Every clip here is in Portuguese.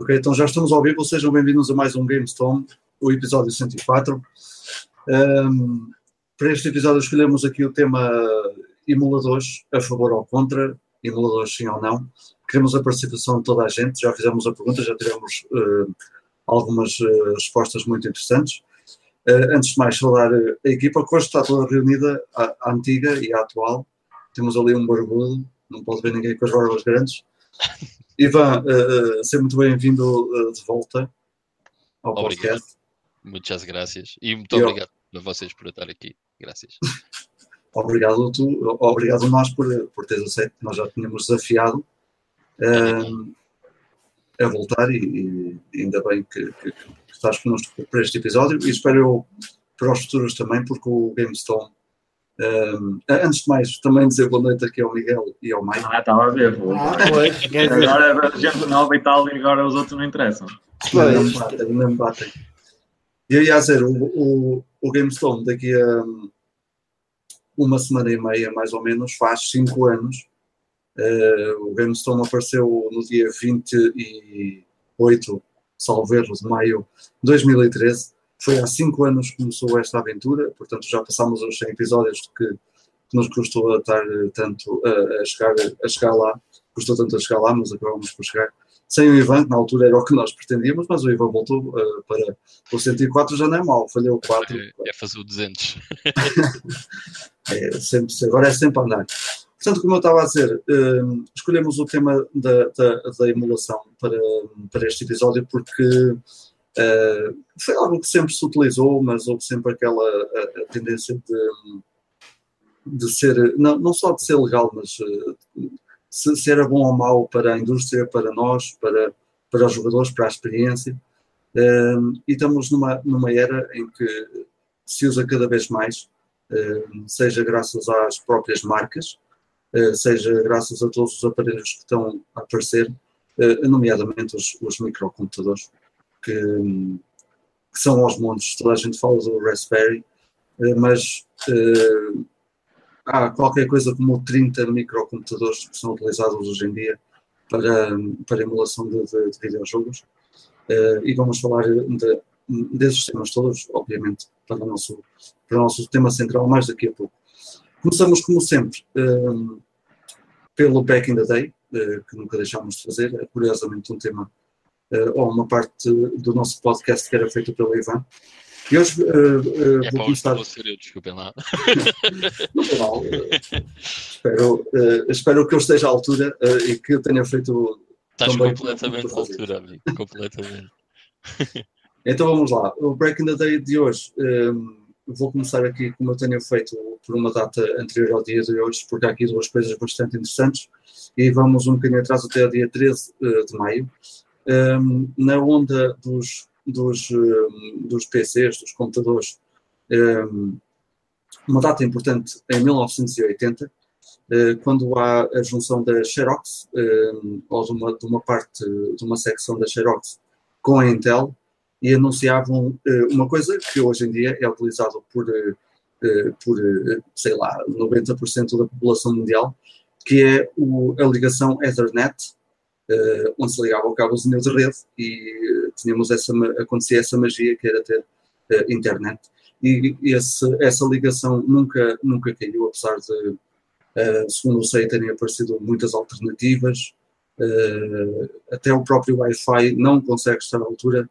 Ok, então já estamos ao vivo, sejam bem-vindos a mais um GameStorm, o episódio 104. Um, para este episódio escolhemos aqui o tema emuladores, a favor ou contra, emuladores sim ou não. Queremos a participação de toda a gente, já fizemos a pergunta, já tivemos uh, algumas uh, respostas muito interessantes. Uh, antes de mais, saudar a equipa que hoje está toda reunida, a, a antiga e a atual. Temos ali um barbudo, não pode ver ninguém com as barbas grandes. Ivan, uh, seja muito bem-vindo uh, de volta ao obrigado. podcast. Muitas graças. E muito Eu... obrigado a vocês por estar aqui. Graças. obrigado tu, obrigado nós por, por teres aceito. Nós já tínhamos desafiado uh, a voltar e, e, ainda bem que, que, que estás connosco para este episódio e espero eu para os futuros também, porque o GameStone um, antes de mais, também dizer boa noite aqui ao Miguel e ao Mike. Ah, estava a ver. Ah, agora é gente nova e tal, e agora os outros não interessam. Pois. Não me batem, não me batem. E eu ia dizer, o, o, o GameStone daqui a uma semana e meia, mais ou menos, faz 5 anos. Uh, o GameStone apareceu no dia 28, salvo erro, de maio de 2013 foi há cinco anos que começou esta aventura, portanto já passámos os 100 episódios que, que nos custou a estar eh, tanto a, a, chegar, a chegar lá, custou tanto a chegar lá, mas acabamos por chegar. Sem o Ivan, que na altura era o que nós pretendíamos, mas o Ivan voltou uh, para o 104, já não é mau, falhou o 4. É, é fazer o 200. é, sempre, agora é sempre andar. Portanto, como eu estava a dizer, uh, escolhemos o tema da, da, da emulação para, para este episódio porque Uh, foi algo que sempre se utilizou, mas houve sempre aquela a, a tendência de, de ser, não, não só de ser legal, mas uh, se, se, era bom ou mau para a indústria, para nós, para, para os jogadores, para a experiência. Uh, e estamos numa, numa era em que se usa cada vez mais, seja graças às próprias marcas, seja graças a todos os aparelhos que estão a aparecer, nomeadamente os, os microcomputadores que, que são aos montes. Toda a gente fala do Raspberry, eh, mas uh, há qualquer coisa como 30 microcomputadores que são utilizados hoje em dia para, para emulação de, de, de videojogos. Uh, e vamos falar de, desses temas todos, obviamente, para o, nosso, para o nosso tema central mais daqui a pouco. Começamos, como sempre, uh, pelo Back in the Day, que nunca deixámos de fazer. É curiosamente um tema uh, ou uma parte do nosso podcast que era feito pelo Ivan. E hoje uh, uh, é vou começar. Eu, desculpem lá. não foi mal. espero, espero que eu esteja à altura e que eu tenha feito. Estás completamente à altura, amigo. Completamente. então vamos lá. O Break in the Day de hoje. Um, vou começar aqui como eu tenho feito por uma data anterior ao dia de hoje, porque há aqui duas coisas bastante interessantes. E vamos um bocadinho atrás até o dia 13 de maio um, na onda dos, dos, um, dos PCs, dos computadores, um, uma data importante em 1980, uh, quando há a junção da Xerox, ou de uma, de uma parte, de uma secção da Xerox com a Intel, e anunciavam uh, uma coisa que hoje em dia é utilizado por, uh, por sei lá, 90% da população mundial, que é a ligação Ethernet, uh, onde se ligava ao cabozinho de rede e uh, tínhamos essa, acontecia essa magia que era ter uh, internet. E esse, essa ligação nunca, nunca caiu, apesar de, segundo eu sei, terem aparecido muitas alternativas. até o próprio Wi-Fi não consegue estar à altura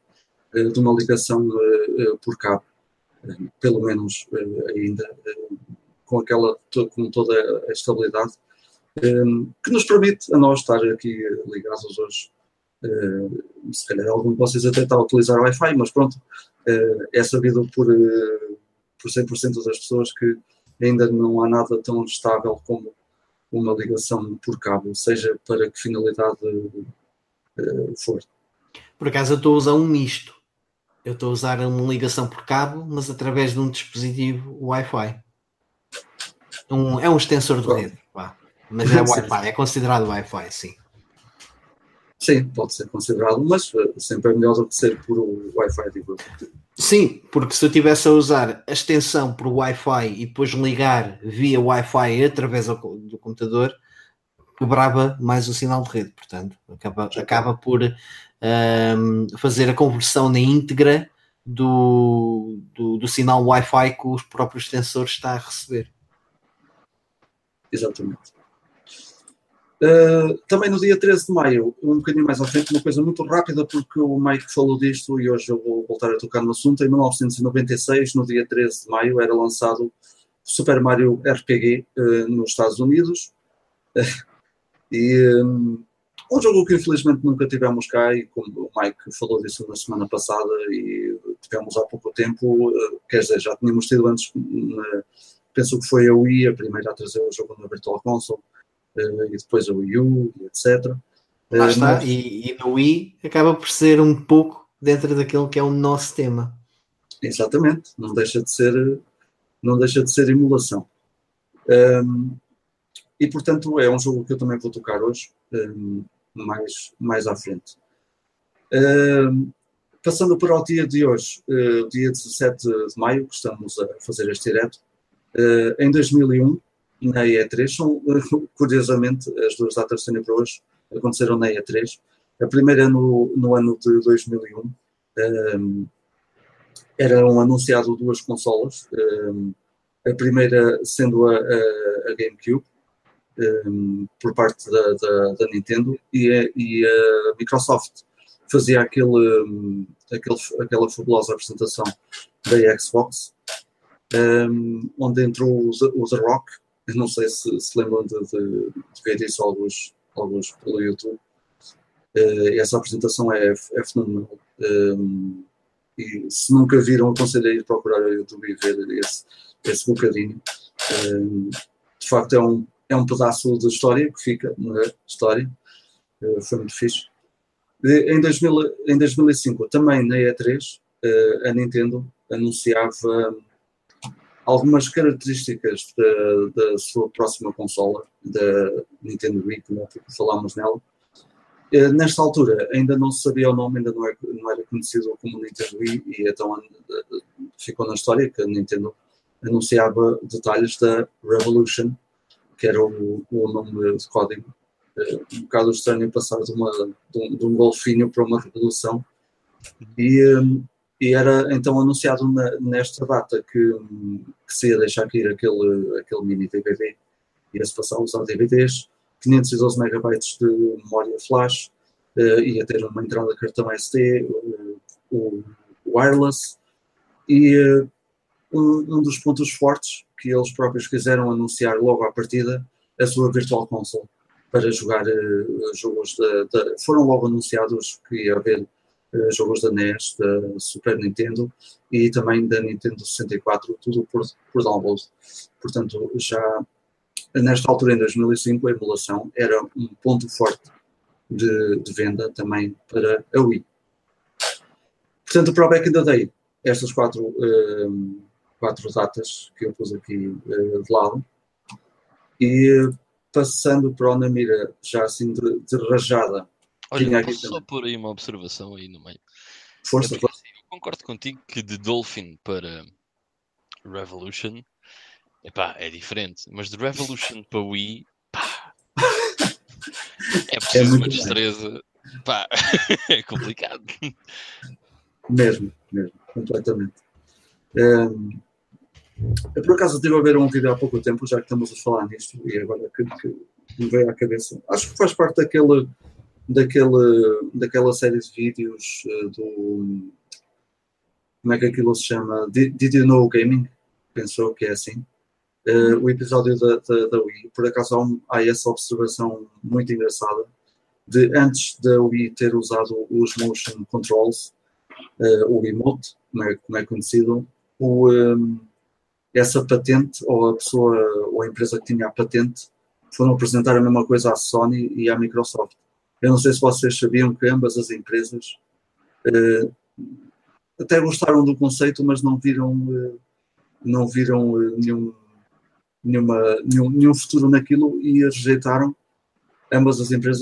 de uma ligação por cabo, pelo menos ainda com aquela com toda a estabilidade que nos permite a nós estar aqui ligados hoje. Se calhar algum de vocês até está a utilizar Wi-Fi, mas pronto, é sabido por, uh, por 100% das pessoas que ainda não há nada tão estável como uma ligação por cabo, seja para que finalidade for. Por acaso eu estou a usar um misto. Eu estou a usar uma ligação por cabo, mas através de um dispositivo Wi-Fi. Um, é um extensor de rede. Mas é Wi-Fi, é considerado Wi-Fi, sim. Sim, pode ser considerado, mas eh, sempre é melhor do que ser por Wi-Fi, digo Sim, porque se eu estivesse a usar a extensão por Wi-Fi e depois ligar via Wi-Fi através do computador, quebrava mais o sinal de rede, portanto, acaba, acaba por um, fazer a conversão na íntegra do, do, do sinal Wi-Fi que os próprios sensores está a receber. Exatamente. Uh, também no dia 13 de maio, um bocadinho mais à frente, uma coisa muito rápida, porque o Mike falou disto e hoje eu vou voltar a tocar no assunto. Em 1996, no dia 13 de maio, era lançado Super Mario RPG uh, nos Estados Unidos. e um, um jogo que infelizmente nunca tivemos cá, e como o Mike falou disso na semana passada, e tivemos há pouco tempo, uh, quer dizer, já tínhamos tido antes, penso que foi a Wii a primeira a trazer o jogo na Virtual Console e depois a Wii U, etc. Lá uh, está, mas... e, e no Wii acaba por ser um pouco dentro daquilo que é o nosso tema. Exatamente, não deixa de ser, não deixa de ser emulação. Um, e portanto é um jogo que eu também vou tocar hoje, um, mais, mais à frente. Um, passando para o dia de hoje, uh, dia 17 de maio, que estamos a fazer este direto, uh, em 2001, na E3. São, curiosamente, as duas datas tenho para hoje aconteceram na E3. A primeira no, no ano de 2001. Um, ehm, eram anunciado duas consolas. Um, ehm, a primeira sendo a, a, a GameCube, um, ehm, por parte da, da, da Nintendo, e a, e a, Microsoft fazia aquele, aquele, aquela fabulosa apresentação da Xbox, onde entrou o, The Rock não sei se se lembram de, de, de ver isso alguns, alguns pelo YouTube. Uh, essa apresentação é, é fenomenal. Um, e se nunca viram, aconselho a ir procurar o YouTube e ver esse, esse bocadinho. Um, de facto, é um, é um pedaço de história que fica na é? história. Uh, foi muito fixe. Em, 2000, em 2005, também na E3, uh, eh, a Nintendo anunciava algumas características da, sua próxima consola, da Nintendo Wii, como falámos nela. Eh, nesta altura ainda não se sabia o nome, ainda não, é, não era conhecido como Nintendo Wii, e então ficou na história que a Nintendo anunciava detalhes da Revolution, que era o, o nome de código. Eh, um bocado estranho passar de, uma, de, um, de um golfinho para uma revolução. E, e era então anunciado na, nesta data que, que se ia deixar cair aquele, aquele mini DVD, ia-se passar a usar DVDs, 512 megabytes de memória flash, uh, ia ter uma entrada de cartão SD, uh, o wireless, e uh, um, dos pontos fortes que eles próprios quiseram anunciar logo à partida, a sua Virtual Console, para jogar jogos da, Foram logo anunciados que ia haver jogos da NES, da Super Nintendo e também da Nintendo 64, tudo por, por download. Portanto, já nesta altura, em 2005, a emulação era um ponto forte de, de venda também para a Wii. Portanto, para o Back in the Day, estas quatro, uh, quatro datas que eu pus aqui uh, de lado. E passando para o Namira, já assim de, de rajada, Olha, posso só pôr aí uma observação aí no meio. Força, é força. eu concordo contigo que de Dolphin para Revolution epá, é diferente, mas de Revolution para Wii pá, é preciso é uma destreza pá, é complicado. Mesmo, mesmo, completamente. Um, eu por acaso estive a ver um vídeo há pouco tempo, já que estamos a falar nisto, e agora que, que me veio à cabeça. Acho que faz parte daquele daquele, daquela série de vídeos uh, do. Como é que aquilo se chama? Did, Did You Know Gaming? Pensou que é assim. Uh, o episódio da, da, da, Wii, por acaso há, um, há, essa observação muito engraçada de antes da Wii ter usado os motion controls, uh, o emote, como é, como é conhecido, o, um, essa patente, ou a pessoa, ou a empresa que tinha a patente, foram apresentar a mesma coisa à Sony e à Microsoft. Eu não sei se vocês sabiam que ambas as empresas uh, até gostaram do conceito, mas não viram, uh, não viram uh, nenhum, nenhuma, nenhum, nenhum futuro naquilo e rejeitaram. Ambas as empresas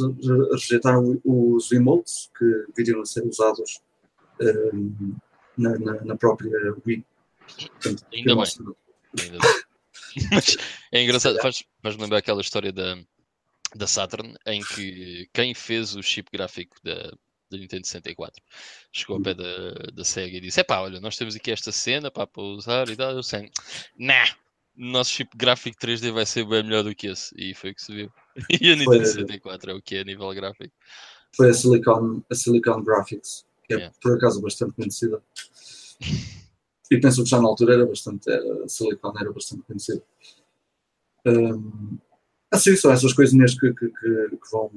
rejeitaram os emotes que viriam a ser usados na, na, na, própria Wii. Portanto, Ainda bem. Ainda bem. Mas é engraçado, faz-me faz lembrar aquela história da, da Saturn, em que quem fez o chip gráfico da, da Nintendo 64. Chegou ao pé da, da SEGA e disse: pá, olha, nós temos aqui esta cena pá, para usar e tal. Eu sei, nah, nosso chip gráfico 3D vai ser bem melhor do que esse. E foi o que se viu. E a Nintendo 64 é o que é a nível gráfico. Foi a Silicon, a Silicon Graphics, que é yeah. por acaso bastante conhecida. E penso que já na altura era bastante, era, a Silicon era bastante conhecida. Um, assim, são essas coisinhas que, que, que, vão,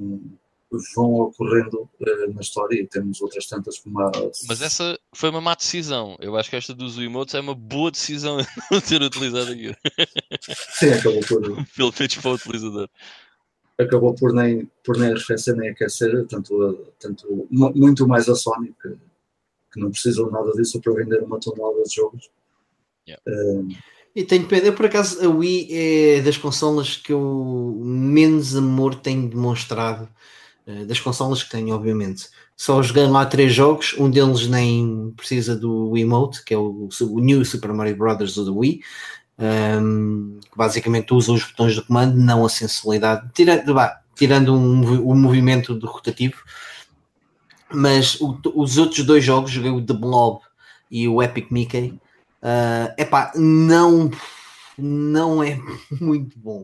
vão ocorrendo uh, na história e temos outras tantas como a... Mas essa foi uma má decisão. Eu acho que esta dos emotes é uma boa decisão não ter utilizado aquilo. Sim, acabou por... Pelo menos para o utilizador. Acabou por nem, por nem arrefecer nem aquecer, tanto, tanto, muito mais a Sony, que, que não precisam nada disso para vender uma tonelada de jogos. Yeah. Um, e tenho pena, eu por acaso a Wii é das consolas que eu menos amor tenho demonstrado, uh, das consolas que tenho, obviamente. Só joguei lá três jogos, um deles nem precisa do Wiimote, que é o, o New Super Mario Bros. do Wii, um, que basicamente usa os botões do comando, não a sensibilidade, tirando, bah, tirando um, o movimento do rotativo. Mas o, os outros dois jogos, joguei o The Blob e o Epic Mickey, uh, epá, não, não é muito bom,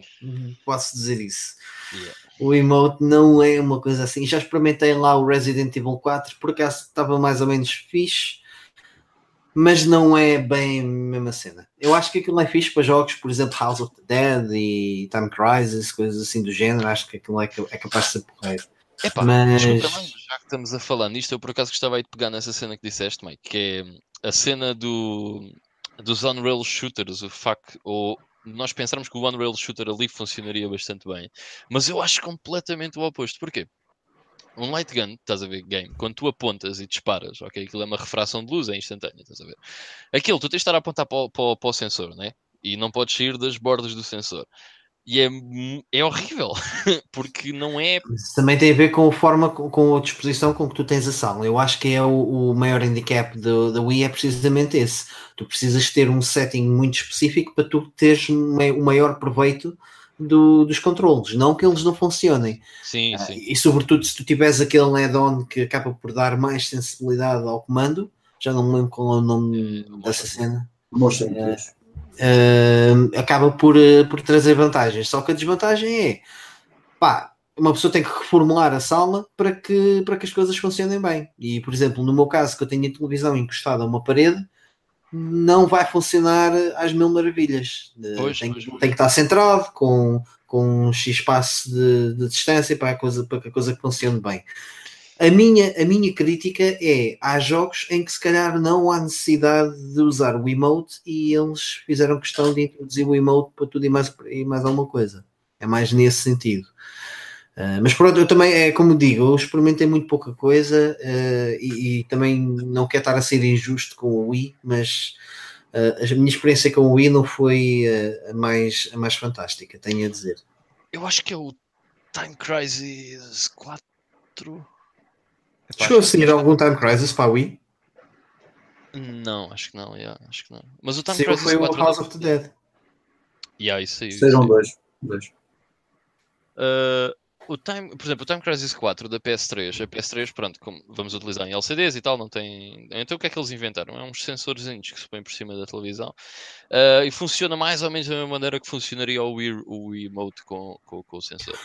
posso dizer isso. Yeah. O emote não é uma coisa assim. Já experimentei lá o Resident Evil 4, por acaso estava mais ou menos fixe, mas não é bem a mesma cena. Eu acho que aquilo é fixe para jogos, por exemplo, House of the Dead e Time Crisis, coisas assim do género. Acho que aquilo é, é capaz de ser porreiro. Epá, mas... já que estamos a falar nisto, eu por acaso gostava aí de pegar nessa cena que disseste, Mike, que é a cena do, dos on-rail shooters, o fact, ou nós pensamos que o one-rail shooter ali funcionaria bastante bem, mas eu acho completamente o oposto. Porquê? Um light gun, estás a ver, game, quando tu apontas e disparas, ok, aquilo é uma refração de luz, é instantânea, estás a ver? Aquilo, tu tens de estar a apontar para o, para, para o sensor, né? E não podes sair das bordas do sensor. E é, é horrível, porque não é. Isso também tem a ver com a forma, com a disposição com que tu tens a sala. Eu acho que é o, o maior handicap da Wii é precisamente esse. Tu precisas ter um setting muito específico para tu teres o maior proveito do, dos controles, não que eles não funcionem. Sim, sim. Uh, e sobretudo se tu tiveres aquele add-on que acaba por dar mais sensibilidade ao comando, já não me lembro qual é o nome é, dessa cena. Motion uh, uh, acaba por, uh, por trazer vantagens. Só que a desvantagem é pá, uma pessoa tem que reformular a sala para que, para que as coisas funcionem bem. E, por exemplo, no meu caso, que eu tenho a televisão encostada a uma parede, não vai funcionar às mil maravilhas. Pois, tem, pois, tem que estar centrado com, com um X espaço de, de distância para, a coisa, para que a coisa funcione bem. A minha, a minha crítica é: há jogos em que se calhar não há necessidade de usar o emote e eles fizeram questão de introduzir o emote para tudo e mais, e mais alguma coisa. É mais nesse sentido. Uh, mas pronto, eu também, é como digo, eu experimentei muito pouca coisa uh, e, e, também não quero estar a ser injusto com o Wii, mas uh, a minha experiência com o Wii não foi a, mais, a mais fantástica, tenho a dizer. Eu acho que é o Time Crisis 4. Chegou a sair algum Time Crisis para a Wii? Não, acho que não, yeah, acho que não. Mas o Time Sim, Crisis foi 4 o House of the Dead. Yeah, isso aí. Sejam dois. dois. Uh, o Time, por exemplo, o Time Crisis 4 da PS3, a PS3, pronto, como vamos utilizar em LCDs e tal, não tem. Então o que é que eles inventaram? É uns sensorzinhos que se põem por cima da televisão uh, e funciona mais ou menos da mesma maneira que funcionaria o Wii, o Wii Emote com, com, com o sensor.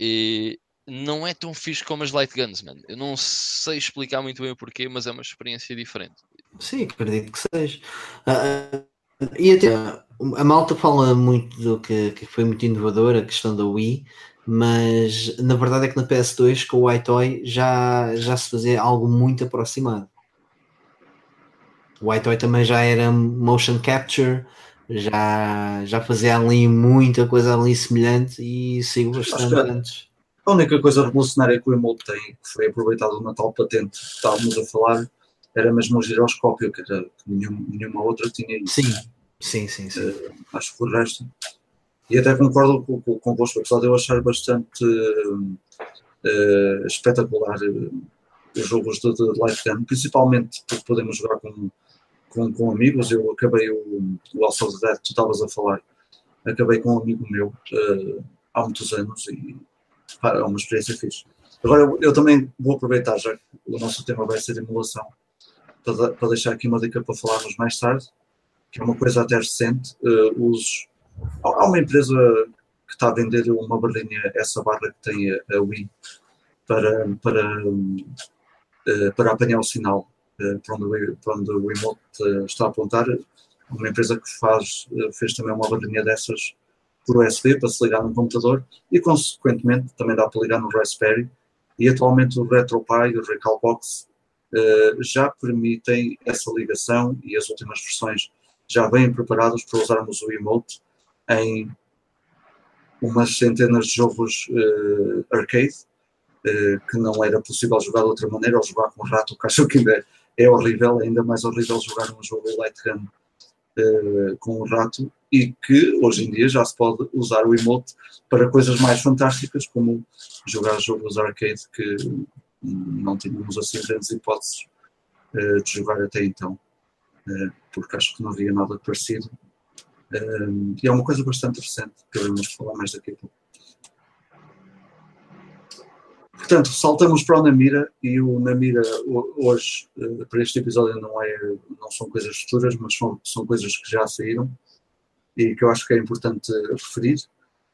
E não é tão fixe como as Light Guns, man. Eu não sei explicar muito bem o porquê, mas é uma experiência diferente. Sim, acredito que seja. Uh, e até a malta fala muito do que, que foi muito inovador, a questão da Wii, mas na verdade é que na PS2 com o iToy já, já se fazia algo muito aproximado. O iToy também já era motion capture, já, já fazia ali muita coisa ali semelhante e saiu bastante antes. A única coisa revolucionária que o Emote tem, que foi aproveitado na tal patente que estávamos a falar, era mesmo o giroscópio, que, era, que nenhuma, nenhuma outra tinha isso. Sim, sim, sim. sim. Uh, acho que por resto e até concordo com, com, convosco, apesar de eu achar bastante uh, espetacular uh, os jogos de, de Gun, principalmente porque podemos jogar com, com, com amigos. Eu acabei o, o of the Dead, tu estavas a falar, acabei com um amigo meu há muitos anos e é uma experiência fixe. Agora, eu, eu, também vou aproveitar, já que o nosso tema vai ser emulação, para, para deixar aqui uma dica para falarmos mais tarde, que é uma coisa até recente. Uh, os, há uma empresa que está a vender uma barrinha, essa barra que tem a, a Wii, para, para, uh, para apanhar o sinal uh, para, onde, para onde o remote está a apontar. Uma empresa que faz, fez também uma barrinha dessas por USB para se ligar no computador e, consequentemente, também dá para ligar no Raspberry. E atualmente o RetroPie e o Recalbox uh, já permitem essa ligação e as últimas versões já vêm preparadas para usarmos o emote em umas centenas de jogos uh, arcade uh, que não era possível jogar de outra maneira ou jogar com rato, que acho que ainda é horrível, ainda mais horrível jogar um jogo Light Gun uh, com um rato e que hoje em dia já se pode usar o emote para coisas mais fantásticas como jogar jogos arcade que não tínhamos assim grandes hipóteses uh, de jogar até então, uh, porque acho que não havia nada parecido. E é uma coisa bastante recente, que vamos falar mais daqui a pouco. Portanto, saltamos para o Namira e o Namira hoje, para este episódio, não, é, não são coisas futuras, mas são, são coisas que já saíram e que eu acho que é importante referir.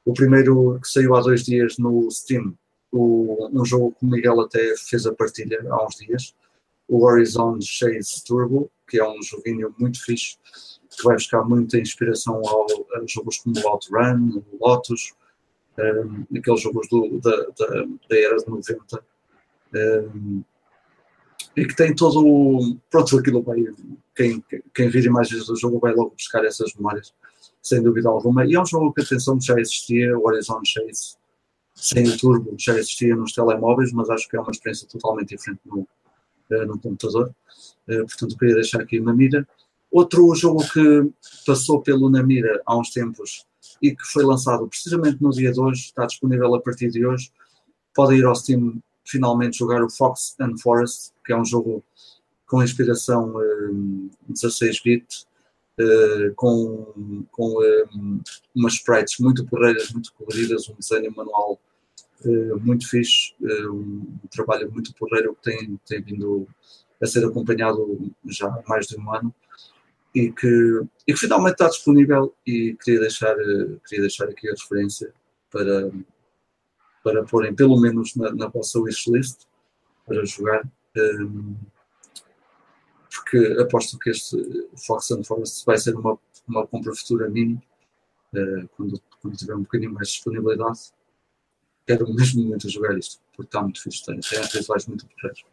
O primeiro que saiu há dois dias no Steam o, um jogo que o Miguel até fez a partilha há uns dias, o Horizon Chase Turbo, que é um joguinho muito fixe, que vai buscar muita inspiração ao, a jogos como o Outrun, o Lotus, um, jogos do, da, da, da, era de 90. Um, e que tem todo o. Pronto, aquilo vai. Quem, quem imagens do jogo vai logo buscar essas memórias, sem dúvida alguma. E é um jogo que, atenção, já existia, o Horizon Chase sem o turbo já existia nos telemóveis, mas acho que é uma experiência totalmente diferente no, eh, no computador. Eh, portanto, queria deixar aqui na mira. Outro jogo que passou pelo na mira há uns tempos e que foi lançado precisamente no dia de hoje, está disponível a partir de hoje. Pode ir ao Steam finalmente jogar o Fox and Forest, que é um jogo com inspiração um, 16-bit, uh, com, com um, umas sprites muito porreiras, muito coloridas, um desenho manual uh, muito fixe, uh, um trabalho muito porreiro que tem, tem vindo a ser acompanhado já há mais de um ano e que, e que finalmente está disponível e queria deixar, queria deixar aqui a referência para, para porem pelo menos na, na vossa wishlist para jogar. Um, porque aposto que este Fox and Forest vai ser uma, uma compra futura mínima uh, quando, quando tiver um bocadinho mais de disponibilidade. Quero mesmo muito jogar isto, porque está muito fixe, tem, tem visuais muito porreiros.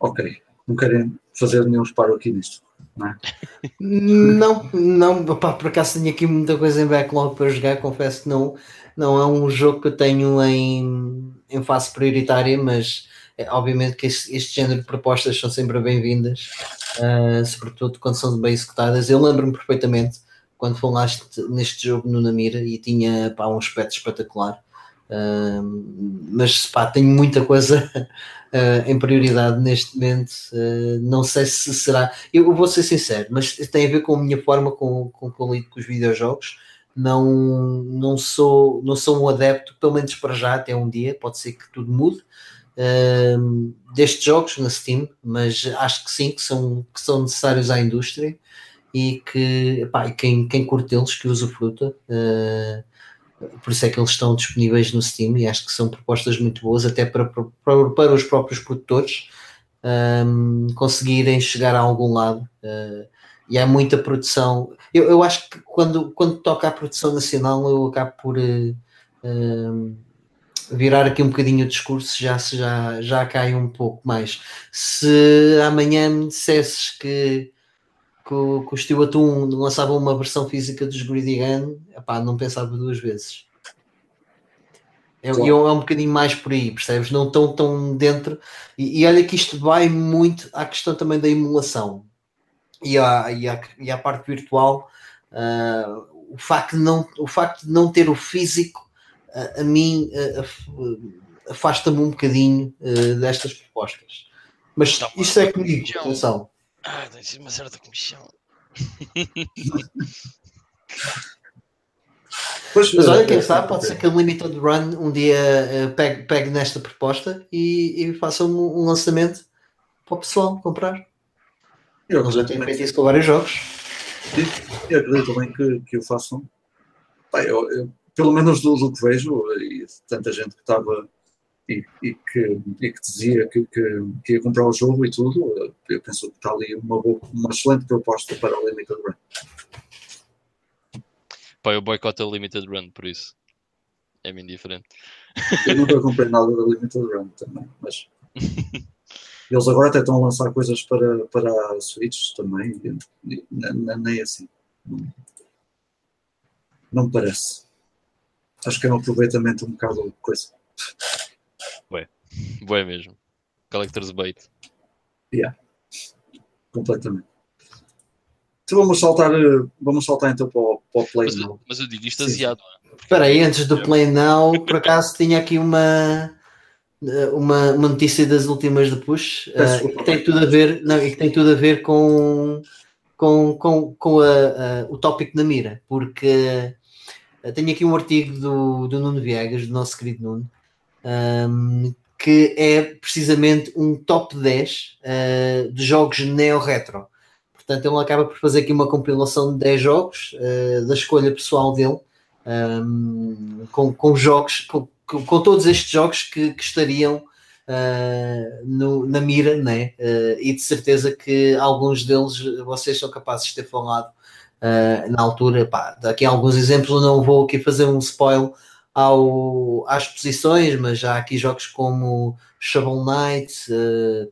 Ok, não querem fazer nenhum reparo aqui nisto, não é? Não, não, pá, por acaso tenho aqui muita coisa em backlog para jogar, confesso que não, não é um jogo que eu tenho em, em fase prioritária, mas é, obviamente que este, este, género de propostas são sempre bem-vindas, uh, sobretudo quando são bem executadas. Eu lembro-me perfeitamente quando falaste neste jogo no Namira e tinha pá, um aspecto espetacular. Mas pá, tenho muita coisa uh, em prioridade neste momento. Uh, não sei se será. Eu vou ser sincero, mas tem a ver com a minha forma com, com que lido com os videojogos não, não, sou, não sou um adepto, pelo menos para já, até um dia, pode ser que tudo mude, destes jogos na Steam, mas acho que sim, que são, que são necessários à indústria e que quem, quem curte eles que usufruta. Uh, por isso é que eles estão disponíveis no Steam e acho que são propostas muito boas até para, para, para os próprios produtores um, conseguirem chegar a algum lado. Uh, e há muita produção. Eu, eu acho que quando, quando toca à produção nacional, eu acabo por uh, virar aqui um bocadinho o discurso, já, já, já cai um pouco mais. Se amanhã me dissesses que, que, o, que o Steel Atum lançava uma versão física dos Greedy Gun, epá, não pensava duas vezes. É, claro. é um bocadinho mais por aí, percebes? Não tão, tão dentro. E, e olha que isto vai muito à questão também da emulação e a, e a, e a parte virtual, uh, o, facto de não, o facto de não ter o físico, uh, a mim uh, afasta-me um bocadinho destas propostas. Mas não, isto é comigo, atenção. Ah, tem sido uma certa comissão. Pois, Mas olha, quem sabe, pode ser que a Limited Run um dia uh, pegue, pegue nesta proposta e, e faça um, um, lançamento para o pessoal comprar. Eu Eles já têm feito isso com vários jogos. Eu acredito também que, que o façam. Bem, eu, eu, pelo menos do, do, que vejo, e tanta gente que estava e, e, que, e que dizia que, que, que, ia comprar o jogo e tudo, eu penso que está ali uma, boa, uma excelente proposta para a Limited Run. Pá, eu boicoto a Limited Run, por isso. É-me indiferente. Eu nunca comprei nada da Limited Run também, mas. Eles agora até estão a lançar coisas para, para a Switch também, e, nem assim. Não, não me parece. Acho que é um aproveitamento um bocado coisa. Ué mesmo. Collector's Bait. Yeah. Completamente. Então vamos saltar, eh, vamos saltar então para o, para o Play mas, Now. Mas eu digo isto aziado. Espera aí, antes do Play Now, por acaso tinha aqui uma, eh, uma, uma notícia das últimas de push uh, que tem tudo a ver, não, e que tem tudo a ver com, com, com, com a, a, o tópico na mira, porque uh, tenho aqui um artigo do, do Nuno Viegas, do nosso querido Nuno, um, ehm, que é precisamente um top 10 uh, de jogos neo-retro. Portanto, ele acaba por fazer aqui uma compilação de 10 jogos uh, da escolha pessoal dele, um, com, com, jogos, com, com, todos estes jogos que, que estariam uh, no, na mira, né? E de certeza que alguns deles vocês são capazes de ter falado na altura. Pá, daqui a alguns exemplos, eu não vou aqui fazer um spoiler ao, às posições, mas já há aqui jogos como Shovel Knight,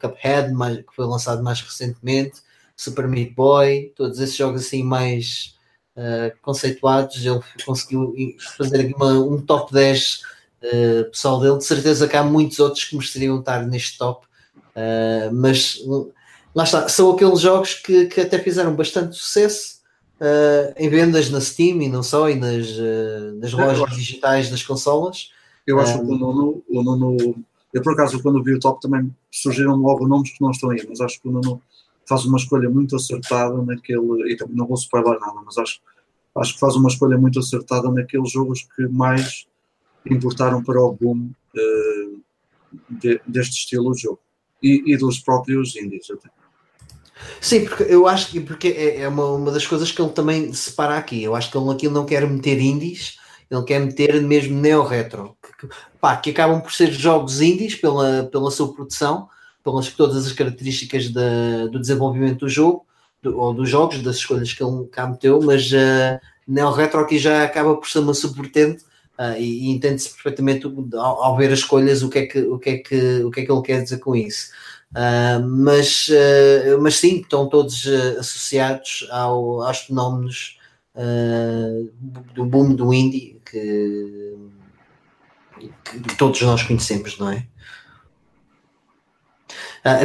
Cuphead, mais, que foi lançado mais recentemente. Super Meat Boy, todos esses jogos assim mais uh, conceituados, ele conseguiu fazer aqui uma, um top 10 uh, eh, pessoal dele. De certeza que há muitos outros que mereceriam estar neste top, uh, mas lá está, são aqueles jogos que, que até fizeram bastante sucesso em vendas na Steam e não só, e nas, nas lojas digitais das consolas. Eu acho que o Nuno, o Nuno, eu por acaso quando vi o top também surgiram logo nomes que não estão aí, mas acho que o Nuno faz uma escolha muito acertada naquele, e também não vou spoiler nada, mas acho, acho que faz uma escolha muito acertada naqueles jogos que mais importaram para o boom uh, de, deste estilo de jogo e, e, dos próprios indies até. Sim, porque eu acho que porque é, é uma, uma das coisas que ele também separa aqui. Eu acho que ele aqui não quer meter indies, ele quer meter mesmo neo-retro, que, pá, que acabam por ser jogos indies pela, pela sua produção, pelas todas as características da, do desenvolvimento do jogo, do, ou dos jogos, das escolhas que ele cá meteu, mas uh, Neo Retro aqui já acaba por ser uma subvertente uh, e, e entende-se perfeitamente ao, ao, ver as escolhas o que, é que, o, que é que, o que é que ele quer dizer com isso. Uh, mas, uh, mas sim, estão todos uh, associados ao, aos fenómenos do boom do indie que, que, todos nós conhecemos, não é?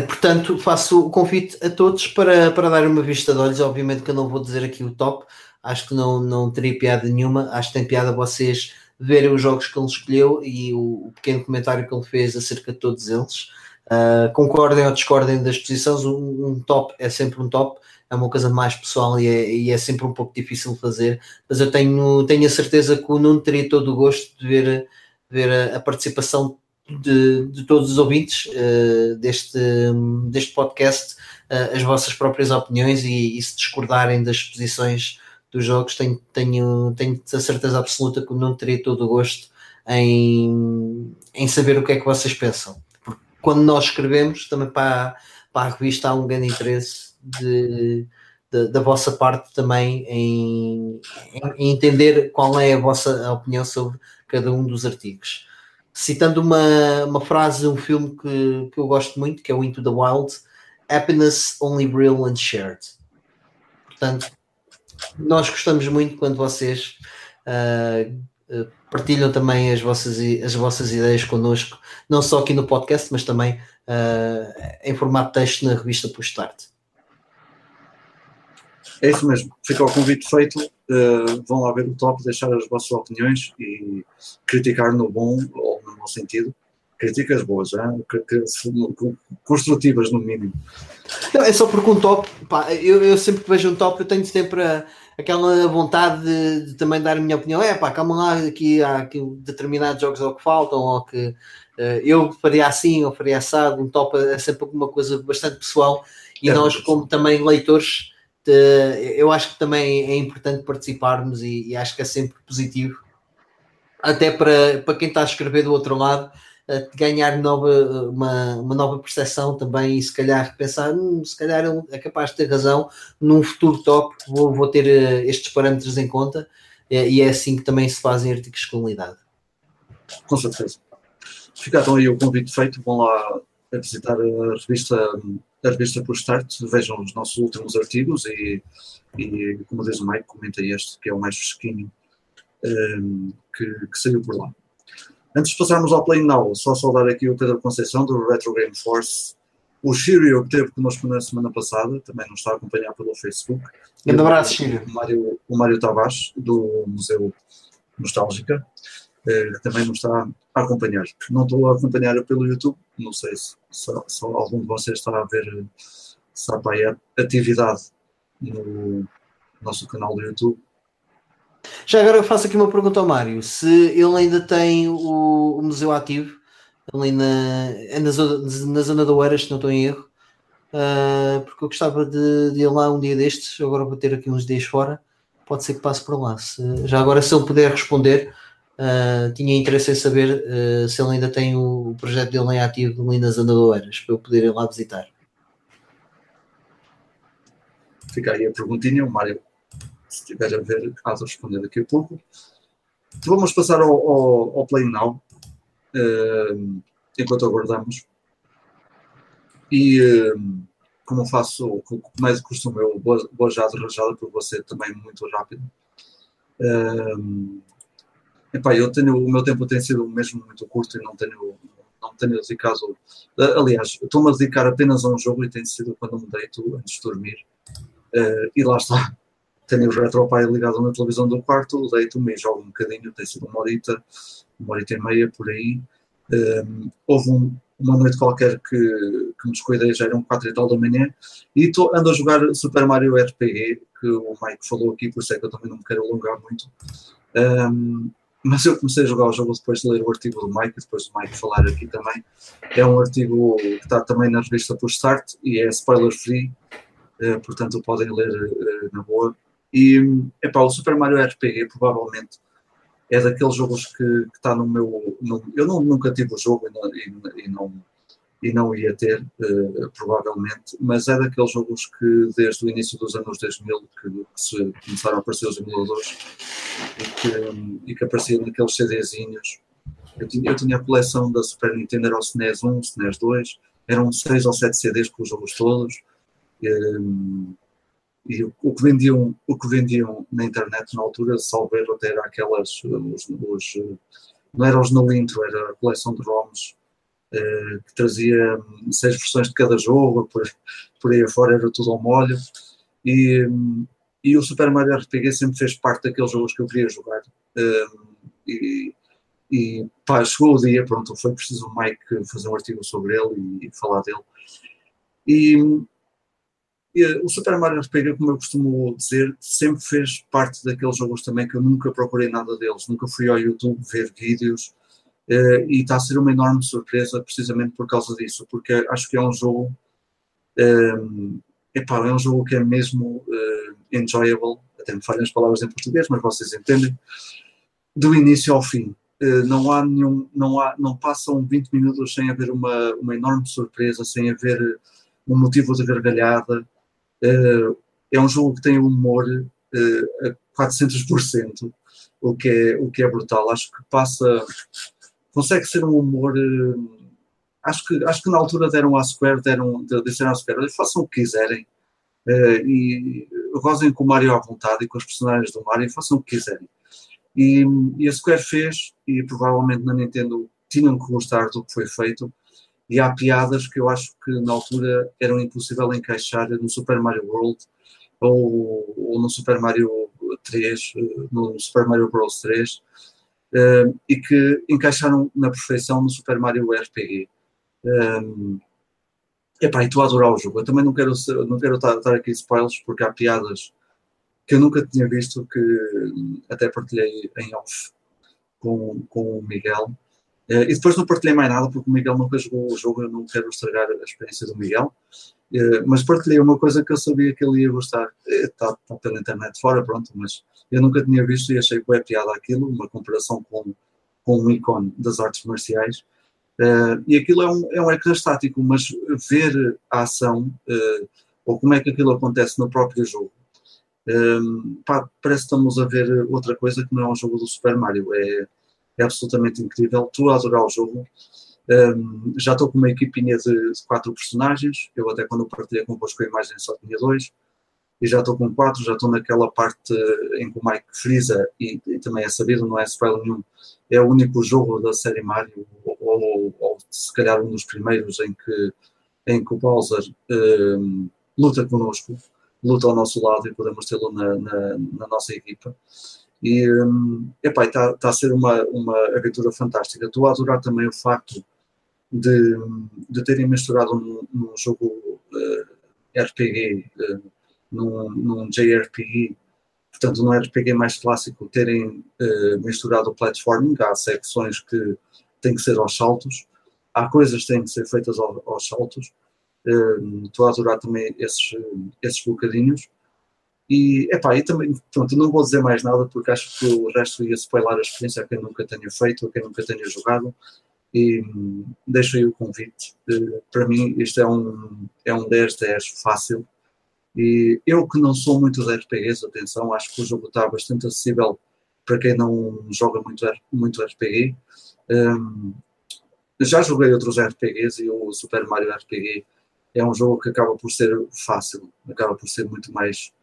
Portanto, faço o convite a todos para, para dar uma vista de olhos. Obviamente que eu não vou dizer aqui o top, acho que não, não teria piada nenhuma. Acho que tem piada vocês verem os jogos que ele escolheu e o, o pequeno comentário que ele fez acerca de todos eles. Uh, concordem ou discordem das posições, um, um, top é sempre um top, é uma coisa mais pessoal e é, e é sempre um pouco difícil de fazer, mas eu tenho, tenho a certeza que o Nuno teria todo o gosto de ver, ver a, a participação de, de todos os ouvintes uh, deste, deste podcast uh, as vossas próprias opiniões e, e, se discordarem das posições dos jogos, tenho, tenho, tenho a certeza absoluta que não teria todo o gosto em, em saber o que é que vocês pensam. Quando nós escrevemos, também para, para a revista há um grande interesse de, de, da vossa parte também em, em, entender qual é a vossa opinião sobre cada um dos artigos citando uma, uma frase de um filme que, que eu gosto muito, que é o Into the Wild, Happiness only real when shared. Portanto, nós gostamos muito quando vocês uh, partilham também as vossas, as vossas ideias connosco, não só aqui no podcast, mas também uh, em formato texto na revista Push Start. É isso mesmo, fica o convite feito. Uh, vão lá ver o top, deixar as vossas opiniões e criticar no bom ou no mau sentido. Críticas boas, já? construtivas no mínimo. Não, é só porque um top, pá, eu, eu sempre que vejo um top, eu tenho sempre a, aquela vontade de, de, também dar a minha opinião. É pá, calma lá, aqui há aqui determinados jogos ao que faltam, ou que uh, eu faria assim, ou faria assado. Um top é sempre uma coisa bastante pessoal. E é nós, como também leitores, de, eu acho que também é importante participarmos e, e acho que é sempre positivo. Até para, para quem está a escrever do outro lado, ganhar nova, uma, uma nova percepção também e se calhar pensar, hum, se calhar é capaz de ter razão, num futuro top vou, vou ter uh, estes parâmetros em conta e é assim que também se fazem artigos com qualidade. Com certeza. Fica então aí o convite feito, vão lá a visitar a revista, a revista por Start, vejam os nossos últimos artigos e, e como diz o Mike, comenta este, que é o mais fresquinho um, que, que saiu por lá. Antes de passarmos ao Play Now, só saudar aqui o Pedro Conceição do Retro Game Force, o Shirio que teve conosco na semana passada, também nos está a acompanhar pelo Facebook. Um abraço, Shirio. O Mário, o Mário Tavares, do Museu Nostálgica, eh, também nos está a acompanhar. Não estou a acompanhar pelo YouTube, não sei se, se algum de vocês está a ver se há atividade no nosso canal do YouTube já agora eu faço aqui uma pergunta ao Mário: se ele ainda tem o, o museu ativo, ali na, é na, zona, na zona do se não estou em erro, uh, porque eu gostava de, de, ir lá um dia destes, agora vou ter aqui uns dias fora, pode ser que passe por lá. Se, já agora, se ele puder responder, uh, tinha interesse em saber uh, se ele ainda tem o, o, projeto dele em ativo ali na zona do para eu poder ir lá visitar. Fica aí a perguntinha, o Mário se estiver a ver, há de responder daqui a pouco. Vamos passar ao, ao, ao Play Now, uh, enquanto aguardamos. E uh, como faço, como é costume, eu vou já de rajada, porque você também muito rápido. Uh, epá, eu tenho, o meu tempo tem sido mesmo muito curto e não tenho, não tenho dedicado. Aliás, estou-me a dedicar apenas a um jogo e tem sido quando me deito antes de dormir. Uh, e lá está tenho o RetroPie ligado na televisão do quarto, deito-me e jogo um bocadinho, tem sido uma horita, uma horita e meia por aí. Um, houve um, uma noite qualquer que, que me descuidei, já eram quatro e tal da manhã, e tô, ando a jogar Super Mario RPG, que o Mike falou aqui, por isso é que eu também não me quero alongar muito. Um, mas eu comecei a jogar o jogo depois de ler o artigo do Mike, depois do Mike falar aqui também. É um artigo que está também na revista por Start e é spoiler free, uh, portanto podem ler uh, na boa. E epá, o Super Mario RPG provavelmente é daqueles jogos que, está no meu. No, eu não, nunca tive o jogo e não, e, e não, e não ia ter, uh, provavelmente, mas é daqueles jogos que desde o início dos anos 2000 que, que se começaram a aparecer os emuladores e que, e que apareciam naqueles CDzinhos. Eu tinha, eu tinha a coleção da Super Nintendo, era o SNES 1, SNES 2, eram 6 ou 7 CDs com os jogos todos. Um, e o que vendiam, o que vendiam na internet na altura, salvo erro, até era aquelas, os, os, não eram os no intro, era a coleção de ROMs eh, que trazia hum, seis versões de cada jogo, por, por aí afora era tudo ao molho. E, hum, e o Super Mario RPG sempre fez parte daqueles jogos que eu queria jogar. Hum, e, e pá, chegou o dia, pronto, foi preciso o Mike fazer um artigo sobre ele e, e falar dele. E, o Super Mario RPG, como eu costumo dizer, sempre fez parte daqueles jogos também que eu nunca procurei nada deles, nunca fui ao YouTube ver vídeos uh, e está a ser uma enorme surpresa precisamente por causa disso, porque acho que é um jogo um, eh, epá, é um jogo que é mesmo uh, enjoyable, até me falham as palavras em português, mas vocês entendem, do início ao fim. Uh, não há nenhum, não há, não passam 20 minutos sem haver uma, uma enorme surpresa, sem haver um motivo de gargalhada, é um jogo que tem humor uh, a 400%, o que, é, o que é brutal. Acho que passa. Consegue ser um humor. Uh, acho, que, acho que na altura deram à Square, deram, disseram à Square, façam o que quiserem. E gozem com o Mario à vontade e com os personagens do Mario, façam o que quiserem. E, e a Square fez, e provavelmente na Nintendo tinham que gostar do que foi feito, e há piadas que eu acho que na altura eram impossível encaixar no Super Mario World ou, ou no Super Mario 3, no Super Mario Bros 3, uh, eh, e que encaixaram na perfeição no Super Mario RPG. Um, eh, epá, e estou a adorar o jogo. Eu também não quero, não quero estar aqui spoilers porque há piadas que eu nunca tinha visto, que até partilhei em off com, com o Miguel. Uh, e depois não partilhei mais nada porque o Miguel nunca jogou o jogo, eu não quero estragar a experiência do Miguel. Uh, mas partilhei uma coisa que eu sabia que ele ia gostar. Está tá pela internet fora, pronto, mas eu nunca tinha visto e achei é piada aquilo, uma comparação com, com um ícone das artes marciais. Uh, e aquilo é um, é um ecrã estático, mas ver a ação, ou como é que aquilo acontece no próprio jogo, pá, parece que estamos a ver outra coisa que não é um jogo do Super Mario. É, é absolutamente incrível. Estou a adorar o jogo. Um, já estou com uma equipinha de, quatro personagens. Eu até quando partilhei convosco a imagem só tinha dois. E já estou com quatro, já estou naquela parte em que o Mike frisa, e, e também é sabido, não é spoiler nenhum, é o único jogo da série Mario, ou, ou, ou se calhar um dos primeiros em que, em que o Bowser um, luta connosco luta ao nosso lado e podemos tê-lo na, na, na, nossa equipa. E um, está tá a ser uma, uma aventura fantástica. Estou a adorar também o facto de, de terem misturado num, num jogo uh, RPG, uh, num, num JRPG, portanto, num RPG mais clássico, terem uh, misturado o platforming. Há secções que têm que ser aos saltos, há coisas que têm que ser feitas aos, aos saltos estou a adorar também esses, esses bocadinhos. E, epá, e também, pronto, não vou dizer mais nada porque acho que o resto ia spoiler a experiência a quem nunca tenha feito, a quem nunca tenha jogado. E hum, deixo aí o convite. Uh, para mim, isto é um, é um 10-10 fácil. E eu que não sou muito de RPGs, atenção, acho que o jogo está bastante acessível para quem não joga muito, muito RPG. Um, já joguei outros RPGs e o Super Mario RPG é um jogo que acaba por ser fácil, acaba por ser muito mais,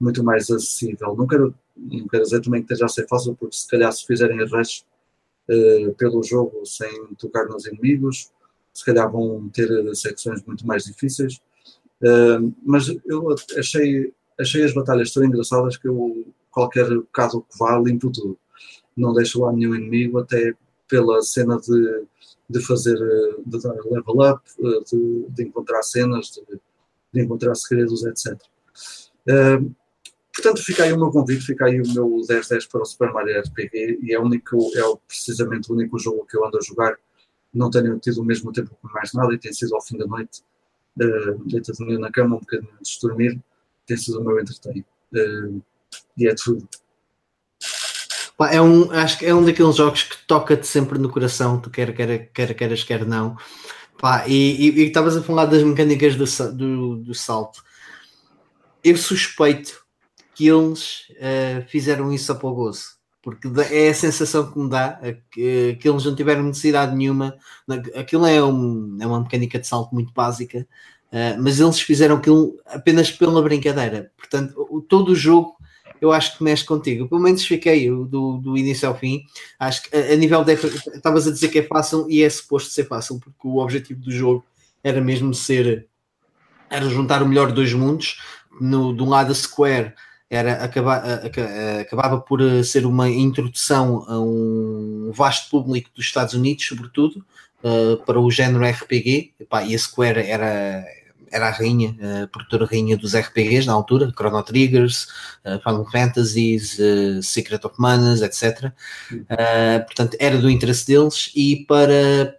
muito mais acessível. Não quero, não quero dizer também que esteja a ser fácil, porque se calhar se fizerem rush uh, pelo jogo sem tocar nos inimigos, se calhar vão ter secções muito mais difíceis. Uh, mas eu achei, achei as batalhas tão engraçadas que eu, qualquer caso que vá, limpo tudo. Não deixo lá nenhum inimigo, até pela cena de de fazer, eh, de level up, eh, de, de encontrar cenas, de, de, encontrar segredos, etc. Uh, portanto, fica aí o meu convite, fica aí o meu 10-10 para o Super Mario RPG e é, único, é precisamente o único jogo que eu ando a jogar. Não tenho tido o mesmo tempo com mais nada e tem sido ao fim da noite, uh, deitadinho na cama, um bocadinho antes de dormir, tem sido o meu entretenimento. Uh, e é tudo. É um, acho que é um daqueles jogos que toca-te sempre no coração, tu quer, quer, quer, queres, quer não. Pá, e estavas a falar das mecânicas do, do, do, salto. Eu suspeito que eles uh, fizeram isso a o gozo, porque é a sensação que me dá que, que eles não tiveram necessidade nenhuma. Aquilo é, um, é uma mecânica de salto muito básica, uh, mas eles fizeram aquilo apenas pela brincadeira. Portanto, todo o jogo eu acho que mexe contigo. Pelo menos fiquei do, do início ao fim. Acho que a, a nível de. Estavas a dizer que é fácil e é suposto ser fácil, porque o objetivo do jogo era mesmo ser. Era juntar o melhor de dois mundos. No, de um lado, a Square era acaba, acabava por eh, ser uma introdução a um vasto público dos Estados Unidos, sobretudo, uh, para o género RPG. e a Square era, era a rainha, a produtora rainha dos RPGs na altura, Chrono Triggers, uh, Final Fantasies, uh, Secret of Manas, etc. Uh, portanto, era do interesse deles e para,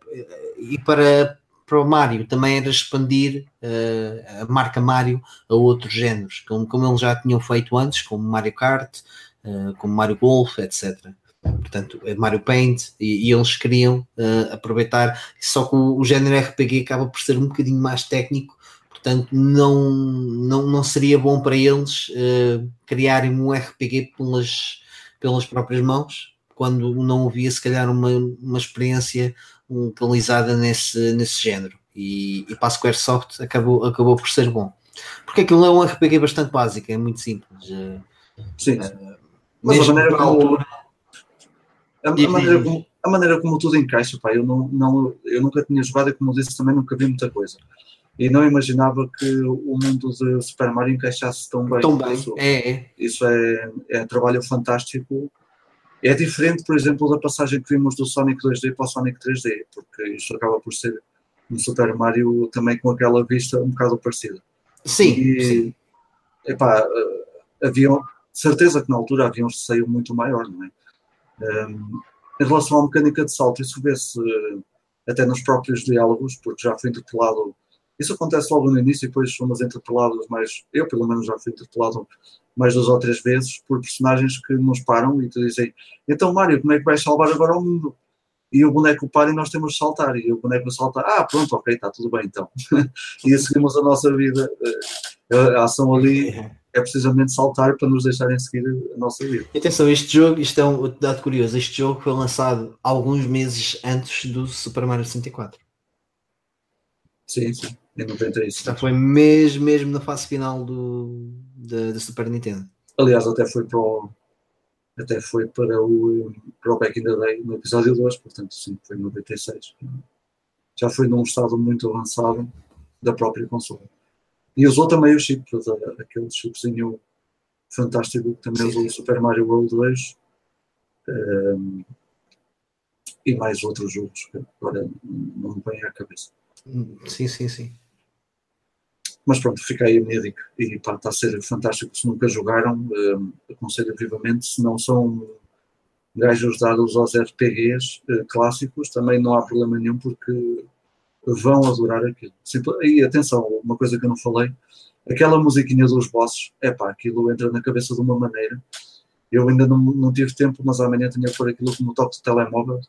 e para, para o Mario também era expandir uh, a marca Mario a outros géneros, como, como eles já tinham feito antes, como Mario Kart, uh, como Mario Golf, etc. Portanto, é Mario Paint, e, e eles queriam uh, aproveitar, só que o, o género RPG acaba por ser um bocadinho mais técnico Portanto, não, não, não seria bom para eles criarem um RPG pelas, pelas próprias mãos, quando não havia, se calhar, uma, uma experiência localizada nesse, nesse género. E, e para a Squaresoft acabou, acabou por ser bom. Porque aquilo é um RPG bastante básico, é muito simples. Uh, Sim. Uh, mas a maneira, como, a, a, maneira como, a maneira como tudo encaixa, pá, eu, não, não, eu nunca tinha jogado e como disse também nunca vi muita coisa e não imaginava que o mundo de Super Mario encaixasse tão bem. Tão bem, isso é, é. Isso é, é trabalho fantástico. É diferente, por exemplo, da passagem que vimos do Sonic 2D para o Sonic 3D, porque isto acaba por ser um Super Mario também com aquela vista um bocado parecida. Sim. E, sim. Epá, eh, havia, certeza que na altura havia um receio muito maior, não é? Um, em relação à mecânica de salto, isso vê-se uh, até nos próprios diálogos, porque já foi interpelado. Isso acontece logo no início e depois somos interpelados mais. Eu, pelo menos, já fui interpelado mais duas ou três vezes por personagens que nos param e te dizem: Então, Mário, como é que vais salvar agora o mundo? E o boneco para e nós temos de saltar. E o boneco salta: Ah, pronto, ok, está tudo bem então. e seguimos a nossa vida. Eh, a ação ali é precisamente saltar para nos deixarem seguir a nossa vida. Atenção, este jogo, isto é um dado curioso, este jogo foi lançado alguns meses antes do Super Mario 64. Sim, sim, em 96. Já foi mesmo, mesmo na fase final do, da, Super Nintendo. Aliás, até foi para o, até foi para o, para o Back in the Day no episódio 2, portanto, sim, foi em 96. Já foi num estado muito avançado da própria console. E usou também o chip, aquele chipzinho fantástico que também usou o Super Mario World 2 um, ehm, e mais outros jogos que agora não me vem à cabeça. Sim, sim, sim. Mas pronto, fica aí a minha dica. E pá, está a ser fantástico. Se nunca jogaram, um, ehm, aconselho vivamente. Se não são gajos dados aos RPGs uh, eh, clássicos, também não há problema nenhum, porque vão adorar aquilo. E atenção, uma coisa que eu não falei, aquela musiquinha dos bosses, é pá, aquilo entra na cabeça de uma maneira. Eu ainda não, não tive tempo, mas amanhã tinha que pôr aquilo como toque de telemóvel.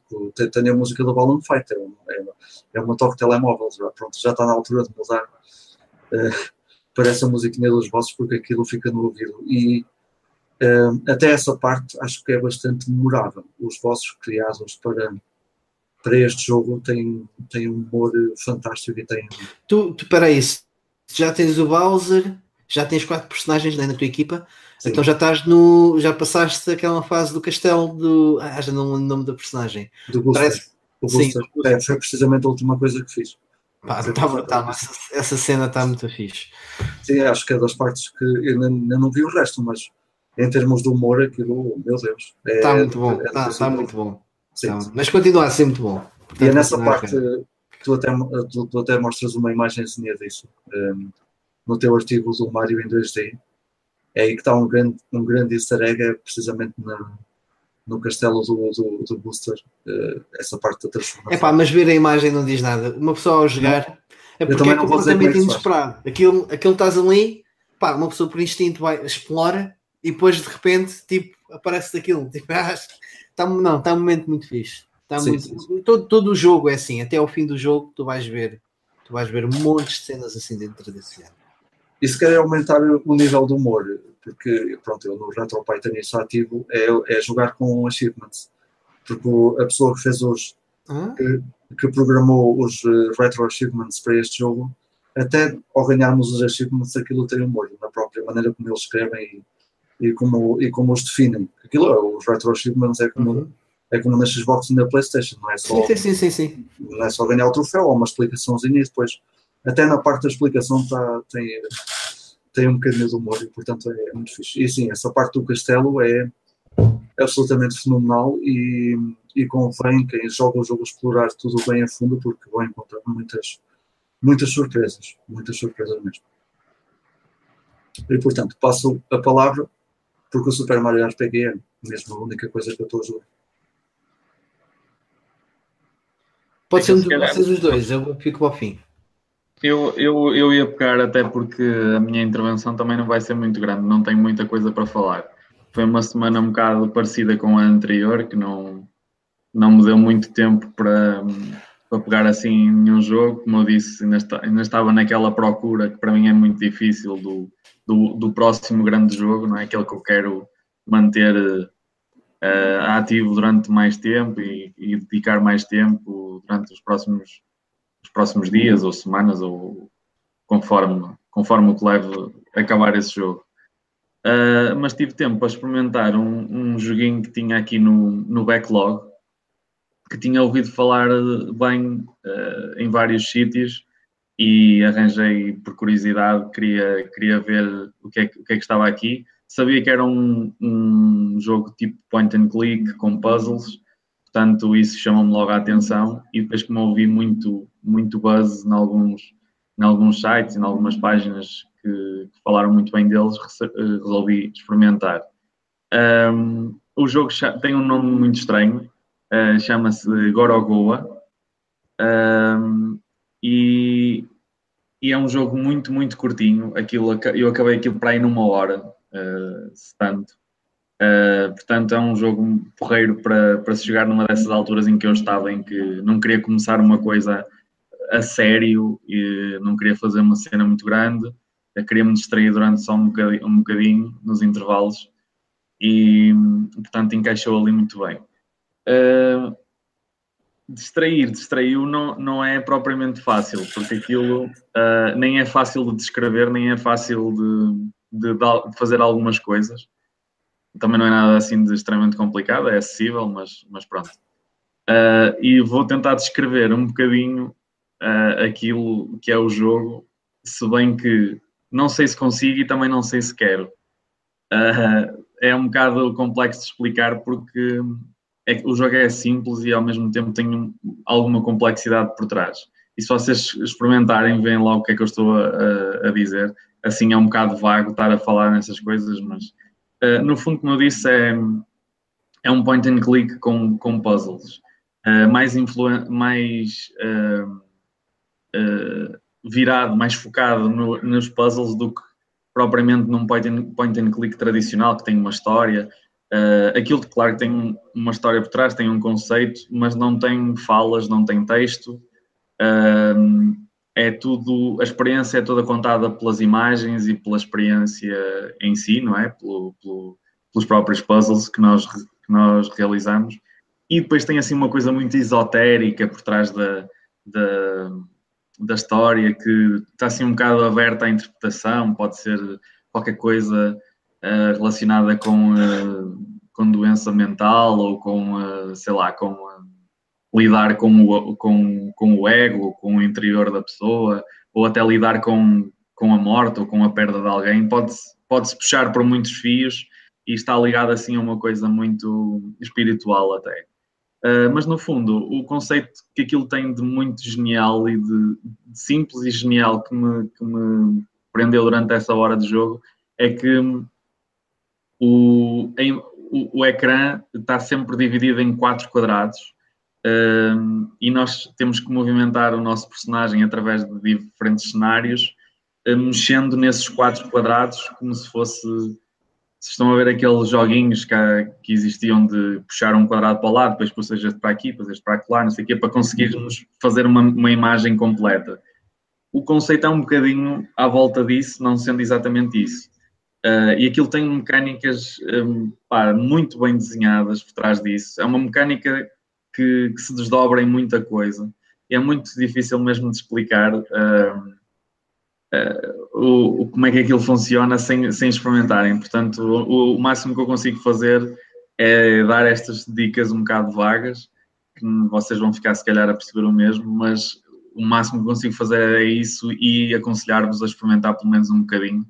Tenho a música do Balloon Fighter, é, é uma toque de telemóvel. Pronto, já está na altura de mudar uh, para essa musiquinha dos bosses, porque aquilo fica no ouvido. E uh, até essa parte acho que é bastante memorável. Os bosses criados para para este jogo tem, tem um humor fantástico e tem. Tu, tu peraí, já tens o Bowser, já tens quatro personagens né, na tua equipa, Sim. então já estás no. já passaste aquela fase do castelo do. Ah, já não lembro o nome da personagem. Do Booster. Parece... O Booster. Sim. É, foi precisamente a última coisa que fiz. Pá, tá, tá, essa, essa, cena está muito fixe. Sim, acho que é das partes que eu ainda não vi o resto, mas em termos de humor, aquilo, meu Deus. Está é, muito bom, está é, tá muito bom. Sim, sim. Mas continua a ser muito bom. Portanto, e é nessa parte que tu até, tu, tu, até mostras uma imagenzinha disso um, no teu artigo do Mario em 2D. É aí que está um grande, um grande easter egg, é precisamente na, no castelo do, do, do Booster, uh, essa parte da transformação. É pá, mas ver a imagem não diz nada. Uma pessoa ao jogar é porque é completamente inesperado. Aquilo, aquilo estás ali, pá, uma pessoa por instinto vai, explora e depois de repente tipo, aparece daquilo. Tipo, ah, Tá, não, está um momento muito fixe. Tá sim, muito, sim. Todo, todo o jogo é assim, até ao fim do jogo tu vais ver, tu vais ver montes de cenas assim dentro desse género. E se quer aumentar o nível do humor, porque pronto, eu no RetroPie tenho isso ativo, é, é jogar com achievements. Porque a pessoa que fez os ah? que, que, programou os uh, retro achievements para este jogo, até ao ganharmos os achievements, aquilo tem humor na própria maneira como eles escrevem e, e, como, e como os definem aquilo, é, os retro achievements é como, uhum. é como na Xbox e na Playstation, não é só, sim, sim, sim, sim. Não é só ganhar o troféu, há uma explicaçãozinha e depois, até na parte da explicação tá, tem, tem um bocadinho de humor e portanto é, é muito fixe. E sim, essa parte do castelo é absolutamente fenomenal e, e convém quem joga o jogo explorar tudo bem a fundo porque vão encontrar muitas, muitas surpresas, muitas surpresas mesmo. E portanto, passo a palavra porque o Super Mario RPG é mesmo a única coisa que eu estou a jogar. Pode ser um de vocês os dois, eu fico para o fim. Eu, eu, eu ia pegar até porque a minha intervenção também não vai ser muito grande, não tenho muita coisa para falar. Foi uma semana um bocado parecida com a anterior, que não, não me deu muito tempo para, para pegar assim nenhum jogo. Como eu disse, ainda, está, ainda estava naquela procura que para mim é muito difícil do, do, do próximo grande jogo, não é? Aquele que eu quero manter uh, ativo durante mais tempo e, e, dedicar mais tempo durante os próximos, os próximos dias ou semanas ou conforme, conforme o que leve acabar esse jogo. Uh, mas tive tempo para experimentar um, um joguinho que tinha aqui no, no backlog, que tinha ouvido falar bem uh, em vários sítios e arranjei por curiosidade, queria, queria ver o que, é, o que é que estava aqui. Sabia que era um, um jogo tipo point and click com puzzles, portanto isso chamou-me logo a atenção e depois como ouvi muito, muito buzz em alguns, em alguns sites, em algumas páginas que, que falaram muito bem deles, resolvi experimentar. Um, o jogo tem um nome muito estranho, uh, chama-se Gorogoa. Um, e, e, é um jogo muito, muito curtinho. Aquilo, eu acabei aquilo para ir numa hora, uh, se tanto. Uh, portanto, é um jogo porreiro para, para se jogar numa dessas alturas em que eu estava, em que não queria começar uma coisa a sério e não queria fazer uma cena muito grande. Queria me distrair durante só um bocadinho, um bocadinho nos intervalos e, portanto, encaixou ali muito bem. Uh, distrair, distraiu não, não é propriamente fácil, porque aquilo uh, nem é fácil de descrever, nem é fácil de, de, de, fazer algumas coisas. Também não é nada assim de extremamente complicado, é acessível, mas, mas pronto. Uh, e vou tentar descrever um bocadinho uh, aquilo que é o jogo, se bem que não sei se consigo e também não sei se quero. é um bocado complexo de explicar porque é o jogo é simples e ao mesmo tempo tem um, alguma complexidade por trás. E se vocês experimentarem, veem logo o que é que eu estou a, a, dizer. Assim é um bocado vago estar a falar nessas coisas, mas uh, no fundo, como eu disse, é, é um point and click com, com puzzles. Uh, mais mais uh, virado, mais focado no, nos puzzles do que propriamente num point and, point and click tradicional que tem uma história Uh, aquilo, claro, que tem uma história por trás, tem um conceito, mas não tem falas, não tem texto. Uh, é tudo, a experiência é toda contada pelas imagens e pela experiência em si, não é? Pelo, pelo, pelos próprios puzzles que nós, que nós realizamos. E depois tem assim uma coisa muito esotérica por trás da, da, da história, que está assim um bocado aberta à interpretação, pode ser qualquer coisa uh, relacionada com, uh, com doença mental ou com, uh, sei lá, com lidar com o, com, com o ego, com o interior da pessoa, ou até lidar com, com a morte ou com a perda de alguém, pode-se pode puxar por muitos fios e está ligado assim a uma coisa muito espiritual até. Uh, mas no fundo, o conceito que aquilo tem de muito genial e de, de simples e genial que me, que me prendeu durante essa hora de jogo é que o, em, o, o, ecrã está sempre dividido em quatro quadrados e nós temos que movimentar o nosso personagem através de diferentes cenários, mexendo nesses quatro quadrados como se fosse. Se estão a ver aqueles joguinhos que, que existiam de puxar um quadrado para o lado, depois puxas este para aqui, depois este para lá, não sei o quê, para conseguirmos fazer uma, uma imagem completa. O conceito é um bocadinho à volta disso, não sendo exatamente isso. Uh, e aquilo tem mecânicas um, pá, muito bem desenhadas por trás disso. É uma mecânica que, que, se desdobra em muita coisa. É muito difícil mesmo de explicar uh, uh, o, como é que aquilo funciona sem, sem experimentarem. Portanto, o, o, máximo que eu consigo fazer é dar estas dicas um bocado vagas, que vocês vão ficar se calhar a perceber o mesmo, mas o máximo que consigo fazer é isso e aconselhar-vos a experimentar pelo menos um bocadinho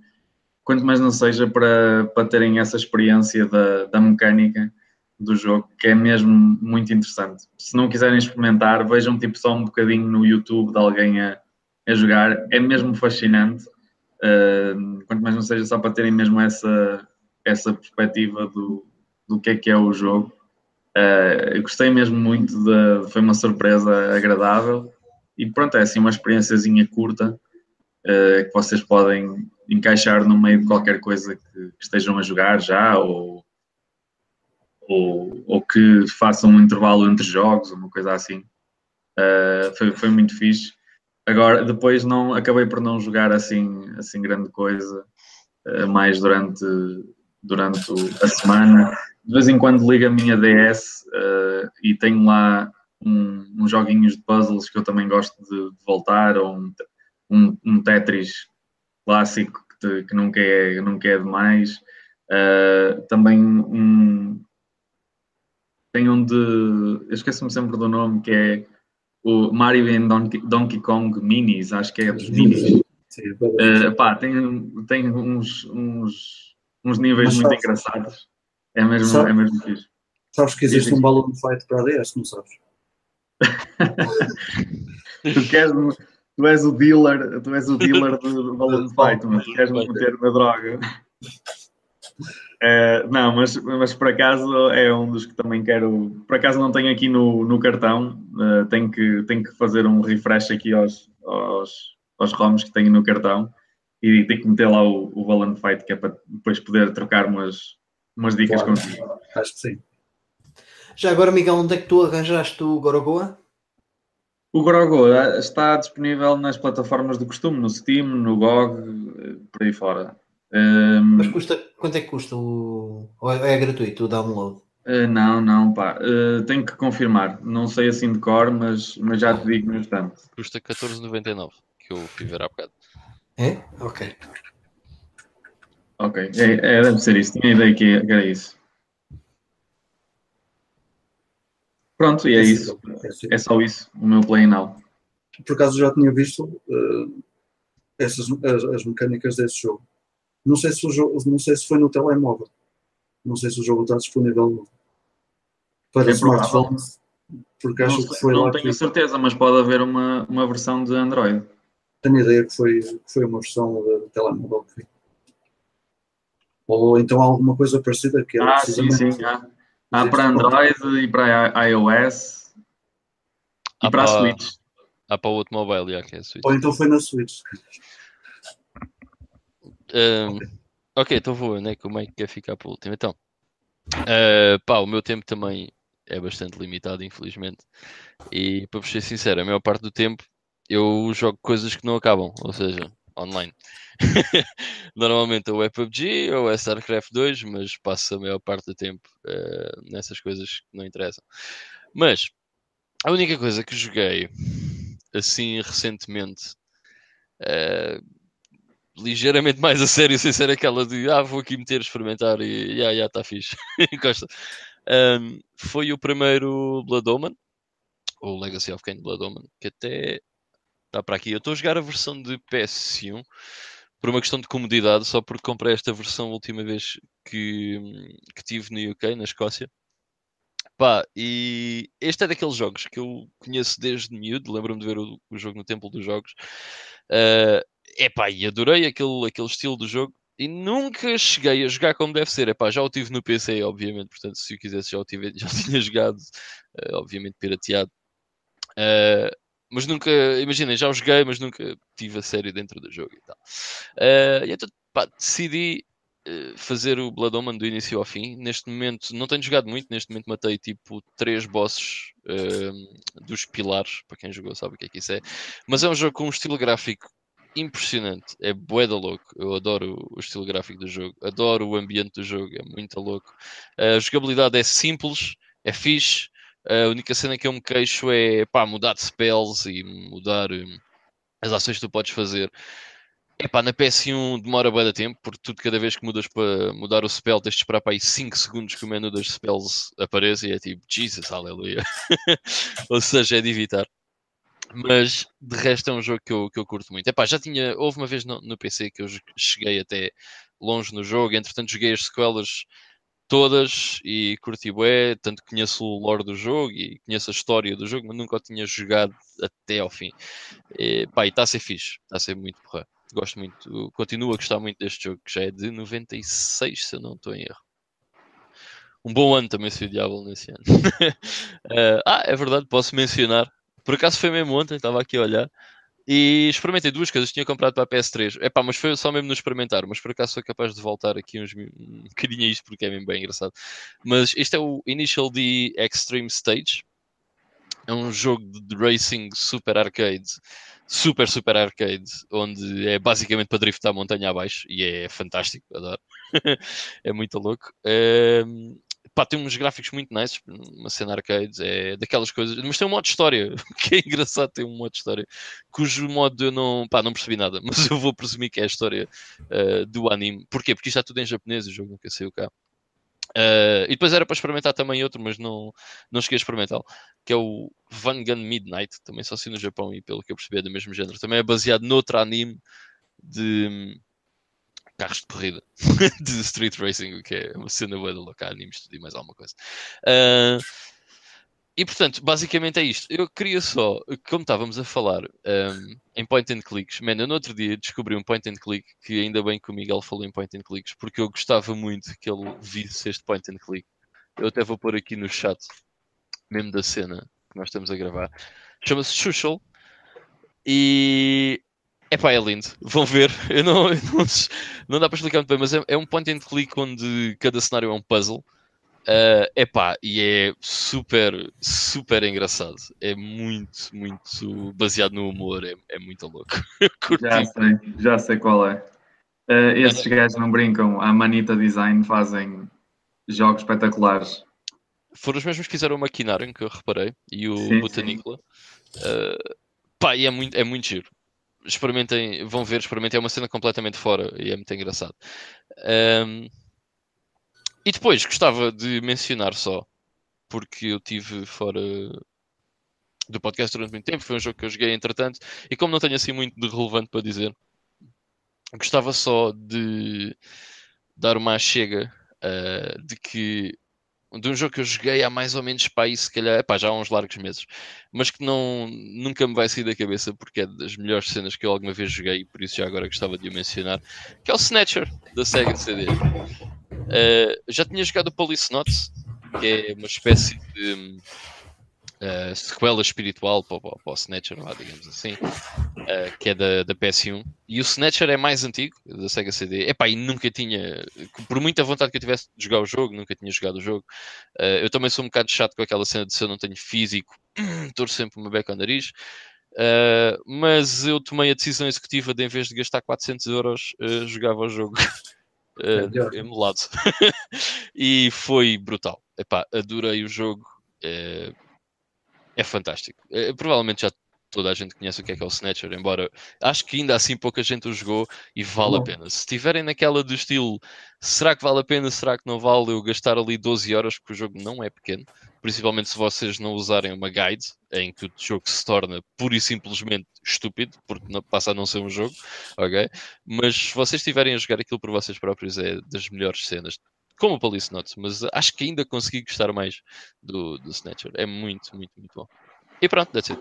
quanto mais não seja para, para terem essa experiência da, da mecânica do jogo, que é mesmo muito interessante. Se não quiserem experimentar, vejam tipo só um bocadinho no YouTube de alguém a, a jogar, é mesmo fascinante. Uh, quanto mais não seja só para terem mesmo essa, essa perspectiva do, do que é que é o jogo. Uh, gostei mesmo muito, de, foi uma surpresa agradável e pronto, é assim uma experiênciazinha curta uh, que vocês podem encaixar no meio de qualquer coisa que, que estejam a jogar já ou, ou, ou, que façam um intervalo entre jogos, uma coisa assim. Uh, foi, foi muito fixe. Agora, depois não acabei por não jogar assim, assim grande coisa, uh, mais durante, durante a semana. De vez em quando ligo a minha DS uh, e tenho lá um, uns joguinhos de puzzles que eu também gosto de, de voltar, ou um, um, um Tetris clássico que, que nunca, é, nunca é demais. Uh, também um, tem um de. Eu esqueço-me sempre do nome, que é o Mario and Donkey, Donkey Kong Minis, acho que é dos Minis. uh, pá, tem, tem uns, uns, uns níveis muito engraçados. É mesmo, sabe, é mesmo fixe. Sabes que existe um balão de fight para a DS, não sabes? tu queres tu és o dealer, tu és o dealer do, do Balloon Fight, mas tu queres me meter na droga. É, não, mas, mas por acaso é um dos que também quero. Por acaso não tenho aqui no, no cartão, uh, tenho, que, tenho que fazer um refresh aqui aos, aos, aos ROMs que tenho no cartão e tenho que meter lá o, o Valent Fight, que é para depois poder trocar umas, umas dicas claro. contigo. Acho que sim. Já agora, Miguel, onde é que tu arranjaste o Gorogoa? O Gorogoa está disponível nas plataformas do costume, no Steam, no GOG, por aí fora. Um, Mas custa, quanto é que custa o. Ou é, é gratuito o download? Uh, não, não, pá. Uh, tenho que confirmar. Não sei assim de cor, mas, mas já te digo no instante. Custa 14,99, que eu fui ver há bocado. É? Ok. Ok, é, é, deve ser isso. Tinha ideia que era isso. Pronto, e é, é isso. É só isso, o meu play now. Por acaso já tinha visto uh, essas, as, as mecânicas desse jogo. Não sei se o jogo, não sei se foi no telemóvel. Não sei se o jogo está disponível para é smartphones. Porque acho não, que foi não lá. Não tenho que... certeza, mas pode haver uma, uma versão de Android. Tenho ideia que foi, que foi uma versão de telemóvel que vi. Ou então alguma coisa parecida que era. Ah, sim, sim. Há, há para Android e para iOS e para a Switch. Há para o outro mobile, já que é a Switch. Ou então foi na Switch. Um, ok, então vou, né? Como é que quer ficar para o último? Então, uh, pá, o meu tempo também é bastante limitado, infelizmente. E para ser sincero, a maior parte do tempo eu jogo coisas que não acabam, ou seja, online. Normalmente ou é PUBG ou é StarCraft 2, mas passo a maior parte do tempo uh, nessas coisas que não interessam. Mas a única coisa que joguei assim recentemente. Uh, ligeiramente mais a sério, sem ser aquela de ah, vou aqui meter, experimentar e já, já está fixe. Gosta. Um, foi o primeiro Blood Omen, ou Legacy of Kain Blood Omen, que até está para aqui. Eu estou a jogar a versão de PS1 por uma questão de comodidade, só porque comprei esta versão a última vez que, que tive no UK, na Escócia. Pá, e este é daqueles jogos que eu conheço desde miúdo, lembro-me de ver o, o, jogo no Templo dos Jogos. Uh, epá, e adorei aquele, aquele estilo do jogo e nunca cheguei a jogar como deve ser. Epá, já o tive no PC, obviamente, portanto, se eu quisesse já o tive, já tinha jogado, uh, obviamente pirateado. Uh, mas nunca, imaginem, já o joguei, mas nunca tive a sério dentro do jogo e tal. Uh, e então, pá, decidi fazer o Blood Omen do início ao fim. Neste momento, não tenho jogado muito, neste momento matei tipo três bosses dos pilares, para quem jogou sabe o que é que isso é. Mas é um jogo com um estilo gráfico impressionante. É bué da louco. Eu adoro o estilo gráfico do jogo. Adoro o ambiente do jogo. É muito louco. A jogabilidade é simples, é fixe. A única cena que eu me queixo é pá, mudar de spells e mudar um, as ações que tu podes fazer. Epá, na PS1 demora bem de tempo, porque tudo cada vez que mudas para mudar o spell, tens de esperar para aí 5 segundos que o menu das spells apareça e é tipo, Jesus, aleluia. Ou seja, é de evitar. Mas de resto é um jogo que eu, que eu curto muito. Epá, já tinha, houve uma vez no, no PC que eu cheguei até longe no jogo, entretanto joguei as sequelas todas e curti bué, tanto conheço o lore do jogo e conheço a história do jogo, mas nunca o tinha jogado até ao fim. E, pá, está a ser fixe, está a ser muito porra. Gosto muito, continuo a gostar muito deste jogo, que já é de 96, se eu não estou em erro. Um bom ano também se o Diablo nesse ano. uh, ah, é verdade, posso mencionar por acaso foi mesmo ontem, estava aqui a olhar. E experimentei duas coisas, tinha comprado para a PS3. Epá, mas foi só mesmo no experimentar. Mas por acaso sou capaz de voltar aqui uns um bocadinho a isto porque é mesmo bem engraçado. Mas este é o Initial D Extreme Stage. É um jogo de racing super arcade. Super, super arcade. Onde é basicamente para driftar montanha abaixo. E é fantástico, adoro. é muito louco. É, pá, tem uns gráficos muito nice, uma cena arcade, é daquelas coisas, mas tem um modo de história, que é engraçado ter um modo de história, cujo modo eu não, pá, não percebi nada, mas eu vou presumir que é a história uh, do anime. Porquê? Porque isto está tudo em japonês, o jogo nunca saiu cá. Uh, e depois era para experimentar também outro, mas não, não cheguei a experimentá-lo, que é o Van Gun Midnight, também só assim no Japão e pelo que eu percebi é do mesmo género. Também é baseado noutro anime de carros de corrida de Street Racing, o que é uma cena boa de louca, animes, tudo e mais alguma coisa. Uh, e portanto, basicamente é isto. Eu queria só, como estávamos a falar um, em point and clicks, man, eu no outro dia descobri um point and click que ainda bem que o Miguel falou em point and clicks, porque eu gostava muito que ele visse este point and click. Eu até vou pôr aqui no chat, mesmo da cena que nós estamos a gravar. Chama-se Social. E Epá, é lindo. Vão ver. Eu não, eu não, não, dá para explicar muito bem, mas é, é, um point and click onde cada cenário é um puzzle. Uh, epá, e é super, super engraçado. É muito, muito baseado no humor. É, é muito louco. já sei, já sei qual é. Uh, esses gajos não brincam. A Manita Design fazem jogos espetaculares. Foram os mesmos que fizeram o Maquinarium, que eu reparei, e o sim, Botanicula. Uh, pá, e é muito, é muito giro. Experimentem, vão ver, experimentem. É uma cena completamente fora e é muito engraçado. Um, e depois gostava de mencionar só, porque eu tive fora do podcast durante muito tempo, foi um jogo que eu joguei entretanto, e como não tenho assim muito de relevante para dizer, gostava só de dar uma chega uh, de que de um jogo que eu joguei há mais ou menos para aí, se calhar, epá, já há uns largos meses, mas que não, nunca me vai sair da cabeça porque é das melhores cenas que eu alguma vez joguei e por isso já agora gostava de o mencionar, que é o Snatcher da Sega CD. Uh, já tinha jogado o Policenauts, que é uma espécie de uh, sequela espiritual para, para, para o Snatcher, lá, digamos assim, uh, que é da, da PS1. E o Snatcher é mais antigo, da Sega CD. Epá, e nunca tinha, por muita vontade que eu tivesse de jogar o jogo, nunca tinha jogado o jogo. eu também sou um bocado chato com aquela cena de se eu não tenho físico, estou sempre uma beca ao nariz. Uh, mas eu tomei a decisão executiva de, em vez de gastar 400 euros, uh, jogava o jogo uh, emulado. e foi brutal. Epá, adorei o jogo. É, é fantástico. É, provavelmente já toda a gente conhece o que é que é o Snatcher, embora acho que ainda assim pouca gente o jogou e vale a pena. Se estiverem naquela do estilo, será que vale a pena, será que não vale eu gastar ali 12 horas, porque o jogo não é pequeno, principalmente se vocês não usarem uma guide, em que o jogo se torna pura e simplesmente estúpido, porque passa a não ser um jogo, ok? Mas se vocês estiverem a jogar aquilo por vocês próprios, é das melhores cenas. Como o Police Notes, mas acho que ainda consegui gostar mais do, do Snatcher. É muito, muito, muito bom. E pronto, that's it.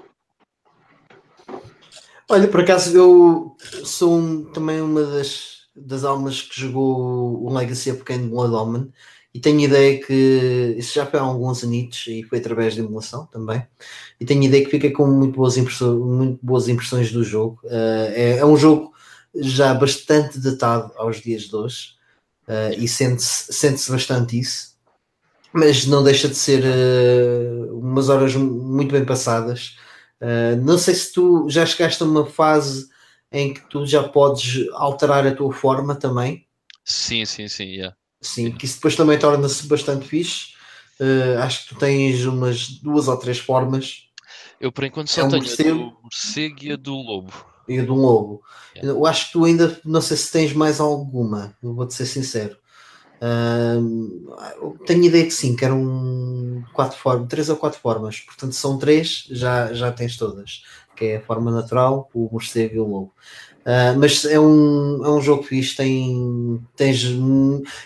Olha, por acaso eu sou um, também uma das, das almas que jogou o Legacy of Kain Blood Omen e tenho ideia que isso já foi há alguns anitos e foi através de emulação também. E tenho ideia que fica com muito boas, impressões, muito boas impressões do jogo. Uh, é, é, um jogo já bastante datado aos dias de hoje uh, e sente-se sente bastante isso, mas não deixa de ser uh, umas horas muito bem passadas. não sei se tu já chegaste a uma fase em que tu já podes alterar a tua forma também. Sim, sim, sim, yeah. Sim, que isso depois também torna-se bastante fixe. Uh, acho que tu tens umas duas ou três formas. Eu por enquanto só é um tenho morcego, do morcego e a do lobo. E a do lobo. Yeah. Eu acho que tu ainda não sei se tens mais alguma, vou-te ser sincero. Uh, tenho ideia que sim, que eram quatro formas, três ou quatro formas. Portanto, são três, já, já tens todas. Que é a forma natural, o morcego e o lobo. Uh, mas é um, é um jogo fixe, tem, tens,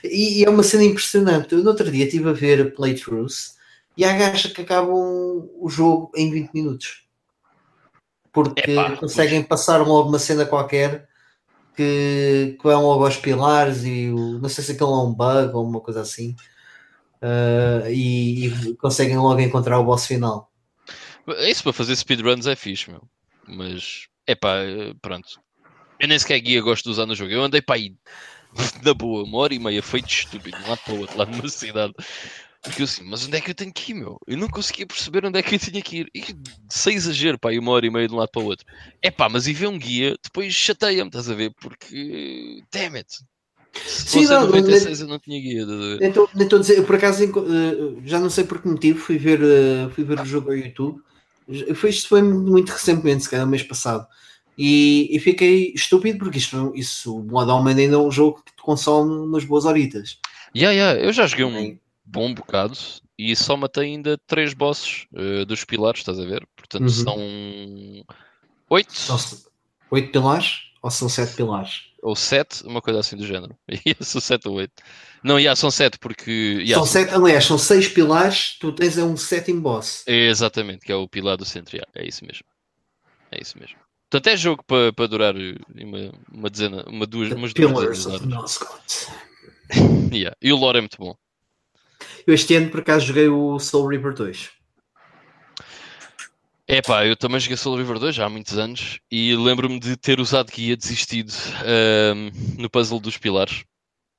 e, e, é uma cena impressionante. Eu no outro dia estive a ver playthroughs e há gajos que acabam o jogo em 20 minutos porque Epá, conseguem pois. passar logo uma cena qualquer que, que vão logo aos pilares e o, não sei se aquilo é um bug ou uma coisa assim uh, e, e, conseguem logo encontrar o boss final. Isso para fazer speedruns é fixe, meu. Mas é pá, pronto. Eu nem sequer guia gosto de usar no jogo. Eu andei para aí na boa, uma hora e meia, feito estúpido, de lado para o outro, lá numa cidade. Porque eu assim, mas onde é que eu tenho que ir, meu? Eu não conseguia perceber onde é que eu tinha que ir. E sem exagero, pá, uma hora e meia de um lado para o outro. É pá, mas e ver um guia, depois chateia-me, estás a ver? Porque, damn it. Se Sim, não, 96 eu não tinha guia. Nem estou a dizer, eu por acaso eh, já não sei por que motivo fui ver, eh, fui ver o jogo ao YouTube. Foi, isto foi muito recentemente, se calhar mês passado. E, e, fiquei estúpido porque isto, isso, o Omen ainda é um jogo que te consome umas boas horitas. Yeah, yeah. Eu já joguei um bom bocado e só matei ainda três bosses uh, dos pilares, estás a ver? Portanto, uhum. são oito. São oito pilares ou são sete pilares? ou 7, uma coisa assim do género. Ia são 7 ou 8. Não, ia, são 7 porque. Yeah, são 7, aliás, são 6 pilares, tu tens é um sétimo boss. É exatamente, que é o pilar do centro. Yeah, é isso mesmo. É isso mesmo. Portanto, é jogo para, para durar uma, uma dezena, uma, duas, umas duas dezenas yeah. E o lore é muito bom. Eu este ano por acaso joguei o Soul River 2. É pá, eu também joguei Soul River 2 já há muitos anos e lembro-me de ter usado guia desistido um, no puzzle dos pilares.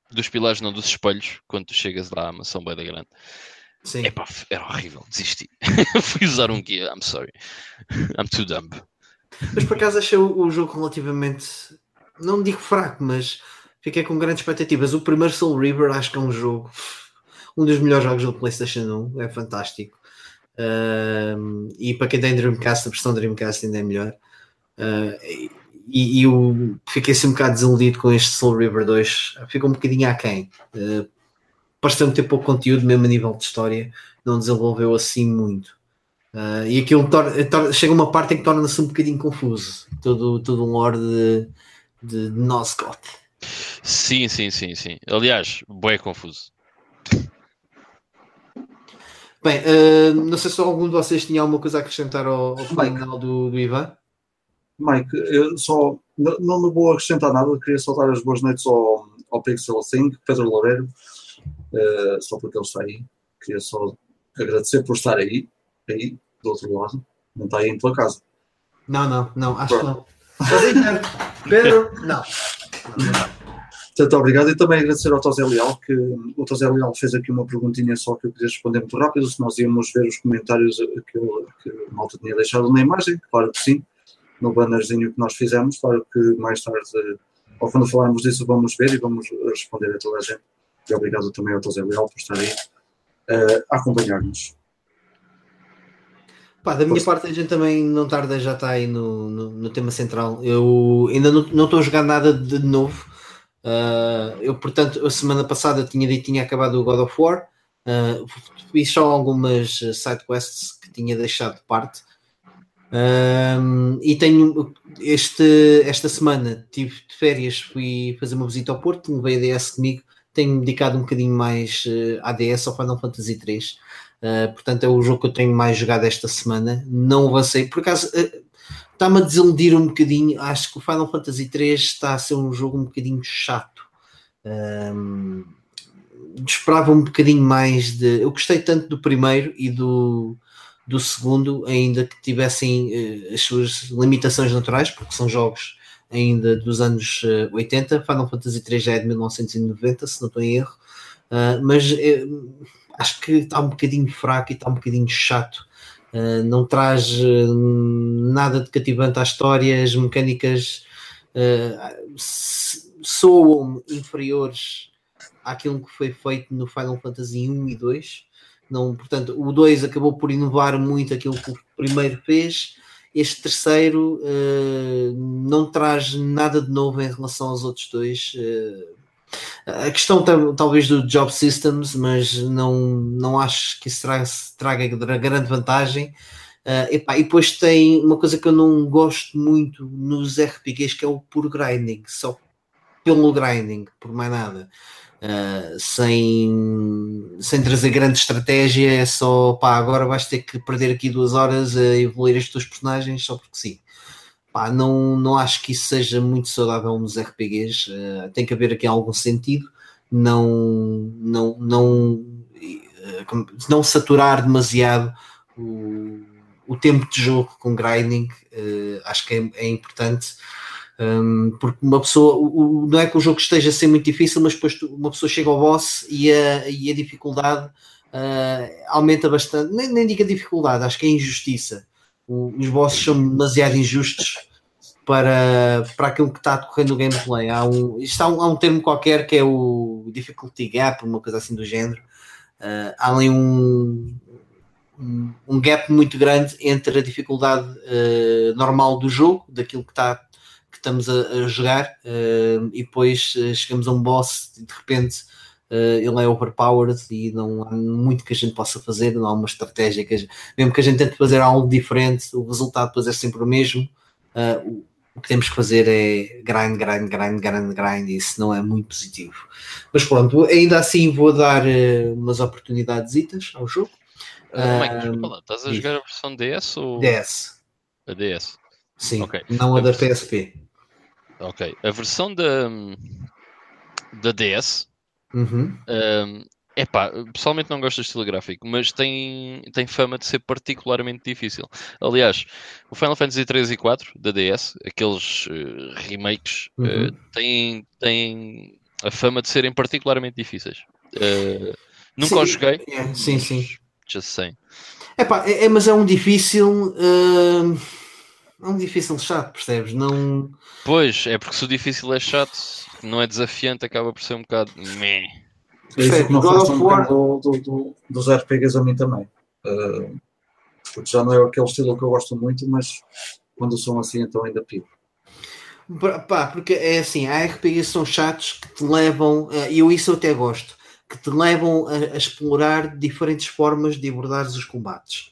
Dos pilares, não, dos espelhos, quando tu chegas lá à maçã bem da grande. Sim. Epá, era horrível, desisti. Fui usar um guia, I'm sorry. I'm too dumb. Mas por acaso achei o, o jogo relativamente, não digo fraco, mas fiquei com grandes expectativas. O primeiro Soul River acho que é um jogo, um dos melhores jogos do PlayStation 1, é fantástico. Uh, e para quem tem Dreamcast, a versão Dreamcast ainda é melhor. Uh, e, e eu fiquei assim um bocado desiludido com este Soul River 2. Ficou um bocadinho aquém. Uh, Pareceu-me ter pouco conteúdo, mesmo a nível de história, não desenvolveu assim muito. Uh, e aquilo chega uma parte em que torna-se um bocadinho confuso. Todo, todo um lore de, de, de Noscott. Sim, sim, sim, sim. Aliás, bem confuso. Bem, uh, não sei se algum de vocês tinha alguma coisa a acrescentar ao, ao painel do, do Ivan. Mike, eu só não, não vou acrescentar nada, queria só dar as boas noites ao, ao Pixel 5, Pedro Loureiro, uh, só porque ele está aí. Queria só agradecer por estar aí, aí, do outro lado. Não está aí em tua casa. Não, não, não, acho Pronto. que não. Pedro, não. não, não. Portanto, obrigado. E também agradecer ao Tosé Leal, que o Tosé Leal fez aqui uma perguntinha só que eu queria responder muito rápido, se nós íamos ver os comentários que, eu, que a malta tinha deixado na imagem, claro que sim, no bannerzinho que nós fizemos, claro que mais tarde, ou quando falarmos disso, vamos ver e vamos responder a toda a gente. E obrigado também ao Tosé Leal por estar aí uh, a acompanhar-nos. Pá, da minha parte, a gente também não tarda já está aí no, no, no tema central. Eu ainda não estou a jogar nada de novo Uh, eu, portanto, a semana passada tinha dito tinha acabado o God of War, uh, fiz só algumas side quests que tinha deixado de parte. E tenho este, esta semana tive de férias, fui fazer uma visita ao Porto, levei a DS comigo, tenho dedicado um bocadinho mais uh, à DS ao Final Fantasy 3. Uh, portanto, é o jogo que eu tenho mais jogado esta semana. Não avancei, por acaso, está-me a desiludir um bocadinho. Acho que o Final Fantasy 3 está a ser um jogo um bocadinho chato. Um, esperava um bocadinho mais de. Eu gostei tanto do primeiro e do, do segundo, ainda que tivessem uh, as suas limitações naturais, porque são jogos ainda dos anos uh, 80. Final Fantasy 3 já é de 1990, se não estou em erro. Uh, mas uh, acho que está um bocadinho fraco e está um bocadinho chato Uh, não traz uh, nada de cativante à história, as mecânicas uh, soam inferiores àquilo que foi feito no Final Fantasy 1 e 2. Não, portanto, o 2 acabou por inovar muito aquilo que o primeiro fez. Este terceiro não traz nada de novo em relação aos outros dois. A questão talvez do job systems, mas não, não acho que isso traga, traga grande vantagem. Uh, epá, e depois tem uma coisa que eu não gosto muito nos RPGs, que é o puro grinding, só pelo grinding, por mais nada. Uh, sem, sem trazer grande estratégia, é só pá, agora vais ter que perder aqui duas horas a evoluir estes teus personagens só porque sim. Pá, não, não acho que isso seja muito saudável nos RPGs. Uh, eh, tem que haver aqui algum sentido. Não, não, não, uh, não saturar demasiado o, o tempo de jogo com grinding. Uh, acho que é, é importante. Um, porque uma pessoa, o, não é que o jogo esteja a ser muito difícil, mas depois tu, uma pessoa chega ao boss e a, e a dificuldade aumenta bastante. Nem, nem digo a dificuldade, acho que é injustiça os bosses são demasiado injustos para, para aquilo que está a decorrer no gameplay. Há um, isto há um, há um termo qualquer que é o difficulty gap, uma coisa assim do género. Uh, há ali um, um, um, gap muito grande entre a dificuldade uh, normal do jogo, daquilo que, está, que estamos a, a jogar, uh, e depois chegamos a um boss e de repente Uh, ele é overpowered e não há muito que a gente possa fazer, não há uma estratégia que gente, mesmo que a gente tente fazer algo diferente, o resultado depois é sempre o mesmo. Uh, o que temos que fazer é grind, grind, grind, grind, grind, e isso não é muito positivo. Mas pronto, ainda assim vou dar uh, umas oportunidades ao jogo. Uh, Mike, um, estás a jogar a versão DS ou. DS. A DS. Sim, okay. não a, a da. PSP. Ok. A versão da, da DS uhum. um, Epá, pessoalmente não gosto do estilo gráfico, mas tem, tem fama de ser particularmente difícil. Aliás, o Final Fantasy 3 e 4 da DS, aqueles uh, remakes, uhum. uh, têm, têm a fama de serem particularmente difíceis. Uh, nunca sim, os joguei. É, sim, sim. Just saying. Epá, é, é, mas é um difícil. É um difícil chato, percebes? Não. Pois, é porque se o difícil é chato, não é desafiante, acaba por ser um bocado. Meh. É isso que não faz um War... do, do, do, dos RPGs a mim também. Uh, porque já não é aquele estilo que eu gosto muito, mas quando são assim, então ainda pior. Pá, porque é assim, há RPGs são chatos que te levam, e eu isso eu até gosto, que te levam a, a explorar diferentes formas de abordar os combates.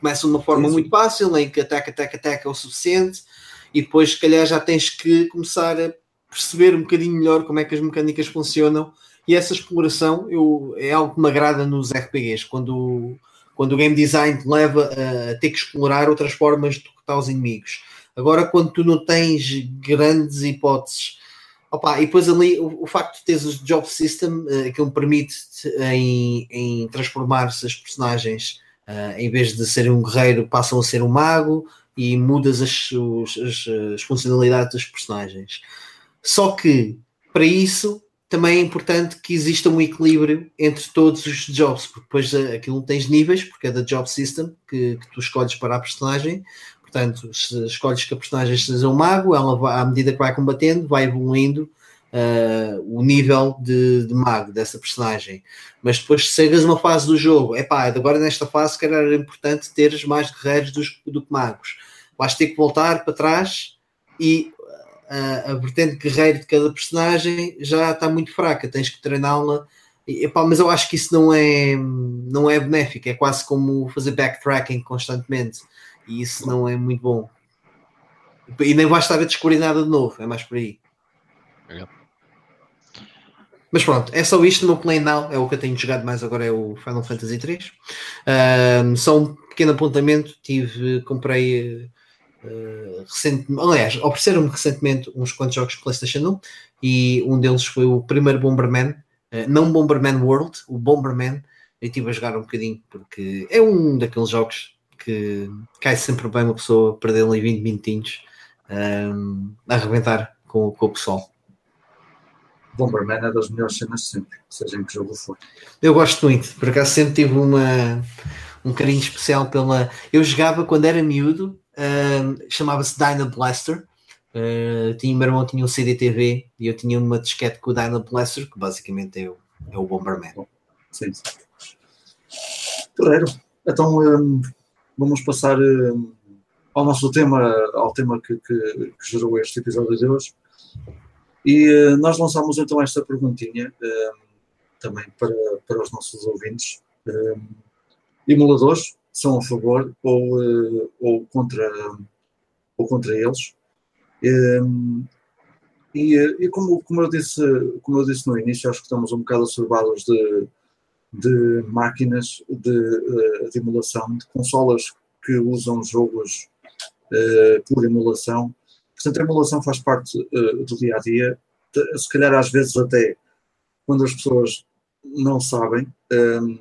Começa de uma forma muito fácil, em que ataca, ataca, ataca é o suficiente, e depois, se calhar, já tens que começar a perceber um bocadinho melhor como é que as mecânicas funcionam e essa exploração eu, é algo que me agrada nos RPGs, quando, quando o game design te leva a ter que explorar outras formas de derrotar os inimigos. Agora, quando tu não tens grandes hipóteses, opa, e depois ali o, o facto de teres o job system, uh, que permite em, em transformar-se as personagens, uh, em vez de serem um guerreiro, passam a ser um mago e mudas as, as, as funcionalidades dos personagens. Só que para isso também é importante que exista um equilíbrio entre todos os jobs, porque depois eh, aquilo tens níveis, porque é da job system que, que tu escolhes para a personagem. Portanto, escolhes que a personagem seja um mago, ela vai, à medida que vai combatendo, vai evoluindo uh, o nível de, de, mago dessa personagem. Mas depois, chegas uma fase do jogo, é pá, agora nesta fase, que era importante teres mais guerreiros dos, do que magos. Vais ter que voltar para trás e a, a vertente guerreiro de cada personagem já está muito fraca, tens que treiná-la. Mas eu acho que isso não é, não é benéfico, é quase como fazer backtracking constantemente, e isso não é muito bom. E nem vais estar a descobrir nada de novo, é mais por aí. Mas pronto, é só isto no meu play now, é o que eu tenho jogado mais agora, é o Final Fantasy 3. Um, só um pequeno apontamento, tive, comprei Uh, recente, aliás, ofereceram-me recentemente uns quantos jogos PlayStation 1 e um deles foi o primeiro Bomberman, uh, não Bomberman World, o Bomberman. Eu estive a jogar um bocadinho porque é um daqueles jogos que cai sempre bem uma pessoa perder ali 20 minutinhos a arrebentar com, com o pessoal. Bomberman é das melhores cenas sempre, seja em que jogo for. Eu gosto muito, por acaso sempre tive uma, um carinho especial pela. Eu jogava quando era miúdo chamava-se Dyna Blaster. Uh, tinha, meu irmão tinha um CDTV e eu tinha uma disquete com o Dyna Blaster, que basicamente é o, é o Bomberman. Sim, sim. Porreiro. Então um, vamos passar um, ao nosso tema, ao tema que, que, que, gerou este episódio de hoje. E uh, nós lançamos então esta perguntinha um, também para, para os nossos ouvintes. emuladores são a favor ou, eh, ou, contra, ou contra eles. E, eh, e como, como, eu disse, como eu disse no início, acho que estamos um bocado assorbados de, de máquinas de, eh, de emulação, de consolas que usam jogos por emulação. Portanto, a emulação faz parte uh, do dia a dia. Se calhar, às vezes, até quando as pessoas não sabem, um, ehm,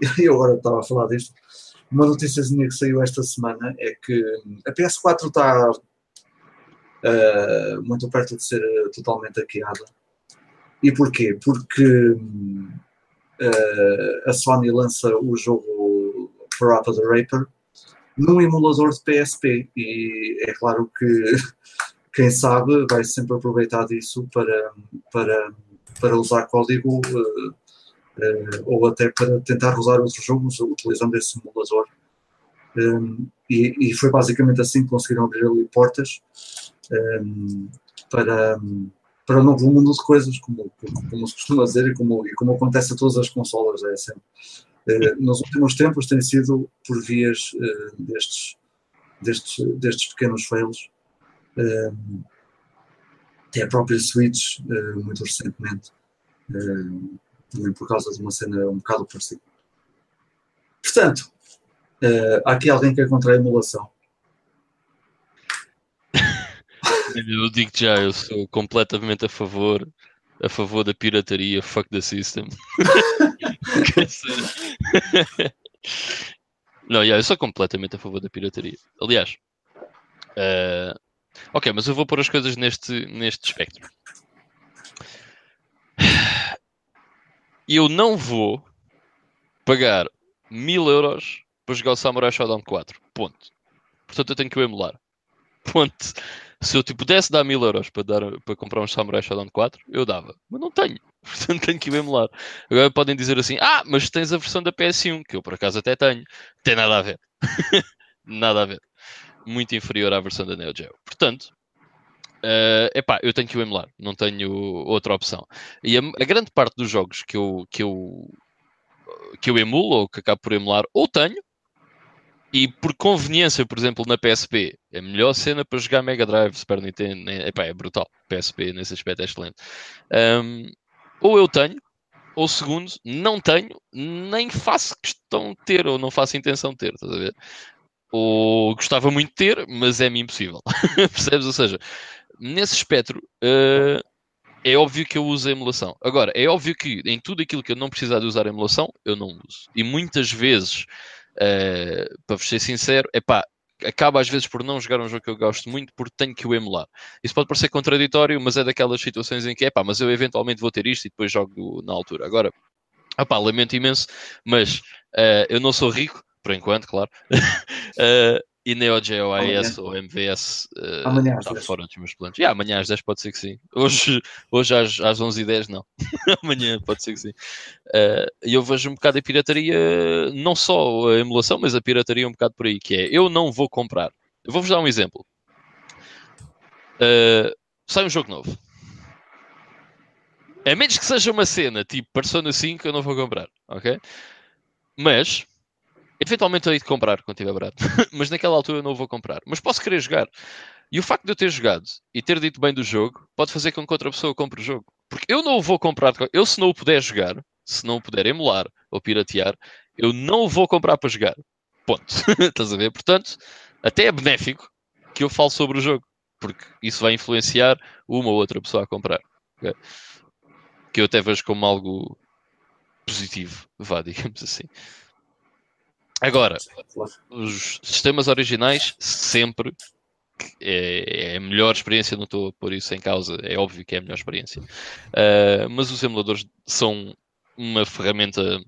eu agora estava a falar disto, uma notícia que saiu esta semana é que a PS4 está uh, muito perto de ser totalmente hackeada. E porquê? Porque uh, a Sony lança o jogo Parappa the Raper num emulador de PSP e é claro que quem sabe vai sempre aproveitar disso para, para, para usar código uh, uh, ou até para tentar usar outros jogos utilizando esse simulador. Um, e, e, foi basicamente assim que conseguiram abrir ali portas um, para, para um novo mundo de coisas, como, como, se costuma dizer e como, e como acontece a todas as consolas. É sempre. Uh, nos últimos tempos tem sido por vias uh, destes, destes, destes pequenos fails Uh, até a própria Switch, muito recentemente, também por causa de uma cena um bocado parecida. Portanto, há aqui alguém que é contra a emulação. Eu digo já, eu sou completamente a favor a favor da pirataria, fuck the system. Não, yeah, eu sou completamente a favor da pirataria. Aliás, uh, ok, mas eu vou pôr as coisas neste, neste espectro. Eu não vou pagar mil euros para jogar o Samurai Shodown 4. Ponto. Portanto, eu tenho que o emular. Ponto. Se eu tipo, pudesse dar mil euros para, dar, para comprar um Samurai Shodown 4, eu dava. Mas não tenho. Portanto, tenho que o emular. Agora podem dizer assim: ah, mas tens a versão da PS1, que eu por acaso até tenho. Tem nada a ver. nada a ver. Muito inferior à versão da Neo Geo. Portanto, Uh, epá, eu tenho que o emular, não tenho outra opção. E a, a, grande parte dos jogos que eu, que eu que eu emulo ou que acabo por emular, ou tenho, e por conveniência, por exemplo, na PSP, é a melhor cena para jogar Mega Drive, Super Nintendo, epá, é brutal. PSP nesse aspecto é excelente. Um, ou eu tenho, ou segundo, não tenho, nem faço questão de ter, ou não faço intenção de ter, estás a ver? Ou gostava muito de ter, mas é-me impossível. Percebes? Ou seja, nesse espectro, uh, é óbvio que eu uso a emulação. Agora, é óbvio que em tudo aquilo que eu não precisar de usar a emulação, eu não uso. E muitas vezes Uh, para vos ser sincero, é pá, acaba às vezes por não jogar um jogo que eu gosto muito porque tenho que o emular. Isso pode parecer contraditório, mas é daquelas situações em que é pá, mas eu eventualmente vou ter isto e depois jogo na altura. Agora, opá, lamento imenso, mas uh, eu não sou rico, por enquanto, claro. uh, E Neo Geo AES ou MVS uh, amanhã está fora dos meus planos. Yeah, amanhã às 10 pode ser que sim. Hoje, hoje às, às 11h10 não. amanhã pode ser que sim. Uh, e eu vejo um bocado a pirataria, não só a emulação, mas a pirataria um bocado por aí, que é eu não vou comprar. Eu vou-vos dar um exemplo. Uh, sai um jogo novo. A menos que seja uma cena tipo Persona 5, eu não vou comprar, ok? Mas Eventualmente hei de comprar quando estiver barato, mas naquela altura eu não vou comprar. Mas posso querer jogar. E o facto de eu ter jogado e ter dito bem do jogo pode fazer com que outra pessoa compre o jogo. Porque eu não o vou comprar. Eu, se não o puder jogar, se não o puder emular ou piratear, eu não o vou comprar para jogar. Ponto. Estás a ver? Portanto, até é benéfico que eu falo sobre o jogo. Porque isso vai influenciar uma ou outra pessoa a comprar. Okay? Que eu até vejo como algo positivo, vá, digamos assim. Agora, os sistemas originais sempre é, é, a melhor experiência, não estou a pôr isso em causa, é óbvio que é a melhor experiência. Uh, mas os emuladores são uma ferramenta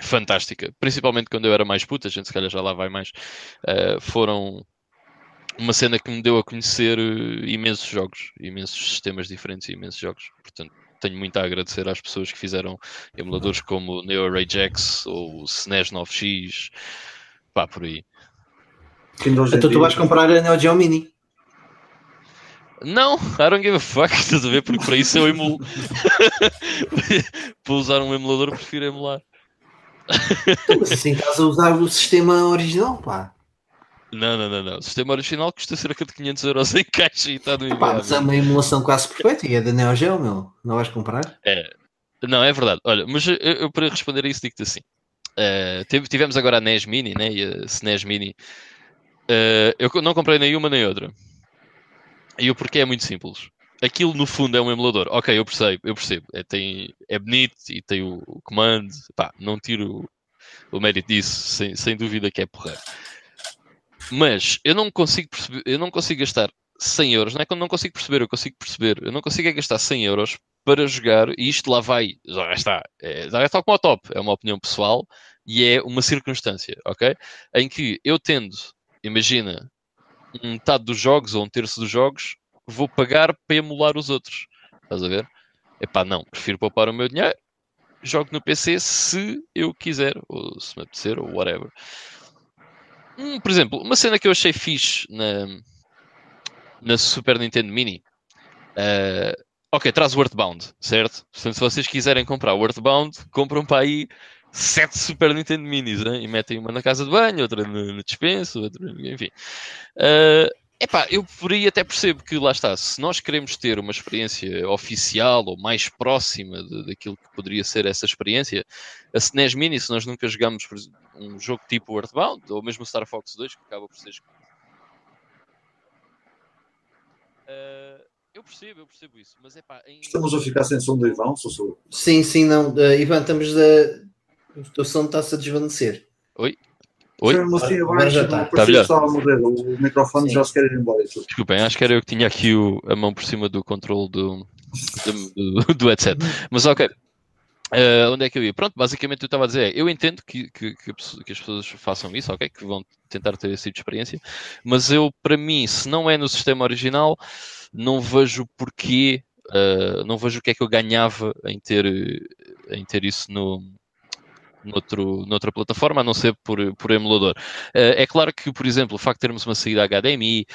fantástica, principalmente quando eu era mais puta, a gente se calhar já lá vai mais. Uh, foram uma cena que me deu a conhecer imensos jogos, imensos sistemas diferentes e imensos jogos. Portanto, tenho muito a agradecer às pessoas que fizeram emuladores como o Neo Ragex ou o SNES 9X, pá, por aí. Então tu vais comprar a Neo Geo Mini? Não, I don't give a fuck, estás a ver? Porque para isso eu emulo. para usar um emulador, prefiro emular. Assim estás a usar o sistema original, pá. Não, não, não, não. O sistema original custa cerca de 500 euros em caixa e está no enviado. Mas é uma emulação quase perfeita e é da Neo Geo, meu. Não vais comprar? É. Não, é verdade. Olha, mas eu, eu para responder a isso digo-te assim. Uh, tivemos agora a NES Mini, né? E a SNES Mini. Uh, eu não comprei nenhuma nem outra. E o porquê é muito simples. Aquilo no fundo é um emulador. Ok, eu percebo, eu percebo. É, tem, é bonito e tem o, o comando. Pá, não tiro o, mérito disso, sem, sem dúvida que é porreiro. Mas eu não consigo perceber, eu não consigo gastar 100 euros, não é que eu não consigo perceber, eu consigo perceber, eu não consigo é gastar 100 euros para jogar, e isto lá vai, já está, é, já está como ao top, é uma opinião pessoal e é uma circunstância, ok? Em que eu tendo, imagina, metade dos jogos ou um terço dos jogos, vou pagar para emular os outros, estás a ver? Epá, não, prefiro poupar o meu dinheiro, jogo no PC se eu quiser, ou se me apetecer, ou whatever. Hum, por exemplo, uma cena que eu achei fixe na, na Super Nintendo Mini. Uh, ok, traz o Earthbound, certo? Portanto, se vocês quiserem comprar o Earthbound, compram para aí sete Super Nintendo Minis né? e metem uma na casa de banho, outra no, no dispenso, outra, enfim. Uh, Epá, eu por aí até percebo que lá está, se nós queremos ter uma experiência oficial ou mais próxima de, daquilo que poderia ser essa experiência, a SNES Mini, se nós nunca jogamos um jogo tipo Earthbound, ou mesmo Star Fox 2, que acaba por ser. Uh, eu percebo, eu percebo isso, mas é pá. Em... Estamos a ficar sem som do Ivan, sou sou. Sim, sim, não. Uh, Ivan, estamos a. O teu som está-se a desvanecer. Oi? Oi? Agora já está. Tá melhor. O microfone Sim. já se quer ir embora. Desculpem, acho que era eu que tinha aqui o, a mão por cima do controle do, do, do headset. Mas ok. Uh, onde é que eu ia? Pronto, basicamente eu estava a dizer, eu entendo que, que, que, as pessoas façam isso, ok? Que vão tentar ter esse tipo de experiência, mas eu, para mim, se não é no sistema original, não vejo porquê, uh, não vejo o que é que eu ganhava em ter, em ter isso no, noutro, noutra plataforma, a não ser por, por emulador. Uh, é claro que, por exemplo, o facto de termos uma saída HDMI,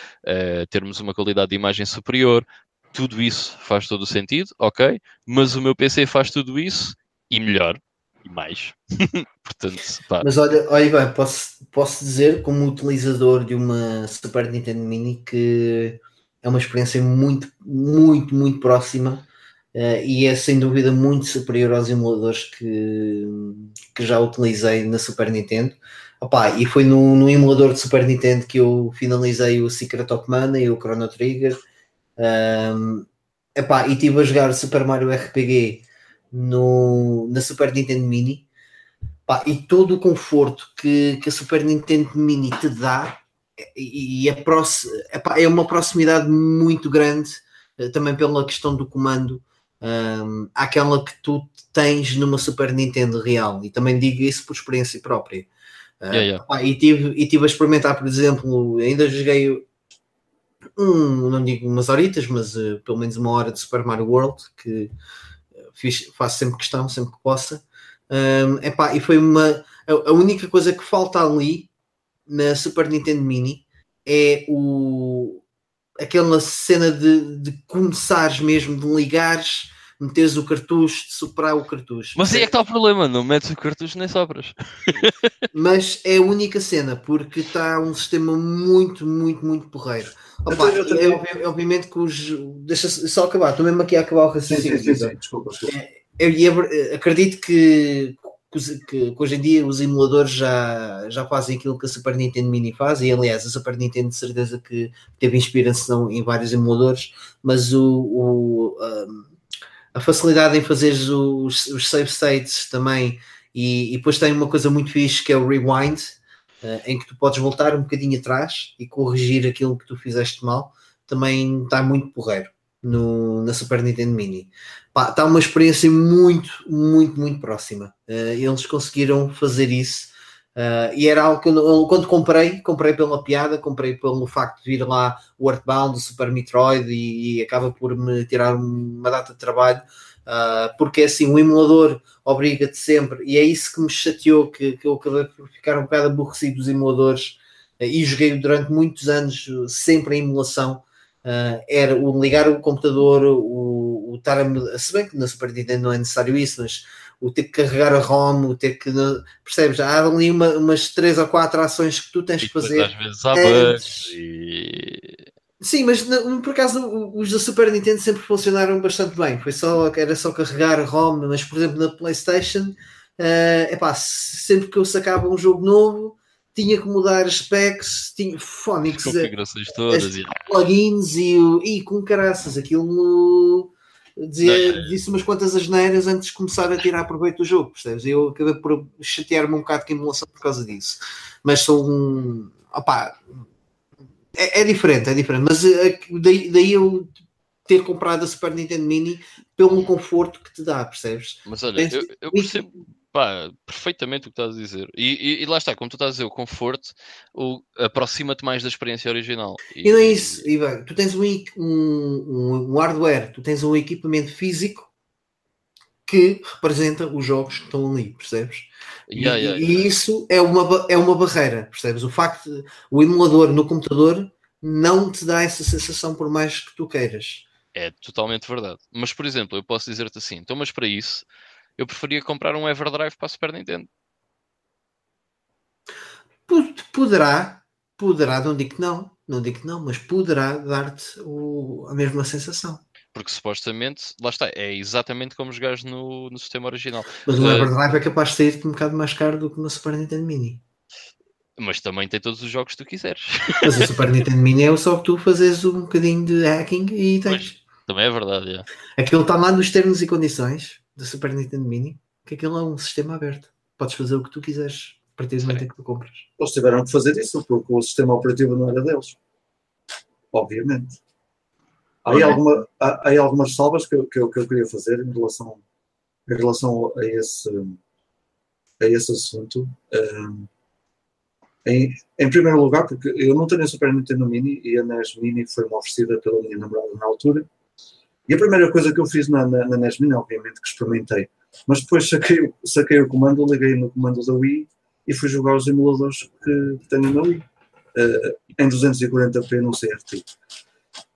termos uma qualidade de imagem superior, tudo isso faz todo o sentido, ok, mas o meu PC faz tudo isso e melhor. E mais. Portanto, pá. Mas olha, olha Ivan, posso, posso dizer, como utilizador de uma Super Nintendo Mini, que é uma experiência muito, muito, muito próxima Uh, e é sem dúvida muito superior aos emuladores que, que já utilizei na Super Nintendo. Opa, e foi no, no, emulador de Super Nintendo que eu finalizei o Secret of Mana e o Chrono Trigger. Um, epá, e estive a jogar Super Mario RPG no, na Super Nintendo Mini. Epá, e todo o conforto que, que a Super Nintendo Mini te dá e, e é, é uma proximidade muito grande eh, também pela questão do comando um, àquela que tu tens numa Super Nintendo real. E também digo isso por experiência própria. Uh, yeah, yeah. Pá, e, tive, e tive a experimentar, por exemplo, ainda joguei um, não digo umas horitas, mas uh, pelo menos uma hora de Super Mario World, que fiz, faço sempre questão, sempre que possa. Um, epá, e foi uma. A, única coisa que falta ali na Super Nintendo Mini é o, aquela cena de, de começares mesmo, de ligares, meteres o cartucho, de superar o cartucho. Mas aí é que está o problema, não metes o cartucho nem sopras. Mas é a única cena, porque está um sistema muito, muito, muito porreiro. Opa, é, obviamente que os. Deixa só acabar, estou mesmo aqui a acabar o raciocínio. Sim, sim, sim, desculpa, desculpa. É, eu, acredito que que, que, hoje em dia os emuladores já, já fazem aquilo que a Super Nintendo Mini faz, e aliás, a Super Nintendo de certeza que teve inspiração em vários emuladores, mas o, o a facilidade em fazer os, os save states também, e, e, depois tem uma coisa muito fixe que é o rewind, uh, em que tu podes voltar um bocadinho atrás e corrigir aquilo que tu fizeste mal, também está muito porreiro no, na Super Nintendo Mini. está uma experiência muito, muito, muito próxima. Uh, eles conseguiram fazer isso. Uh, e era algo que eu, quando comprei, comprei pela piada, comprei pelo facto de vir lá o Earthbound, o Super Metroid e, e acaba por me tirar uma data de trabalho, uh, porque assim, o emulador obriga-te sempre, e é isso que me chateou, que, que eu acabei por ficar um bocado aborrecido dos emuladores, uh, e joguei durante muitos anos sempre em emulação, era o ligar o computador, o, o estar a. Se bem que na Super Nintendo não é necessário isso, mas o ter que carregar a ROM, o ter que. Percebes? Há ali uma, umas três ou quatro ações que tu tens que fazer. Às vezes há bugs e. Sim, mas por acaso os da Super Nintendo sempre funcionaram bastante bem. Foi só, era só carregar a ROM, mas por exemplo na PlayStation, uh, epá, sempre que eu sacava um jogo novo, tinha que mudar as specs, tinha as configurações todas, e... plugins e, e com caraças, aquilo dizia, disse umas quantas asneiras antes de começar a tirar proveito do jogo, percebes? Eu acabei por chatear-me um bocado com a emulação por causa disso, mas sou um opá, é, é diferente, é diferente, mas eh, daí, daí eu ter comprado a Super Nintendo Mini pelo conforto que te dá, percebes? Mas olha, eu, eu percebo Pá, perfeitamente o que estás a dizer. E, e, e, lá está, como tu estás a dizer, o conforto aproxima-te mais da experiência original. E, e não é isso, Ivan. Tu tens um, um, um, hardware, tu tens um equipamento físico que representa os jogos que estão ali, percebes? Yeah, yeah, yeah. E, isso é uma, é uma barreira, percebes? O facto de o emulador no computador não te dá essa sensação por mais que tu queiras. É totalmente verdade. Mas, por exemplo, eu posso dizer-te assim, então, mas para isso eu preferia comprar um Everdrive para a Super Nintendo. Poderá, poderá, não digo que não, não digo que não, mas poderá dar-te a mesma sensação. Porque supostamente, lá está, é exatamente como jogares no, no sistema original. Mas o uh, Everdrive é capaz de sair um bocado mais caro do que no Super Nintendo Mini. Mas também tem todos os jogos que tu quiseres. Mas o Super Nintendo Mini é só que tu fazes um bocadinho de hacking e tens. Mas, também é verdade, é. Aquilo está lá nos termos e condições do Super Nintendo Mini, que aquilo é um sistema aberto. Podes fazer o que tu quiseres a partir do momento em que tu compras. Eles tiveram que fazer isso porque o sistema operativo não era deles. Obviamente. Há aí, alguma, há, há algumas salvas que, que, eu, que eu queria fazer em relação, em relação a, esse, a esse assunto. Um, em, em, primeiro lugar, porque eu não tenho a Super Nintendo Mini e a NES Mini foi-me oferecida pela minha namorada na altura. E a primeira coisa que eu fiz na, na, na NES Mini, obviamente, que experimentei. Mas depois saquei, saquei o comando, liguei no comando da Wii e fui jogar os emuladores que tenho na Wii. Uh, em 240p no CRT.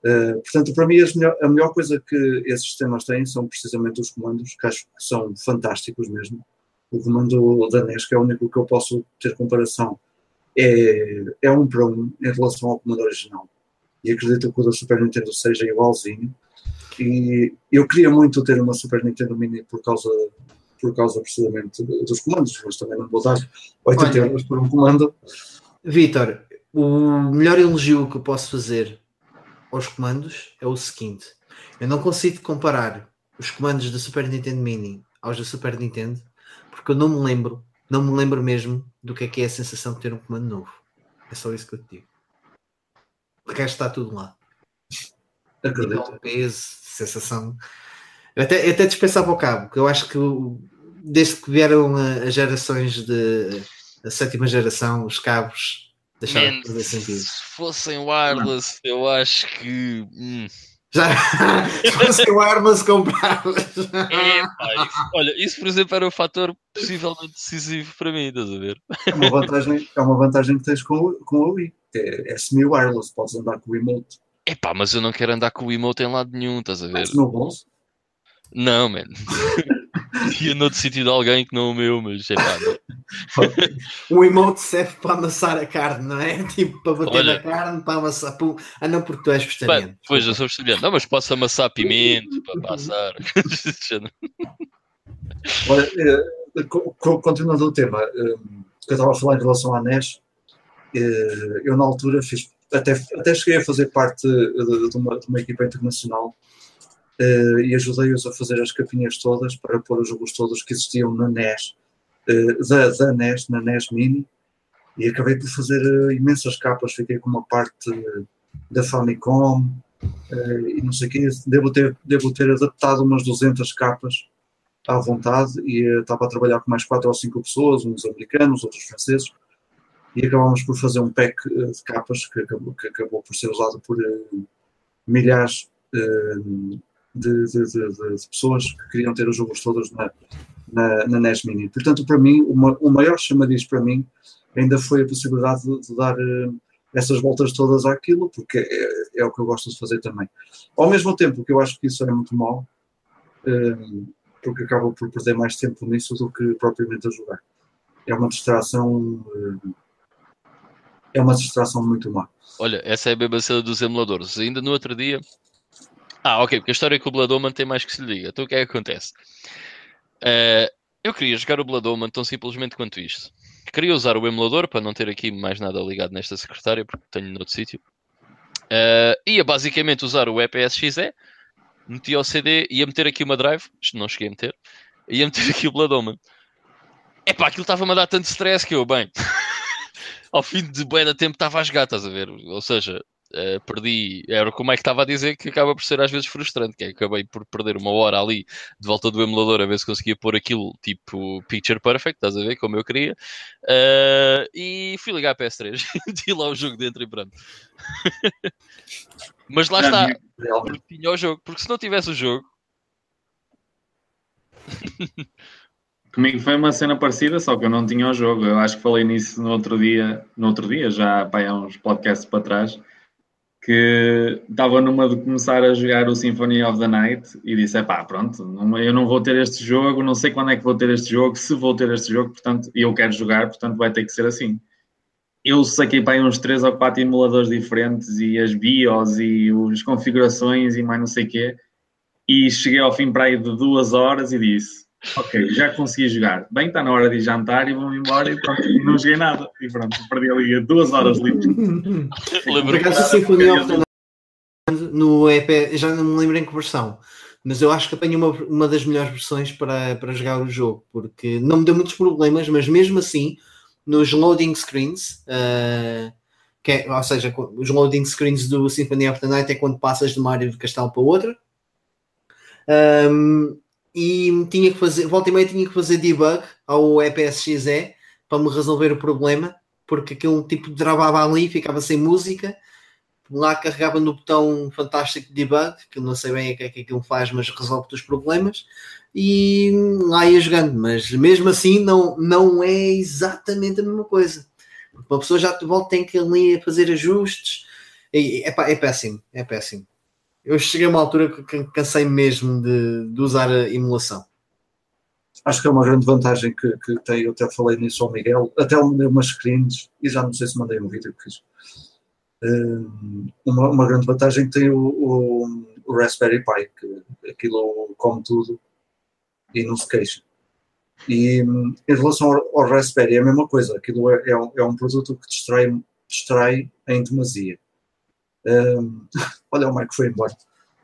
Uh, portanto, para mim, melhor, a melhor coisa que esses sistemas têm são precisamente os comandos, que acho que são fantásticos mesmo. O comando da NES, que é o único que eu posso ter comparação, é, é um para um em relação ao comando original. E acredito que o da Super Nintendo seja igualzinho. E eu queria muito ter uma Super Nintendo Mini por causa, por causa precisamente dos comandos, mas também não vou dar 80 euros por um comando. Vitor, o melhor elogio que eu posso fazer aos comandos é o seguinte: eu não consigo comparar os comandos da Super Nintendo Mini aos da Super Nintendo, porque eu não me lembro, não me lembro mesmo do que é que é a sensação de ter um comando novo. É só isso que eu te digo. O resto está tudo lá. Acredito. Peso, sensação. Eu até, eu até dispensava o cabo, porque eu acho que desde que vieram as gerações de a sétima geração, os cabos deixaram de fazer sentido. Se fossem wireless, não. eu acho que. Hum. Já se fossem wireless compravas. É, olha, isso por exemplo era um fator possivelmente decisivo para mim, estás a ver? É uma vantagem, é uma vantagem que tens com, com a Wii. É, é semi-wireless, podes andar com o emote. Epá, mas eu não quero andar com o emote em lado nenhum, estás a ver? no bolso? Não, man. Ia noutro sítio de alguém que não é o meu, mas é pá. o emote serve para amassar a carne, não é? Tipo, para bater Olha, na carne, para amassar. Pum. Ah, não, porque tu és vegetariano. Pois, eu sou vegetariano. Não, mas posso amassar pimento para passar. Olha, eh, continuando o tema, eh, que eu estava a falar em relação à NES, eh, eu na altura fiz, até, até cheguei a fazer parte de uma, de uma equipa internacional uh, e ajudei-os a fazer as capinhas todas para pôr os jogos todos que existiam na NES, uh, eh, da, da NES, na NES Mini, e acabei por fazer imensas capas, fiquei com uma parte da Famicom e não sei o quê, devo ter, devo ter adaptado umas 200 capas à vontade e estava a trabalhar com mais quatro ou cinco pessoas, uns americanos, outros franceses, e acabámos por fazer um pack de capas que acabou, que acabou por ser usado por milhares de, de, de, de, pessoas que queriam ter os jogos todos na, na, na NES Mini. Portanto, para mim, o maior chamariz para mim ainda foi a possibilidade de, dar uh, essas voltas todas àquilo, porque é, é, o que eu gosto de fazer também. Ao mesmo tempo que eu acho que isso é muito mau, uh, porque acabo por perder mais tempo nisso do que propriamente a jogar. É uma distração. É uma distração muito má. Olha, essa é a cena dos emuladores. Ainda no outro dia ah, ok, porque a história com o Blood tem mais que se lhe diga. Então o que é que acontece? Uh, eu queria jogar o Blood tão simplesmente quanto isto. Queria usar o emulador para não ter aqui mais nada ligado nesta secretária, porque tenho noutro sítio. Uh, ia basicamente usar o EPSXE, metia o CD, ia meter aqui uma drive, não cheguei a meter, ia meter aqui o Blood Omen. Epá, aquilo estava-me a dar tanto stress que eu, bem, ao fim de bem da tempo estava a jogar, estás a ver? Ou seja, Uh, perdi, era como é que estava a dizer que acaba por ser às vezes frustrante, que é, acabei por perder uma hora ali de volta do emulador a ver se conseguia pôr aquilo tipo picture perfect, estás a ver, como eu queria, uh, e fui ligar a PS3, meti lá o jogo dentro e pronto. Mas lá está, porque tinha o jogo, porque se não tivesse o jogo. Comigo foi uma cena parecida, só que eu não tinha o jogo. Eu acho que falei nisso no outro dia, no outro dia, já pá, há uns podcasts para trás que estava numa de começar a jogar o Symphony of the Night e disse: pá, pronto, eu não vou ter este jogo, não sei quando é que vou ter este jogo, se vou ter este jogo, portanto, eu quero jogar, portanto vai ter que ser assim. eu saquei para uns 3 ou 4 emuladores diferentes e as BIOS e as configurações e mais não sei o quê. E cheguei ao fim para aí de duas horas e disse: Ok, já consegui jogar. Bem, está na hora de jantar e vou-me embora e pronto, não joguei nada. E pronto, perdi ali duas horas livres. Por acaso, a Sinfonia of the Night no EP, já não me lembro em que versão, mas eu acho que apanho uma, uma das melhores versões para, para jogar o jogo, porque não me deu muitos problemas, mas mesmo assim nos loading screens, uh, que é, ou seja, os loading screens do Symphony of the Night é quando passas de uma área de castelo para outra. Um, e tinha que fazer, volta e meia tinha que fazer debug ao EPSXE para me resolver o problema, porque aquilo tipo travava ali, ficava sem música. Lá carregava no botão fantástico de debug, que eu não sei bem o que é que aquilo faz, mas resolve os problemas e lá ia jogando, mas mesmo assim não, não é exatamente a mesma coisa. Uma pessoa já de volta tem que ali fazer ajustes. E, é péssimo, é péssimo. Eu cheguei a uma altura que cansei mesmo de, de usar a emulação. Acho que é uma grande vantagem que, que tem, eu até falei nisso ao Miguel, até mandei umas screens e já não sei se mandei um vídeo que fiz. Uh, uma, uma grande vantagem que tem o, o, o Raspberry Pi, que aquilo come tudo e não se queixa. E em relação ao, ao Raspberry é a mesma coisa, aquilo é, é, um, é um produto que distrai, distrai em demasia. Um, olha, o Mike foi embora.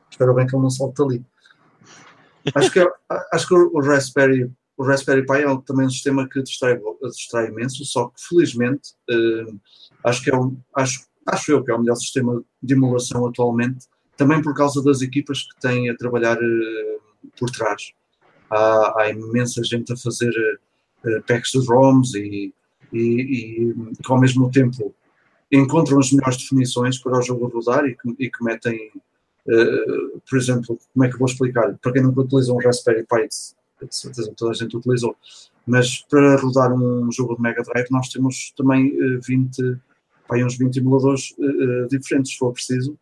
Espero bem que ele não salte ali. Acho que, acho que o Raspberry, o Raspberry Pi é também um sistema que distrai, distrai imenso, só que felizmente acho que é um, acho, acho eu que é o melhor sistema de emulação atualmente, também por causa das equipas que têm a trabalhar uh, por trás há, há imensa gente a fazer uh, packs de ROMs e, e, e, que ao mesmo tempo encontram as melhores definições para o jogo rodar e que, e que metem, uh, por exemplo, como é que vou explicar? Para quem nunca utiliza um Raspberry Pi, de certeza toda a gente utilizou, mas para rodar um jogo de Mega Drive nós temos também uh, 20, aí uns 20 emuladores uh, diferentes, se for preciso,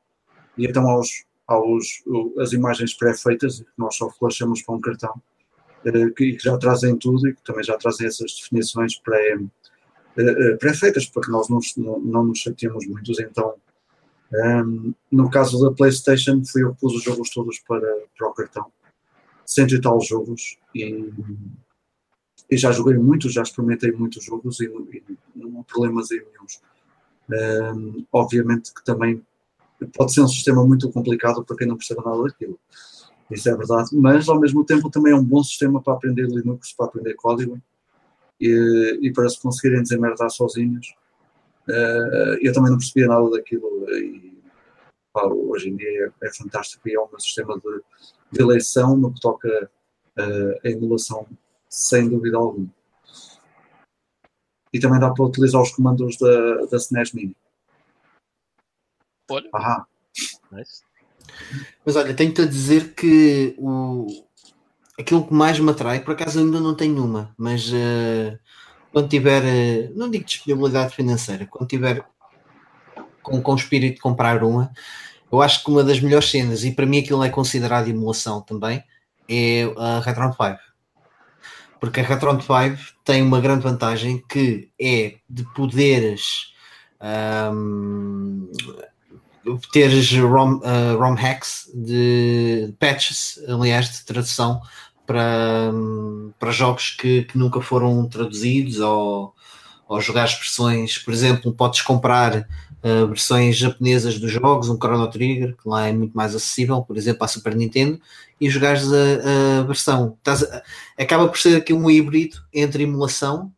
e então aos, aos, as imagens pré-feitas, que nós só flashamos para um cartão, eh, que já trazem tudo e que também já trazem essas definições pré, eh, eh, pré-feitas, para que nós não, não nos chateemos muito. Então, um, ehm, no caso da PlayStation, fui eu que pus os jogos todos para, para o cartão, cento e tal jogos, e, e já joguei muitos, já experimentei muitos jogos e, e não há problemas aí nenhums. Um, ehm, obviamente que também pode ser um sistema muito complicado para quem não percebe nada daquilo isso é verdade, mas ao mesmo tempo também é um bom sistema para aprender Linux, para aprender código e, e para se conseguirem desemmerdar sozinhos. Uh, eu também não percebia nada daquilo e pá, hoje em dia é, é, fantástico e é um sistema de, de eleição no que toca uh, a emulação, sem dúvida alguma. E também dá para utilizar os comandos da, da SNES Mini. Olha. Aham. Nice. Mas olha, tenho-te a dizer que o, aquilo que mais me atrai, por acaso ainda não tenho uma, mas uh, quando tiver, uh, não digo disponibilidade financeira, quando tiver com, com o espírito de comprar uma, eu acho que uma das melhores cenas, e para mim aquilo é considerado emulação também, é a Retron 5. Porque a Retron 5 tem uma grande vantagem que é de poderes um, teres ROM, uh, ROM hacks de patches, aliás, de tradução para, para jogos que, que nunca foram traduzidos ou, ou jogar versões, por exemplo, podes comprar uh, versões japonesas dos jogos, um Chrono Trigger, que lá é muito mais acessível, por exemplo, à Super Nintendo, e jogares a, a versão. Estás acaba por ser aqui um híbrido entre emulação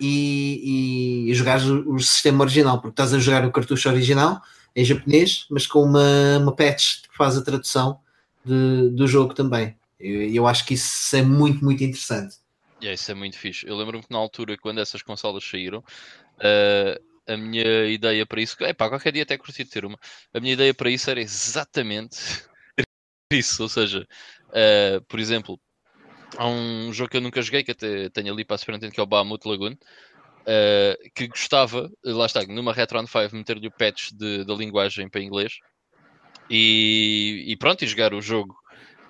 e, e, e jogares o, o sistema original, porque estás a jogar o cartucho original em japonês, mas com uma, uma patch que faz a tradução de, do jogo também. Eu, eu acho que isso é muito, muito interessante. É, isso é muito fixe. Eu lembro-me que na altura, quando essas consolas saíram, uh, a minha ideia para isso, é pá, qualquer dia até curti ter uma. A minha ideia para isso era exatamente isso. Ou seja, uh, por exemplo, há um jogo que eu nunca joguei, que até tenho ali para a Super que é o Bahamut Lagoon, uh, que gostava, lá está, numa Retron 5 meter-lhe o patch da linguagem para inglês e, e, pronto, e jogar o jogo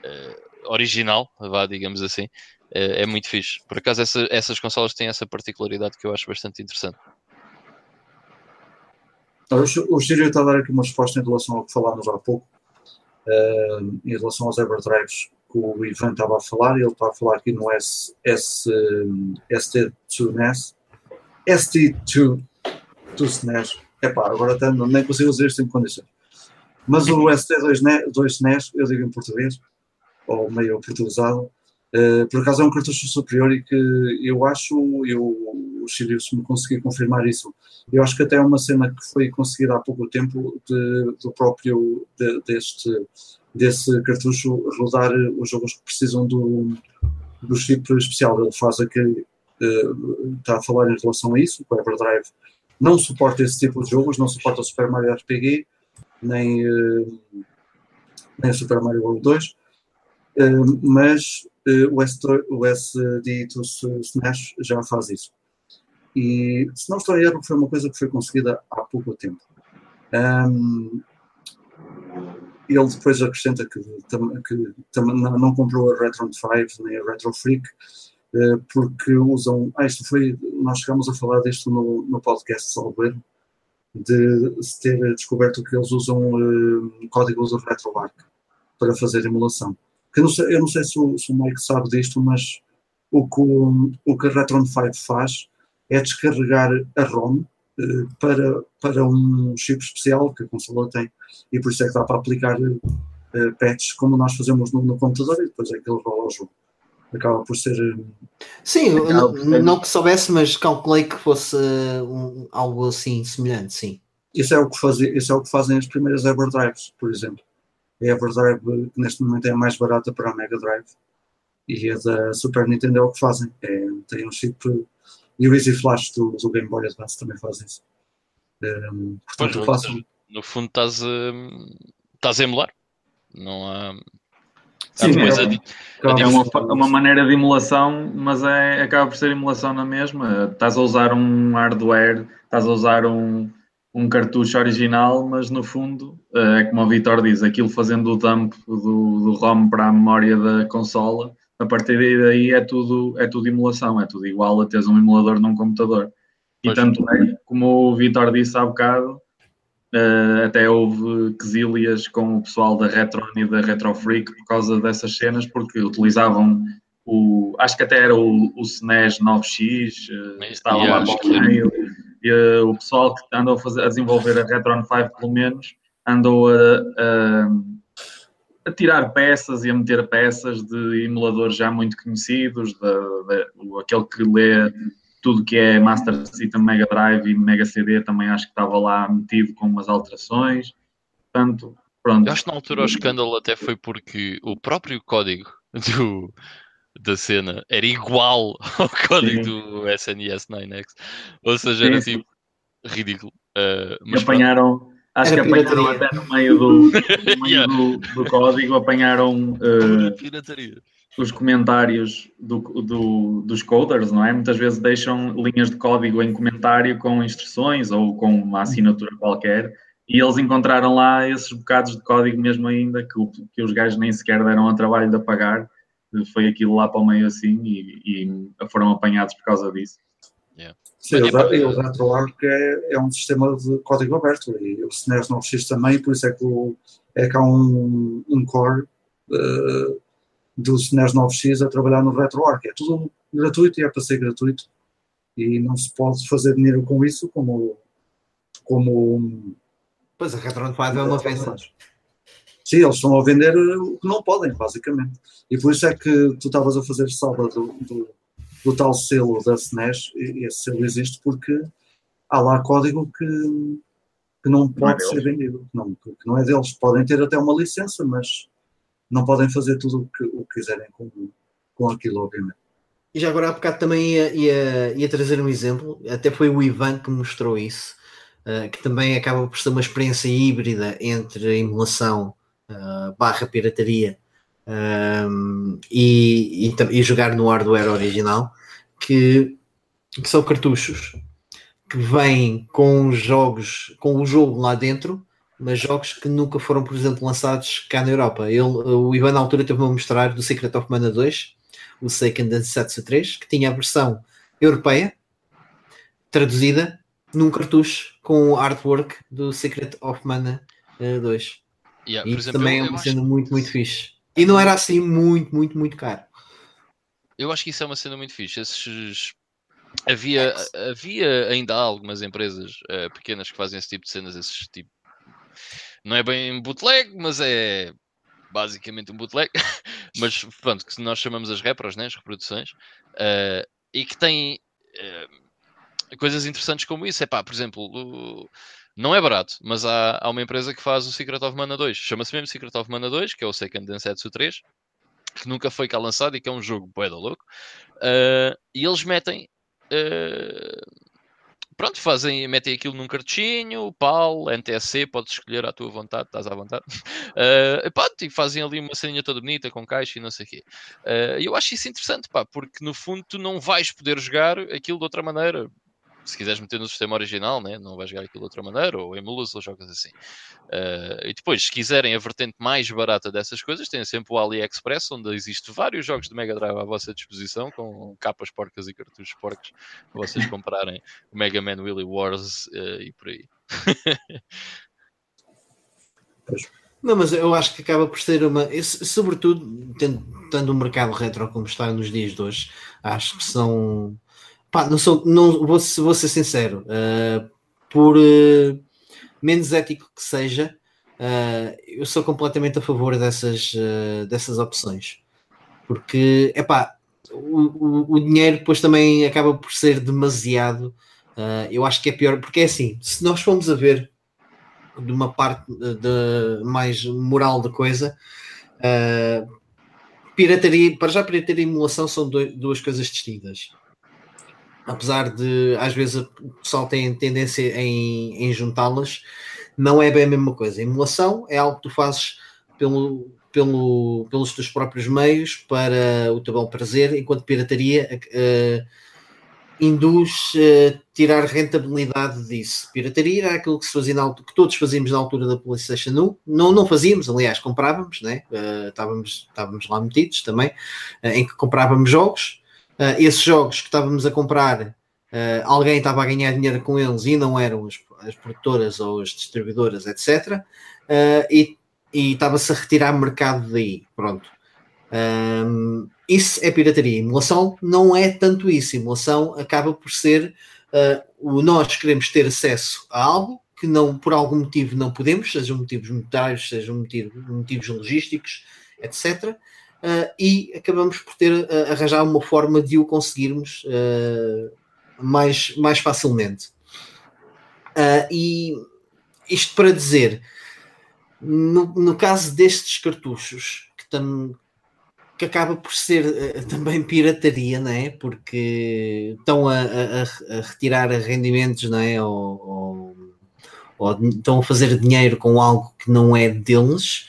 uh, original, vá, digamos assim, uh, é muito fixe. Por acaso essa, essas consolas têm essa particularidade que eu acho bastante interessante. O Sírio está a dar aqui uma resposta em relação ao que falámos há pouco, uh, em relação aos Everdrives que o Ivan estava a falar, ele está a falar aqui no S, S, ST2 NES, ST2 SNES, epá, agora até nem consigo dizer isto em condições. Mas o ST2 NES, NES, eu digo em português, ou meio portuguesado, uh, por acaso é um cartucho superior e que eu acho, eu, o Sirius me conseguir confirmar isso, eu acho que até é uma cena que foi conseguida há pouco tempo de, do próprio, de, deste desse cartucho rodar os jogos que precisam do, do chip especial. Ele faz aquele. Uh, está a falar em relação a isso, o Everdrive não suporta esse tipo de jogos, não suporta o Super Mario RPG, nem, uh, nem o Super Mario World 2, uh, eh, mas o, SD, o SD do SNES já faz isso. E, se não estou a erro, foi uma coisa que foi conseguida há pouco tempo. Um, ele depois acrescenta que, que, não comprou a Retron 5 nem a Retro Freak eh, porque usam. Ah, isto foi. Nós chegámos a falar disto no, no podcast Salveiro, de se ter descoberto que eles usam uh, códigos do RetroArch para fazer emulação. Eu, não sei, eu não sei se o, se o Mike sabe disto, mas o que, o, o que a Retron 5 faz é descarregar a ROM uh, para, para um chip especial que a consola tem e por isso é que dá para aplicar uh, patches como nós fazemos no, no, computador e depois é que ele rola o jogo. Acaba por ser. Eh, sim, não, ser... não que soubesse, mas calculei que fosse um, algo assim semelhante, sim. Isso é, o que faz, isso é o que fazem as primeiras Everdrives, por exemplo. A Everdrive, que neste momento é a mais barata para a Mega Drive, e a da Super Nintendo é o que fazem. É, tem um chip. E o Easy Flash do, do Game Boy Advance também faz isso. Um, portanto, pois, no fundo estás a, estás a emular. Não há. Sim, é, é uma, uma, maneira de emulação, mas é, acaba por ser emulação na mesma. Estás a usar um hardware, estás a usar um, um cartucho original, mas no fundo, é como o Vitor diz, aquilo fazendo o dump do, do ROM para a memória da consola, a partir daí é tudo, é tudo emulação, é tudo igual a teres um emulador num computador. E pois. tanto é, como o Vitor disse há bocado, Uh, até houve quesílias com o pessoal da Retron e da Retro Freak por causa dessas cenas, porque utilizavam o. Acho que até era o, o SNES 9X, uh, estava lá para o meio. E uh, o pessoal que andou a, fazer, a desenvolver a Retron 5, pelo menos, andou a, a, a, tirar peças e a meter peças de emuladores já muito conhecidos, de, de, aquele que lê tudo que é Master System, Mega Drive e Mega CD também acho que estava lá metido com umas alterações. Portanto, pronto. Eu acho que na altura o escândalo até foi porque o próprio código do, da cena era igual ao código Sim. do SNES 9X. Ou seja, era tipo ridículo. Uh, mas apanharam, acho era que apanharam até no meio do, no meio yeah. do, do, código, apanharam uh, pirataria os comentários do, do, dos coders, não é? Muitas vezes deixam linhas de código em comentário com instruções ou com uma assinatura qualquer e eles encontraram lá esses bocados de código mesmo ainda que, que os gajos nem sequer deram ao trabalho de apagar. Foi aquilo lá para o meio assim e, e foram apanhados por causa disso. Yeah. Sim, o RetroArch é, é um sistema de código aberto e o SNES 9X também, por isso é que, o, é que há um, um core uh, do SNES 9X a trabalhar no RetroArch. É tudo gratuito e é para ser gratuito. E não se pode fazer dinheiro com isso como. como pois a Retron 5 é uma venda. Sim, eles estão a vender o que não podem, basicamente. E por isso é que tu estavas a fazer salva do, do, do, tal selo da SNES, e esse selo existe porque há lá código que, que não pode não é ser vendido, que não, que não é deles. Podem ter até uma licença, mas não podem fazer tudo o que, o que quiserem com, com aquilo, obviamente. E já agora há bocado também ia, ia, ia, trazer um exemplo, até foi o Ivan que mostrou isso, uh, que também acaba por ser uma experiência híbrida entre a emulação uh, barra pirataria um, e, e, e, jogar no hardware original, que, que são cartuchos que vêm com jogos, com o jogo lá dentro, mas jogos que nunca foram, por exemplo, lançados cá na Europa. Ele, o Ivan na altura teve-me a mostrar do Secret of Mana 2, o Seiken Densetsu 3, que tinha a versão europeia, traduzida, num cartucho com o artwork do Secret of Mana uh, 2. Yeah, isso exemplo, também é uma cena acho... muito, muito fixe. E não era assim muito, muito, muito caro. Eu acho que isso é uma cena muito fixe. Esses... Havia, havia ainda algumas empresas uh, pequenas que fazem esse tipo de cenas, esses tipo. Não é bem bootleg, mas é basicamente um bootleg. mas pronto, que nós chamamos as repros, né? as reproduções, uh, e que têm uh, coisas interessantes como isso. É pá, por exemplo, o... não é barato, mas há, há uma empresa que faz o Secret of Mana 2, chama-se mesmo Secret of Mana 2, que é o Seiken Densetsu 3, que nunca foi cá lançado e que é um jogo bué da louco. Uh, e eles metem. Uh, pronto, fazem, metem aquilo num cartinho, PAL, NTSC, podes escolher à tua vontade, estás à vontade. Uh, pronto, e fazem ali uma ceninha toda bonita com caixa e não sei o quê. Uh, eu acho isso interessante, pá, porque no fundo tu não vais poder jogar aquilo de outra maneira se quiseres meter no sistema original, né? não vais jogar aquilo de outra maneira, ou emulas ou jogas assim. Uh, e depois, se quiserem a vertente mais barata dessas coisas, tem sempre o AliExpress, onde existe vários jogos de Mega Drive à vossa disposição, com capas porcas e cartuchos porcos, para vocês comprarem o Mega Man Willy Wars uh, e por aí. Não, mas eu acho que acaba por ser uma. Sobretudo, tendo o mercado retro como está nos dias de hoje, acho que são Pá, não sou, não, vou, vou ser sincero, uh, por uh, menos ético que seja, uh, eu sou completamente a favor dessas, dessas opções. Porque, é pá, o, o, dinheiro depois também acaba por ser demasiado. eu acho que é pior, porque é assim, se nós formos a ver de uma parte de, mais moral da coisa, pirataria, para já pirataria e emulação são dois, duas coisas distintas apesar de às vezes o pessoal tem tendência em, em juntá-las, não é bem a mesma coisa. emulação é algo que tu fazes pelo, pelo, pelos teus próprios meios para o teu bel prazer, enquanto pirataria uh, induz uh, tirar rentabilidade disso. Pirataria era aquilo que se fazia na, que todos fazíamos na altura da PlayStation 1. Não, não fazíamos, aliás, comprávamos, né? Uh, estávamos, estávamos lá metidos também, uh, em que comprávamos jogos uh, esses jogos que estávamos a comprar, uh, alguém estava a ganhar dinheiro com eles e não eram as, as produtoras ou as distribuidoras, etc. Uh, ah, e estava-se a retirar mercado daí. Pronto. Um, isso é pirataria. Emulação não é tanto isso. Emulação acaba por ser o nós queremos ter acesso a algo que não, por algum motivo não podemos, sejam motivos monetários, sejam motivos, motivos logísticos, etc uh, e acabamos por ter uh, arranjar uma forma de o conseguirmos uh, mais, mais facilmente. e isto para dizer, no, no caso destes cartuchos, que, tam, que acaba por ser também pirataria, não é? porque estão a, a, a retirar rendimentos não é? ou, ou, ou, estão a fazer dinheiro com algo que não é deles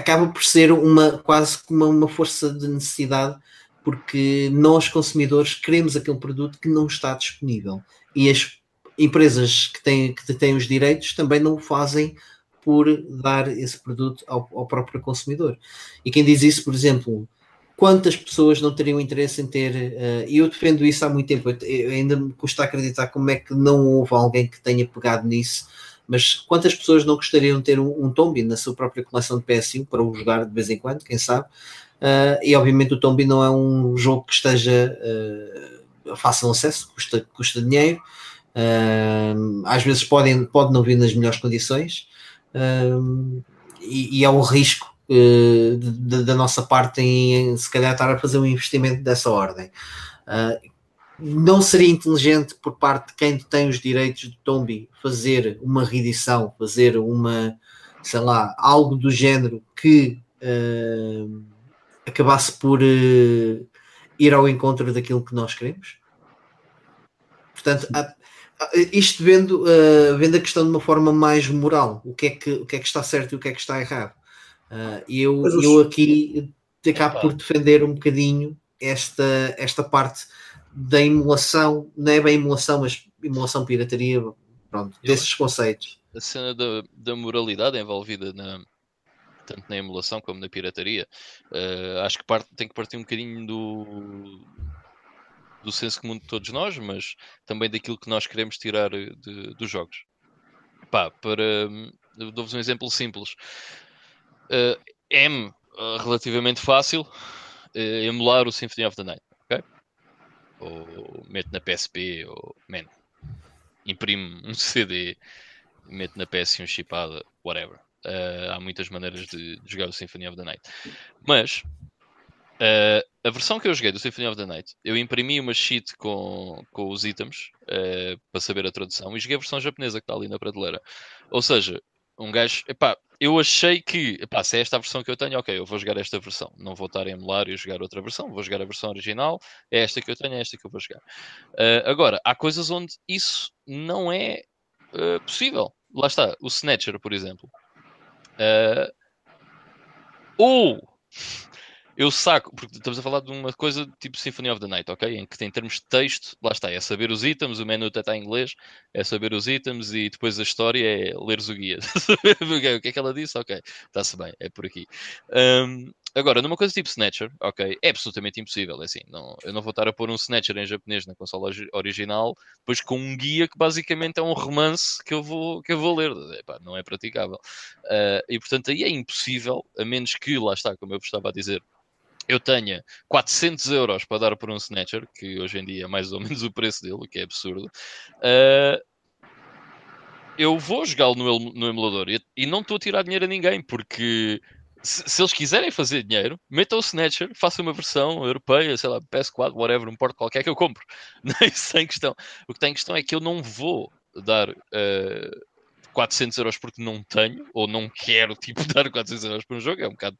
acaba por ser uma quase como uma, força de necessidade porque nós consumidores queremos aquele produto que não está disponível e as empresas que têm, que têm os direitos também não o fazem por dar esse produto ao, ao, próprio consumidor. E quem diz isso, por exemplo, quantas pessoas não teriam interesse em ter, uh, eu defendo isso há muito tempo, eu, eu ainda me custa acreditar como é que não houve alguém que tenha pegado nisso mas quantas pessoas não gostariam de ter um, um Tombi na sua própria coleção de PS5 para o jogar de vez em quando, quem sabe? Uh, e obviamente o Tombi não é um jogo que esteja uh, fácil acesso, custa, custa dinheiro, uh, às vezes podem, pode não vir nas melhores condições, uh, e, e, é um risco da nossa parte em, se calhar estar a fazer um investimento dessa ordem. Uh, não seria inteligente por parte de quem tem os direitos de Tombi fazer uma reedição, fazer uma, sei lá, algo do género que uh, acabasse por uh, ir ao encontro daquilo que nós queremos? Portanto, há, isto vendo, uh, vendo a questão de uma forma mais moral, o que é que, o que, é que está certo e o que é que está errado. E eu, eu aqui acabo por defender um bocadinho esta, esta parte da emulação, não é bem emulação, mas emulação pirataria, pronto, desses conceitos. A cena da, da moralidade envolvida na, tanto na emulação como na pirataria, uh, acho que parte, tem que partir um bocadinho do, do senso comum de todos nós, mas também daquilo que nós queremos tirar de, dos jogos. Pá, para. Dou-vos um exemplo simples. Uh, M, relativamente fácil, uh, emular o Symphony of the Night? Ou mete na PSP, ou. Man, imprime um CD, mete na PS1 chipada, whatever. Uh, há muitas maneiras de, de, jogar o Symphony of the Night. Mas uh, a versão que eu joguei do Symphony of the Night, eu imprimi uma sheet com, com os itens uh, para saber a tradução e joguei a versão japonesa que está ali na prateleira. Ou seja, um gajo, epá, eu achei que, epá, se é esta a versão que eu tenho, ok, eu vou jogar esta versão. Não vou estar a emular e jogar outra versão, vou jogar a versão original, é esta que eu tenho, é esta que eu vou jogar. agora, há coisas onde isso não é possível. Lá está, o Snatcher, por exemplo. Uh, ou eu saco, porque estamos a falar de uma coisa tipo Symphony of the Night, ok? Em que em termos de texto, lá está, é saber os itens, o menu até está em inglês, é saber os itens e depois a história é leres o guia. o que é que ela disse? Ok, está-se bem, é por aqui. Um, Agora, numa coisa tipo Snatcher, ok, é absolutamente impossível. É assim, não, eu não vou estar a pôr um Snatcher em japonês na consola original, depois com um guia que basicamente é um romance que eu vou, que eu vou ler. Epá, não é praticável. Uh, e portanto, aí é impossível, a menos que, lá está, como eu estava a dizer, eu tenha 400 euros para dar por um Snatcher, que hoje em dia é mais ou menos o preço dele, o que é absurdo. Uh, eu vou jogá-lo no, no, emulador e, e não estou a tirar dinheiro a ninguém, porque se, se, eles quiserem fazer dinheiro, metam o Snatcher, façam uma versão europeia, sei lá, PS4, whatever, um porto qualquer que eu compro. É isso em questão. O que tem em questão é que eu não vou dar uh, 400 euros porque não tenho, ou não quero, tipo, dar 400 euros por um jogo, é um bocado,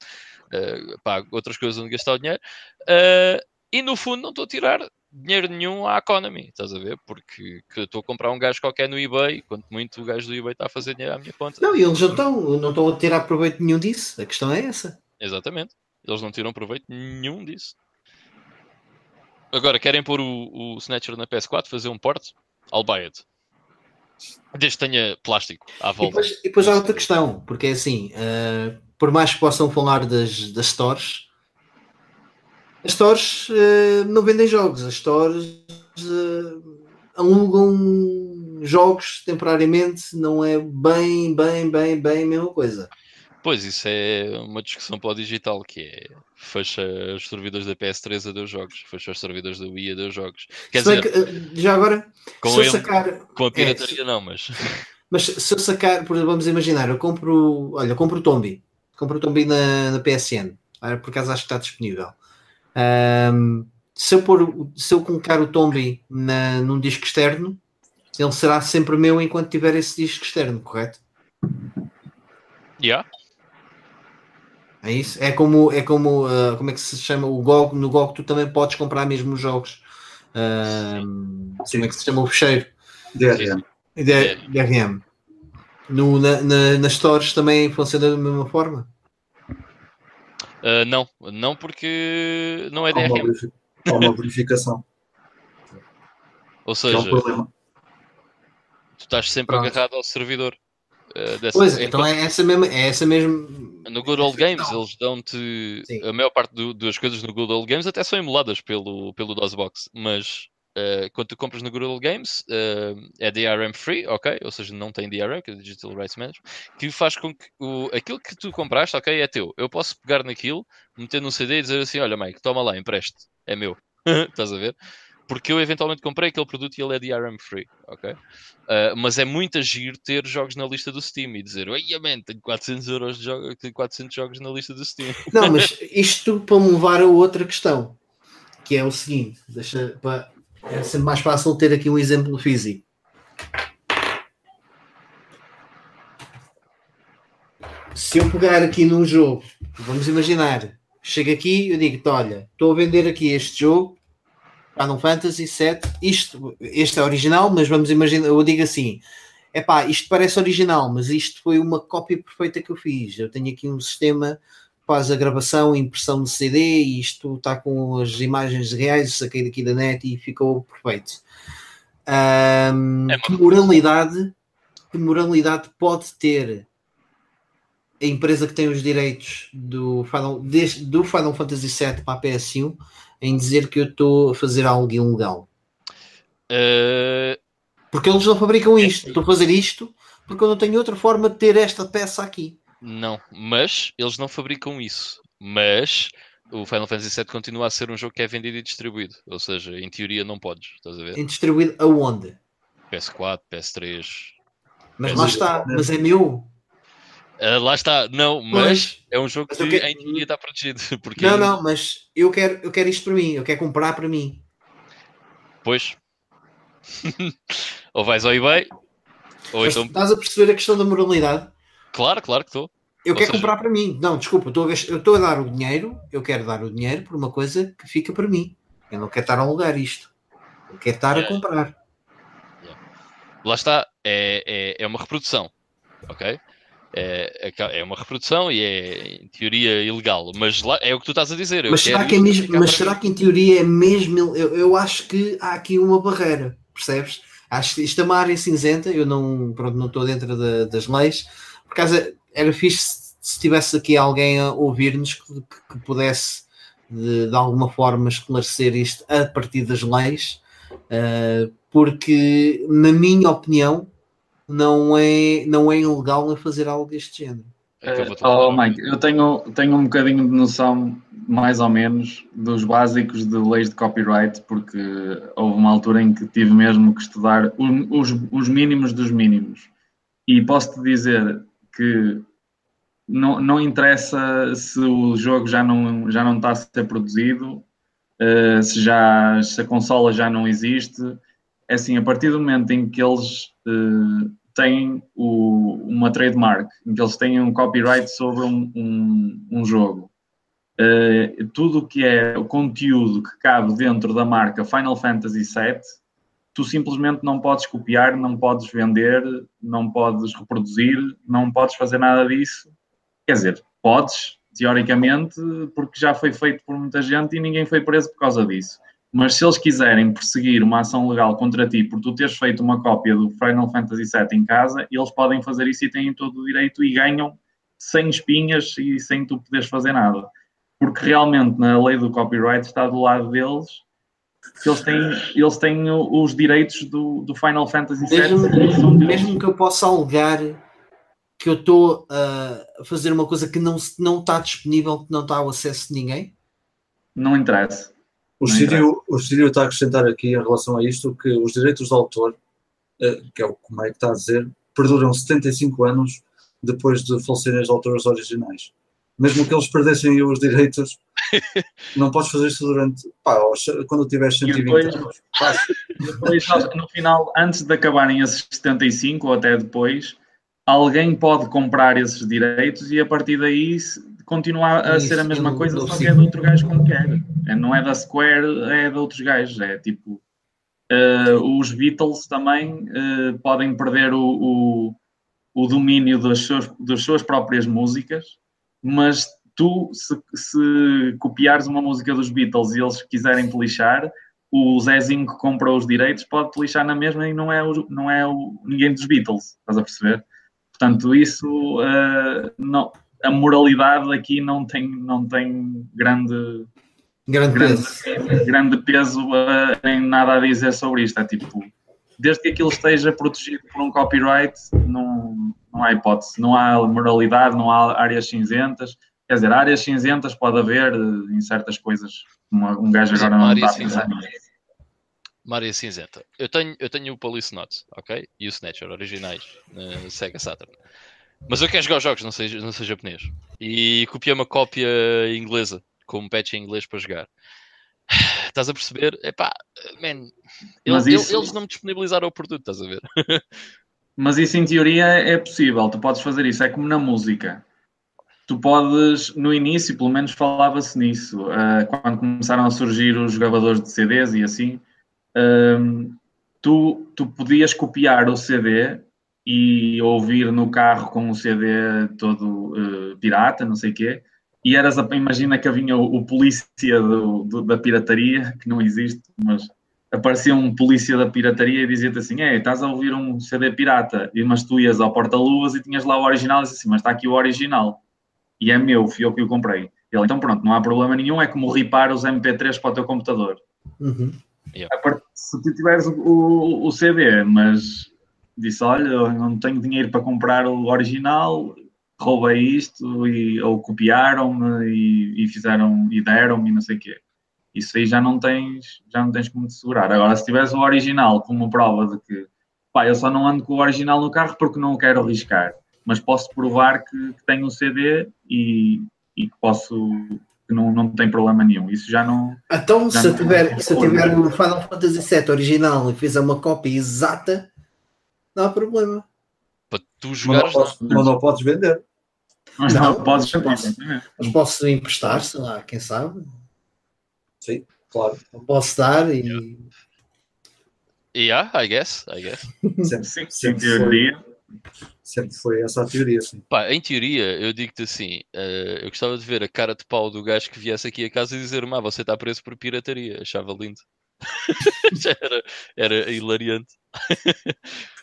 uh, pá, outras coisas onde gastar o dinheiro. Uh, e no fundo não estou a tirar dinheiro nenhum à economy, estás a ver? Porque estou a comprar um gajo qualquer no eBay, quanto muito o gajo do eBay está a fazer dinheiro à minha conta. Não, e eles não estão, não estão a tirar proveito nenhum disso, a questão é essa. Exatamente, eles não tiram proveito nenhum disso. Agora, querem pôr o, o Snatcher na PS4, fazer um port? I'll buy it. Desde que tenha plástico à volta. E depois, e depois há outra questão, porque é assim, uh, por mais que possam falar das, das stores, as stores uh, não vendem jogos, as stores uh, alugam jogos temporariamente, não é bem, bem, bem, bem a mesma coisa. Pois, isso é uma discussão para o digital, que é fecha os servidores da PS3 a dois jogos, fecha os servidores da Wii a dois jogos. Quer dizer, que, eh, já agora, com, ele, sacar, com a pirataria é, não, mas... Mas se eu sacar, vamos imaginar, eu compro, olha, compro o Tombi, compro o Tombi na, na PSN, por acaso acho que está disponível. Um, se, eu pôr, se eu colocar o Tombi na, num disco externo, ele será sempre meu enquanto tiver esse disco externo, correto? Yeah. É isso? É como, é como, uh, como é que se chama o GOG? No GOG tu também podes comprar mesmo os jogos. Uh, como é que se chama o fecheiro? DRM. DRM. No, na, na, nas stores também funciona da mesma forma? Uh, não, não porque não é DRM. Há uma verificação. Ou seja, é um tu estás sempre Pronto. agarrado ao servidor. Uh, dessa, pois, então é essa mesmo, é essa mesmo. No Good Old Games, eles dão-te a maior parte do, das coisas no Good Old Games até são emuladas pelo, pelo DOSBox, mas Uh, quando tu compras no Google Games, uh, é DRM free, ok? Ou seja, não tem DRM, que é Digital Rights Management, que faz com que o, aquilo que tu compraste, ok, é teu. Eu posso pegar naquilo, meter num CD e dizer assim: olha, Mike, toma lá, empreste, é meu. Estás a ver? Porque eu eventualmente comprei aquele produto e ele é DRM free, ok? Uh, mas é muito agir ter jogos na lista do Steam e dizer, oi, man, tenho 400 euros de jogos, tenho 400 jogos na lista do Steam. Não, mas isto para me levar a outra questão, que é o seguinte, deixa para é sempre mais fácil ter aqui um exemplo físico. Se eu pegar aqui num jogo, vamos imaginar, chego aqui e digo olha, estou a vender aqui este jogo, Final Fantasy 7, isto, este é original, mas vamos imaginar, eu digo assim, é pá, isto parece original, mas isto foi uma cópia perfeita que eu fiz. Eu tenho aqui um sistema faz a gravação, impressão de CD e isto está com as imagens reais, saquei daqui da net e ficou perfeito. Um, é que moralidade que moralidade pode ter a empresa que tem os direitos do Final, do Final Fantasy VII para a PS1 em dizer que eu estou a fazer algo ilegal? Uh... Porque eles não fabricam isto. Estou a fazer isto porque eu não tenho outra forma de ter esta peça aqui. Não, mas eles não fabricam isso. Mas o Final Fantasy VII continua a ser um jogo que é vendido e distribuído. Ou seja, em teoria não podes, estás a ver? E distribuído aonde? PS4, PS3. Mas PS... lá está, mas é meu. Uh, lá está, não, mas, mas é um jogo que quero... em teoria está protegido. Porque não, não, mas eu quero, eu quero isto para mim, eu quero comprar para mim. Pois. ou vais ao eBay, ou mas então... Estás a perceber a questão da moralidade? Claro, claro que estou. Eu Ou quero seja... comprar para mim. Não, desculpa, eu estou a dar o dinheiro, eu quero dar o dinheiro por uma coisa que fica para mim. Eu não quero estar a alugar isto. Eu quero estar a comprar. Lá está, é, é, é uma reprodução. Ok? É, é, é uma reprodução e é em teoria ilegal, mas lá, é o que tu estás a dizer. mas será, que é mesmo, mas será que em teoria é mesmo? Eu, eu acho que há aqui uma barreira, percebes? Acho que isto é uma área cinzenta, eu não, pronto, não estou dentro de, das leis, por causa era fixe se tivesse aqui alguém a ouvir-nos que, que, pudesse de, de, alguma forma esclarecer isto a partir das leis, uh, porque na minha opinião não é, não é ilegal fazer algo deste género. Uh, oh, Mike, eu tenho, tenho um bocadinho de noção, mais ou menos, dos básicos de leis de copyright, porque houve uma altura em que tive mesmo que estudar os, os mínimos dos mínimos. E posso-te dizer que não, não interessa se o jogo já não, já não está a ser produzido, uh, se, já, se a consola já não existe. É assim, a partir do momento em que eles uh, têm o, uma trademark, em que eles têm um copyright sobre um, um, um jogo, uh, tudo o que é o conteúdo que cabe dentro da marca Final Fantasy VII, tu simplesmente não podes copiar, não podes vender, não podes reproduzir, não podes fazer nada disso Quer dizer, podes, teoricamente, porque já foi feito por muita gente e ninguém foi preso por causa disso. Mas se eles quiserem perseguir uma ação legal contra ti por tu teres feito uma cópia do Final Fantasy VII em casa, eles podem fazer isso e têm todo o direito e ganham sem espinhas e sem tu poderes fazer nada. Porque realmente na lei do copyright está do lado deles que eles têm, eles têm os direitos do, do Final Fantasy VII. Mesmo, mesmo que eu possa alegar que eu estou a fazer uma coisa que não, não está disponível, que não está ao acesso de ninguém? Não interessa. O Sírio, o Sírio está a acrescentar aqui em relação a isto que os direitos de autor, eh, que é o que o Mike está a dizer, perduram 75 anos depois de falecerem os autores originais. Mesmo que eles perdessem os direitos, não podes fazer isso durante. Pá, quando tiveres 120 depois, anos. Depois, no final, antes de acabarem esses 75 ou até depois, alguém pode comprar esses direitos e a partir daí continuar a Isso, ser a mesma coisa, só que é de outro gajo qualquer. É, não é da Square, é de outros gajos. É tipo. Uh, os Beatles também uh, podem perder o, o, o domínio das suas, das suas próprias músicas, mas tu, se, se, copiares uma música dos Beatles e eles quiserem te lixar, o Zezinho que comprou os direitos pode te lixar na mesma e não é, o, não é o, ninguém dos Beatles, estás a perceber? Portanto, isso uh, não, a moralidade aqui não tem, não tem grande, grande, grande peso, grande peso uh, em nada a dizer sobre isto. É tipo, desde que aquilo esteja protegido por um copyright, não, não há hipótese, não há moralidade, não há áreas cinzentas. Quer dizer, áreas cinzentas pode haver uh, em certas coisas. Uma, um gajo agora não está a pensar nisso. Maria Cinzenta. Eu tenho, eu tenho o Police Notes, ok? E o Snatcher, originais, na Sega Saturn. Mas eu quero jogar jogos, não sei, não sei japonês. E copiei uma cópia inglesa, com um patch em inglês para jogar. Estás a perceber? Epá, man, eles, isso... eles não me disponibilizaram o produto, estás a ver? Mas isso em teoria é possível, tu podes fazer isso, é como na música. Tu podes, no início, pelo menos falava-se nisso, uh, quando começaram a surgir os gravadores de CDs e assim, um, tu, tu podias copiar o CD e ouvir no carro com o CD todo uh, pirata, não sei o quê, e eras a, imagina que havia o, o polícia do, do, da pirataria, que não existe, mas aparecia um polícia da pirataria e dizia-te assim, é, estás a ouvir um CD pirata, e, mas tu ias ao porta-luvas e tinhas lá o original e disse assim, mas está aqui o original, e é meu, fui eu que o comprei. Ele, então pronto, não há problema nenhum, é como ripar os MP3 para o teu computador. Uhum. Yeah. Se tu tiveres o, o, o, CD, mas disse, olha, eu não tenho dinheiro para comprar o original, roubei isto, e, ou copiaram-me e, e, fizeram, e deram-me e não sei o quê. Isso aí já não tens, já não tens como te segurar. Agora, se tiveres o original como prova de que, pá, eu só não ando com o original no carro porque não o quero arriscar, mas posso provar que, que tenho um CD e, e que posso que não, não tem problema nenhum. Isso já não. Então, já se, não, tiver, se eu tiver o Final Fantasy VII original e fizer uma cópia exata, não há problema. Para tu Mas jogares, não, podes, mas não podes vender. Mas não, Não, podes. não posso. Mas posso emprestar, sei lá, quem sabe? Sim, claro. Não posso dar e. yeah, I guess, I guess. Sempre, sempre, teoria. foi, sempre foi essa a teoria, sim. Pá, em teoria, eu digo-te assim: eh, eu gostava de ver a cara de pau do gajo que viesse aqui a casa e dizer-me: ah, você está preso por pirataria. Achava lindo. Já era, era hilariante.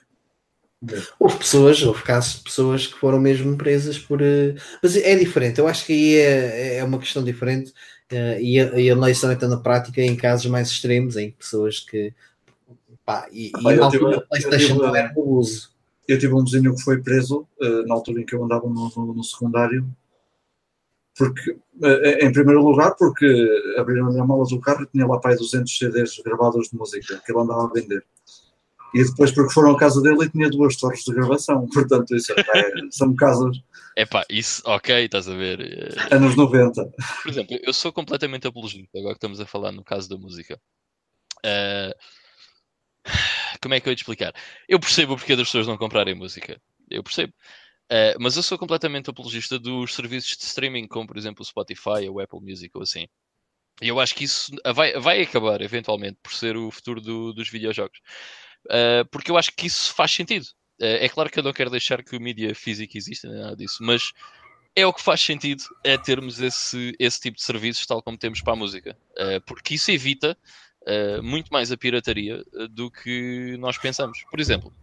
Houve pessoas, houve casos de pessoas que foram mesmo presas por. eh, Mas é diferente, eu acho que aí é, é uma questão diferente eh, e, a, e a lei só entra na prática em casos mais extremos, em pessoas que. Pá, e, e na altura a PlayStation não era para uso. Eu tive um vizinho que foi preso eh, na altura em que eu andava no, no- no secundário, porque, em primeiro lugar, porque abriram-lhe a malas do carro e tinha lá para aí 200 CDs gravados de música que ele andava a vender. E depois porque foram à casa dele e tinha duas torres de gravação. Portanto, isso é, são casos É pá, isso, ok, estás a ver. eh, anos 90. Por exemplo, eu sou completamente apologista, agora que estamos a falar no caso da música. Eh, como é que eu ia te explicar? Eu percebo o porquê das pessoas não comprarem música. Eu percebo. Eh, mas eu sou completamente apologista dos serviços de streaming, como por exemplo o Spotify ou o Apple Music ou assim. E eu acho que isso vai, vai acabar eventualmente por ser o futuro do- dos videojogos. Eh, porque eu acho que isso faz sentido. Eh, é claro que eu não quero deixar que o mídia físico exista, nem nada disso, mas é o que faz sentido é termos esse, esse tipo de serviços tal como temos para a música. Eh, porque isso evita muito mais a pirataria do que nós pensamos. Por exemplo,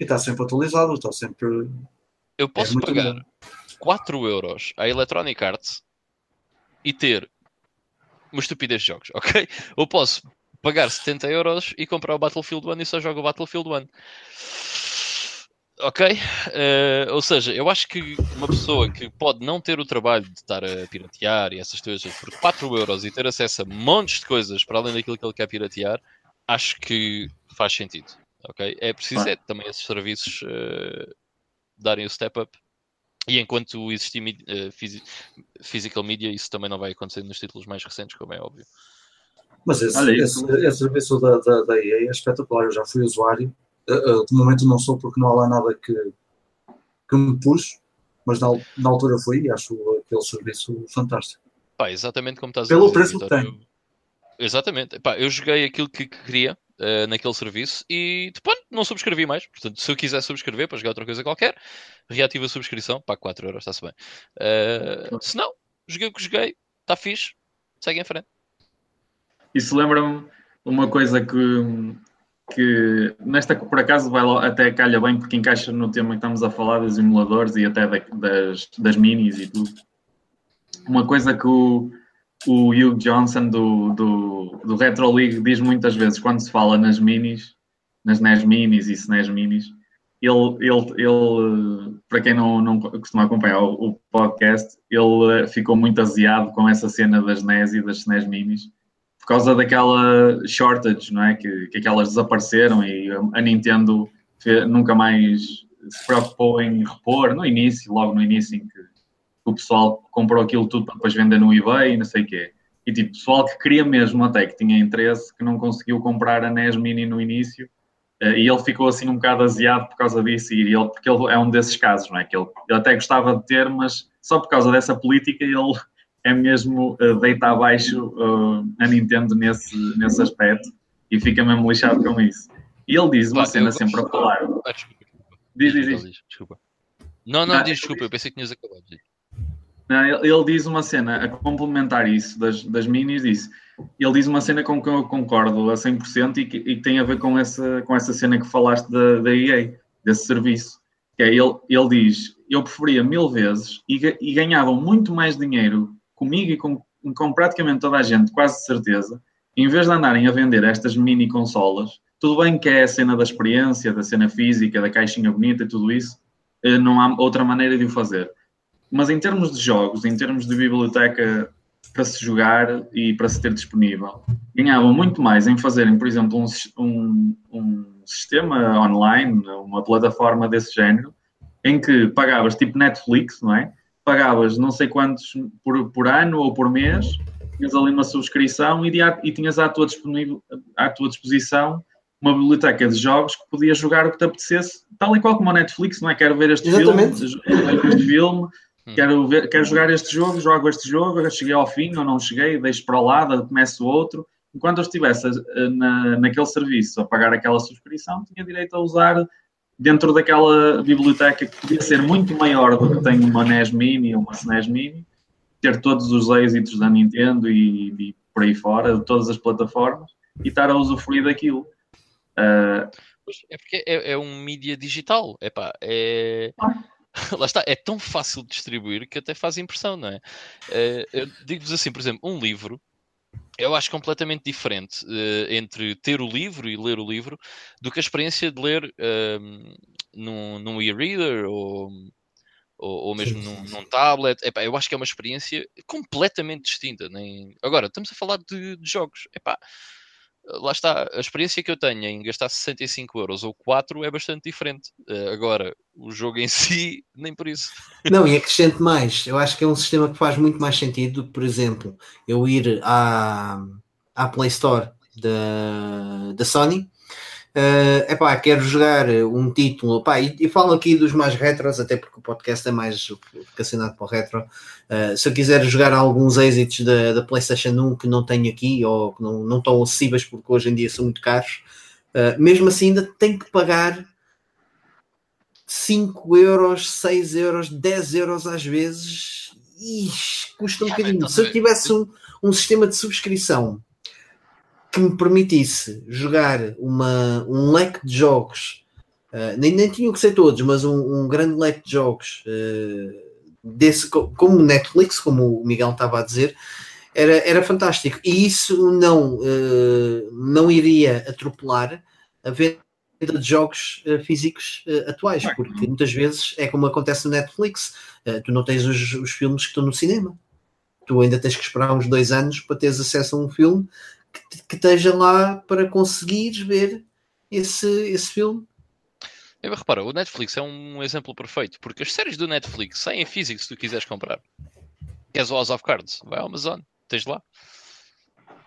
E está sempre atualizado, está sempre. eu posso muito pagar bom. 4 euros à Electronic Arts e ter uma estupidez de jogos, ok? Ou posso pagar 70 euros e comprar o Battlefield 1 e só jogo o Battlefield 1. Ok? Eh, ou seja, eu acho que uma pessoa que pode não ter o trabalho de estar a piratear e essas coisas por 4 euros e ter acesso a montes de coisas para além daquilo que ele quer piratear, acho que faz sentido. Ok? É preciso é, também esses serviços eh, darem o step up. E enquanto existir phys- physical media, isso também não vai acontecer nos títulos mais recentes, como é óbvio. Mas esse, Olha, esse, isso- esse serviço da, da, da EA é espetacular. Eu já fui usuário. Uh, uh, de momento não sou porque não há lá nada que, que me puxe, mas na, na altura fui e acho aquele serviço fantástico. Pá, exatamente como estás Pelo a dizer. preço que tem. Exatamente. Pá, eu joguei aquilo que que queria eh, naquele serviço e depois não subscrevi mais. Portanto, se eu quiser subscrever para jogar outra coisa qualquer, reativo a subscrição. Pá, 4 euros, está-se bem. Eh, se não, joguei o que joguei, está fixe, segue em frente. Isso lembra-me uma coisa que, que nesta por acaso vai até calha bem porque encaixa no tema que estamos a falar dos emuladores e até da- das, das minis e tudo. Uma coisa que o, o Hugh Johnson do, do, do Retro League diz muitas vezes quando se fala nas minis, nas NES minis e SNES minis, ele, ele, ele para quem não, não costuma acompanhar o, o podcast, ele ficou muito aziado com essa cena das NES e das SNES minis por causa daquela shortage, não é? Que, que aquelas desapareceram e a Nintendo nunca mais se preocupou em repor, no início, logo no início, em que o pessoal comprou aquilo tudo para depois vender no eBay e não sei o quê. E tipo, pessoal que queria mesmo até, que tinha interesse, que não conseguiu comprar a NES Mini no início, eh, e ele ficou assim um bocado aziado por causa disso, e ele, porque ele é um desses casos, não é? Que ele, ele até gostava de ter, mas só por causa dessa política ele é mesmo uh, deita abaixo uh, a Nintendo nesse, nesse aspecto e fica mesmo lixado com isso. E ele diz uma cena sempre a falar. Ah, desculpa, desculpa. Diz, diz, Diz. Desculpa. Não, não, Ah, diz desculpa, eu pensei que tinhas acabado. Não, ele, ele diz uma cena a complementar isso das, das minis, disse. Ele diz uma cena com que eu concordo a 100% e que, e que tem a ver com essa, com essa cena que falaste da, da EA, desse serviço. Que é, ele, ele diz: Eu preferia mil vezes e, e ganhava muito mais dinheiro comigo e com, com praticamente toda a gente, quase certeza, em vez de andarem a vender estas mini consolas, tudo bem que é a cena da experiência, da cena física, da caixinha bonita e tudo isso, eh, não há outra maneira de o fazer. Mas em termos de jogos, em termos de biblioteca para se jogar e para se ter disponível, ganhavam muito mais em fazerem, por exemplo, um, um, um sistema online, uma plataforma desse género, em que pagavas tipo Netflix, não é? Pagavas não sei quantos por, por ano ou por mês, tinhas ali uma subscrição e, e tinhas à tua, disponível, à tua disposição uma biblioteca de jogos que podias jogar o que te apetecesse, tal e qual como a Netflix, não é? Quero ver este Exatamente. filme, este filme, hum. quero, ver, quero jogar este jogo, jogo este jogo, cheguei ao fim ou não cheguei, deixo para o lado, começo outro. Enquanto eu estivesse na, naquele serviço a pagar aquela subscrição, tinha direito a usar dentro daquela biblioteca que podia ser muito maior do que tem uma NES Mini ou uma SNES Mini, ter todos os êxitos da Nintendo e, e por aí fora, de todas as plataformas, e estar a usufruir daquilo. Uh... É porque é, é, um mídia digital, Epá, é... Ah. Lá está, é tão fácil de distribuir que até faz impressão, não é? Uh, Digo-vos assim, por exemplo, um livro eu acho completamente diferente uh, entre ter o livro e ler o livro do que a experiência de ler uh, num, num e-reader ou, ou, ou, mesmo sim, num, sim. num, tablet. Epá, eu acho que é uma experiência completamente distinta. Nem... Agora, estamos a falar de, de jogos. Epá, lá está, a experiência que eu tenho em gastar 65 euros ou 4 é bastante diferente. Uh, agora, o jogo em si, nem por isso. Não, e acrescento mais. Eu acho que é um sistema que faz muito mais sentido por exemplo, eu ir à, à Play Store da, da Sony Uh, epá, quero jogar um título, epá, e, e, falo aqui dos mais retros, até porque o podcast é mais vocacionado para o retro. Uh, se eu quiser jogar alguns êxitos da, da PlayStation 1 que não tenho aqui ou que não, não estão acessíveis porque hoje em dia são muito caros, uh, mesmo assim ainda tenho que pagar 5 euros, 6 euros, 10 euros às vezes. Ixi, custa um bocadinho. Então, se eu tivesse um, um sistema de subscrição que me permitisse jogar uma, um leque de jogos, uh, nem, nem tinham que ser todos, mas um, um grande leque de jogos, uh, desse, como Netflix, como o Miguel estava a dizer, era, era fantástico. E isso não, uh, não iria atropelar a venda de jogos físicos atuais, porque muitas vezes é como acontece no Netflix, tu não tens os, os filmes que estão no cinema tu ainda tens que esperar uns dois anos para teres acesso a um filme que, que esteja lá para conseguires ver esse, esse filme. Eu, repara, o Netflix é um exemplo perfeito, porque as séries do Netflix saem em físico se tu quiseres comprar. Queres o House of Cards? Vai ao Amazon, tens lá.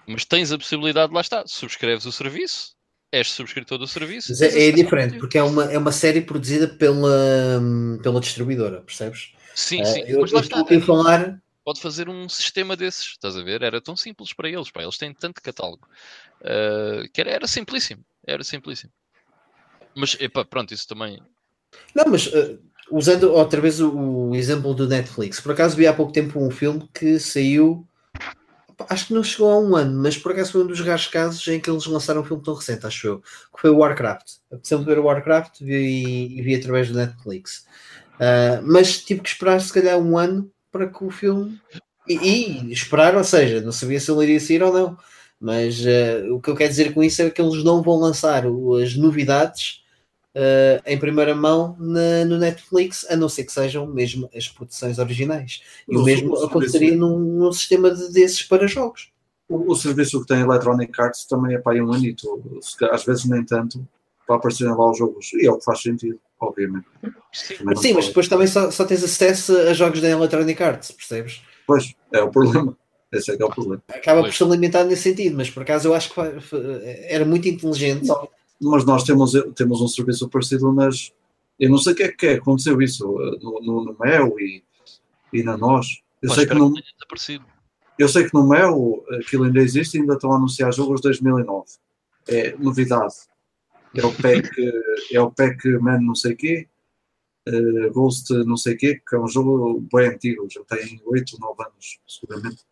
Mas tens a possibilidade, lá está, subscreves o serviço, és subscritor do serviço. Mas é, é diferente, porque é uma, é uma série produzida pela, pela distribuidora, percebes? Sim, sim. Uh, eu, mas lá está. Eu falar pode fazer um sistema desses, estás a ver? Era tão simples para eles, pá. eles têm tanto catálogo uh, que era, era simplíssimo, era simplíssimo. Mas, epá, pronto, isso também. Não, mas uh, usando outra vez o, o, exemplo do Netflix, por acaso vi há pouco tempo um filme que saiu, acho que não chegou a um ano, mas por acaso foi um dos raros casos em que eles lançaram um filme tão recente, acho eu, que foi o Warcraft. Apeteceu-me ver o Warcraft vi, e vi através do Netflix. Uh, mas tive que esperar se calhar um ano para que o filme. E, e, esperar, ou seja, não sabia se ele iria sair ou não. Mas uh, o que eu quero dizer com isso é que eles não vão lançar as novidades uh, em primeira mão na, no Netflix, a não ser que sejam mesmo as produções originais. E o, o mesmo o aconteceria num, num, sistema de, desses para jogos. O, o, serviço que tem Electronic Arts também é para aí um anito, às vezes nem tanto, para aparecer lá os jogos. E é o que faz sentido obviamente. Sim, Sim mas depois também só, só tens acesso a jogos da Electronic Arts, percebes? Pois, é o problema. Esse é que é o problema. Acaba pois. por ser limitado nesse sentido, mas por acaso eu acho que era muito inteligente. Não, mas nós temos, temos um serviço parecido, mas eu não sei o que é que é, aconteceu isso no, no, no Mel e, e na Nós. Eu sei que no, eu sei que no Mel aquilo ainda existe e ainda estão a anunciar jogos de 2009. É novidade é o pack, é o pack Man não sei quê, uh, Ghost não sei quê, que é um jogo bem antigo, já tem 8 ou 9 anos, seguramente.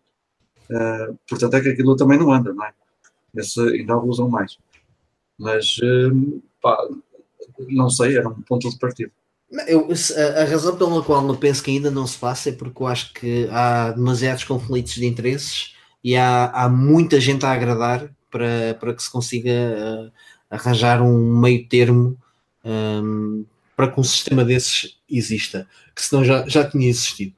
Uh, portanto, é que aquilo também não anda, não é? Esse ainda usam mais. Mas, uh, pá, não sei, era um ponto de partida. Eu, a, razão pela qual eu penso que ainda não se passa é porque eu acho que há demasiados conflitos de interesses e há, há muita gente a agradar para, para que se consiga arranjar um meio termo um, para que um sistema desses exista, que senão já, já tinha existido.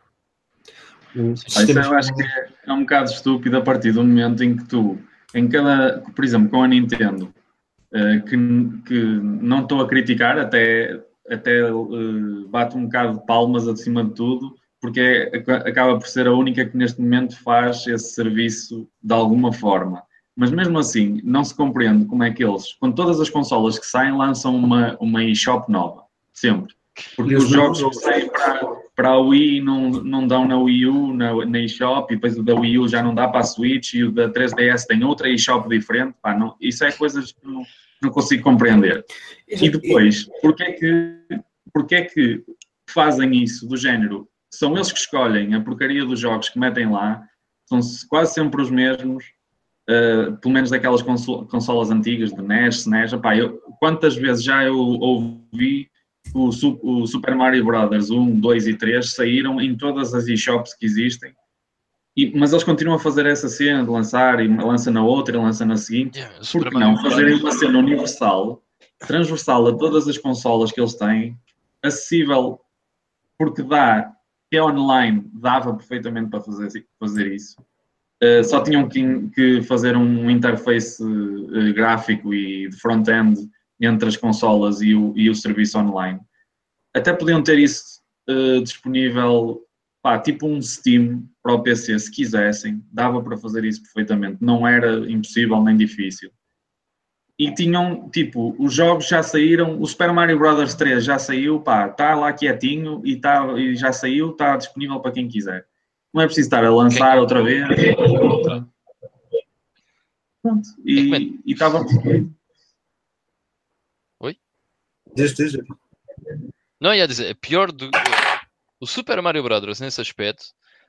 Isso eu acho que é, é um bocado estúpido a partir do momento em que tu, em cada, por exemplo, com a Nintendo, uh, que, que não estou a criticar, até, até uh, bato um bocado de palmas acima de tudo, porque é, acaba por ser a única que neste momento faz esse serviço de alguma forma. Mas mesmo assim, não se compreende como é que eles, com todas as consolas que saem, lançam uma, uma eShop nova. Sempre. Porque os jogos que saem para, para a Wii não, não dão na Wii U, na, na eShop, e depois o da Wii U já não dá para a Switch, e o da 3DS tem outra eShop diferente. Pá, não, isso é coisas que não, não consigo compreender. E depois, porquê é que, porquê é que fazem isso do género? São eles que escolhem a porcaria dos jogos que metem lá, são quase sempre os mesmos, uh, pelo menos daquelas consolas antigas de NES, SNES. Epá, eu, quantas vezes já eu ouvi o, o, Super Mario Brothers 1, 2 e 3 saíram em todas as eShops que existem, e, mas eles continuam a fazer essa cena de lançar e lança na outra e lança na seguinte. Yeah, Por que não fazerem uma cena universal, transversal a todas as consolas que eles têm, acessível, porque dá, que é online, dava perfeitamente para fazer, fazer isso. Uh, só tinham que, que, fazer um interface uh, gráfico e de front-end entre as consolas e o, e o serviço online. Até podiam ter isso uh, disponível, pá, tipo um Steam para o PC, se quisessem, dava para fazer isso perfeitamente, não era impossível nem difícil. E tinham, tipo, os jogos já saíram, o Super Mario Bros. 3 já saiu, pá, está lá quietinho e, tá, e já saiu, está disponível para quem quiser. Não é preciso estar a lançar outra vez. Pronto. E estava. Diz, diz. Não, ia dizer, é pior do. O Super Mario Bros. nesse aspecto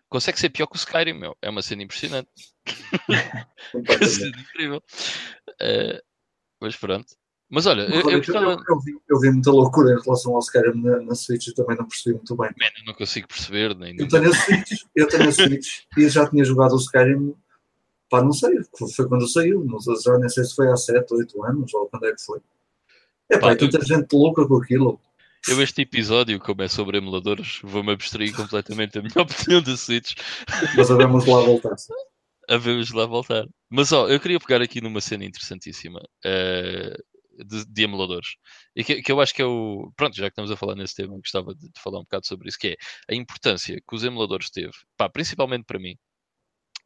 consegue ser pior que o Skyrim, meu. É uma cena impressionante. é cena incrível. Uh, mas pronto. Mas olha, eu, eu, gostava... eu, eu, vi, eu, vi, muita loucura em relação ao Skyrim na, na Switch e também não percebi muito bem. Man, eu não consigo perceber. Nem eu tenho a Switch, eu tenho a Switch e já tinha jogado o Skyrim, pá, não sei, foi quando saiu, não sei, já nem sei se foi há 7, 8 anos ou quando é que foi. É pá, tanta eu... gente louca com aquilo. Eu, este episódio, como é sobre emuladores, vou-me abstrair completamente a minha opinião da Switch. Mas vamos lá voltar. Vamos lá voltar. Mas ó, eu queria pegar aqui numa cena interessantíssima uh, de, de, emuladores. E que, que, eu acho que é o. Pronto, já que estamos a falar nesse tema, gostava de, de, falar um bocado sobre isso, que é a importância que os emuladores teve, pá, principalmente para mim,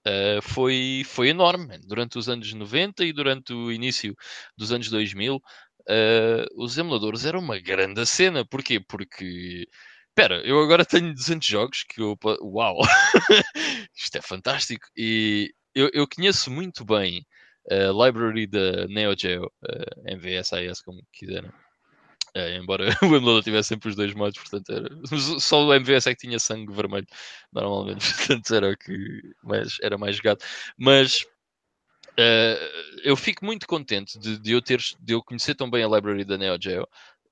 Uh, foi, foi enorme durante os anos 90 e durante o início dos anos 2000 uh, os emuladores eram uma grande cena. Porquê? Porque. Espera, eu agora tenho 200 jogos que eu. Uau! Isto é fantástico! E eu, eu conheço muito bem a library da Neo Geo, uh, MVSIS, como quiserem. Uh, embora o emulador tivesse sempre os dois modos, portanto era... só o MVS é que tinha sangue vermelho normalmente, portanto era o que mais, era mais jogado. Mas Uh, eu fico muito contente de, de, eu ter, de eu conhecer tão bem a library da Neo Geo,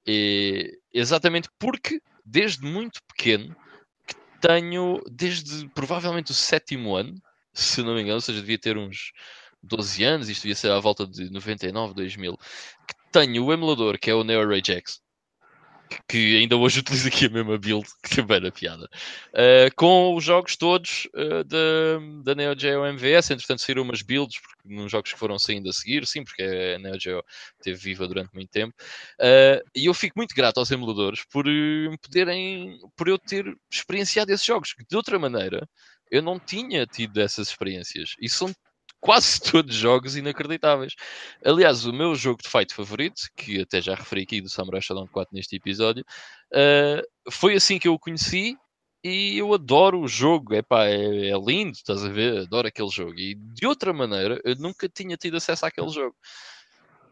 e, exatamente porque desde muito pequeno que tenho, desde provavelmente o sétimo ano, se não me engano, ou seja, devia ter uns 12 anos, isto devia ser à volta de 99, 2000, que tenho o emulador que é o Neo Rage X que ainda hoje utilizo aqui a mesma build, que também era piada, uh, com os jogos todos uh, da, da Neo Geo MVS. Entretanto, saíram umas builds porque, nos jogos que foram saindo a seguir, sim, porque a Neo Geo esteve viva durante muito tempo. Uh, e eu fico muito grato aos emuladores por poderem, por eu ter experienciado esses jogos, que de outra maneira eu não tinha tido essas experiências. E são quase todos jogos inacreditáveis. Aliás, o meu jogo de fight favorito, que até já referi aqui do Samurai Shodown 4 neste episódio, uh, foi assim que eu o conheci e eu adoro o jogo. Epá, é, é lindo, estás a ver? Adoro aquele jogo. E de outra maneira, eu nunca tinha tido acesso àquele jogo.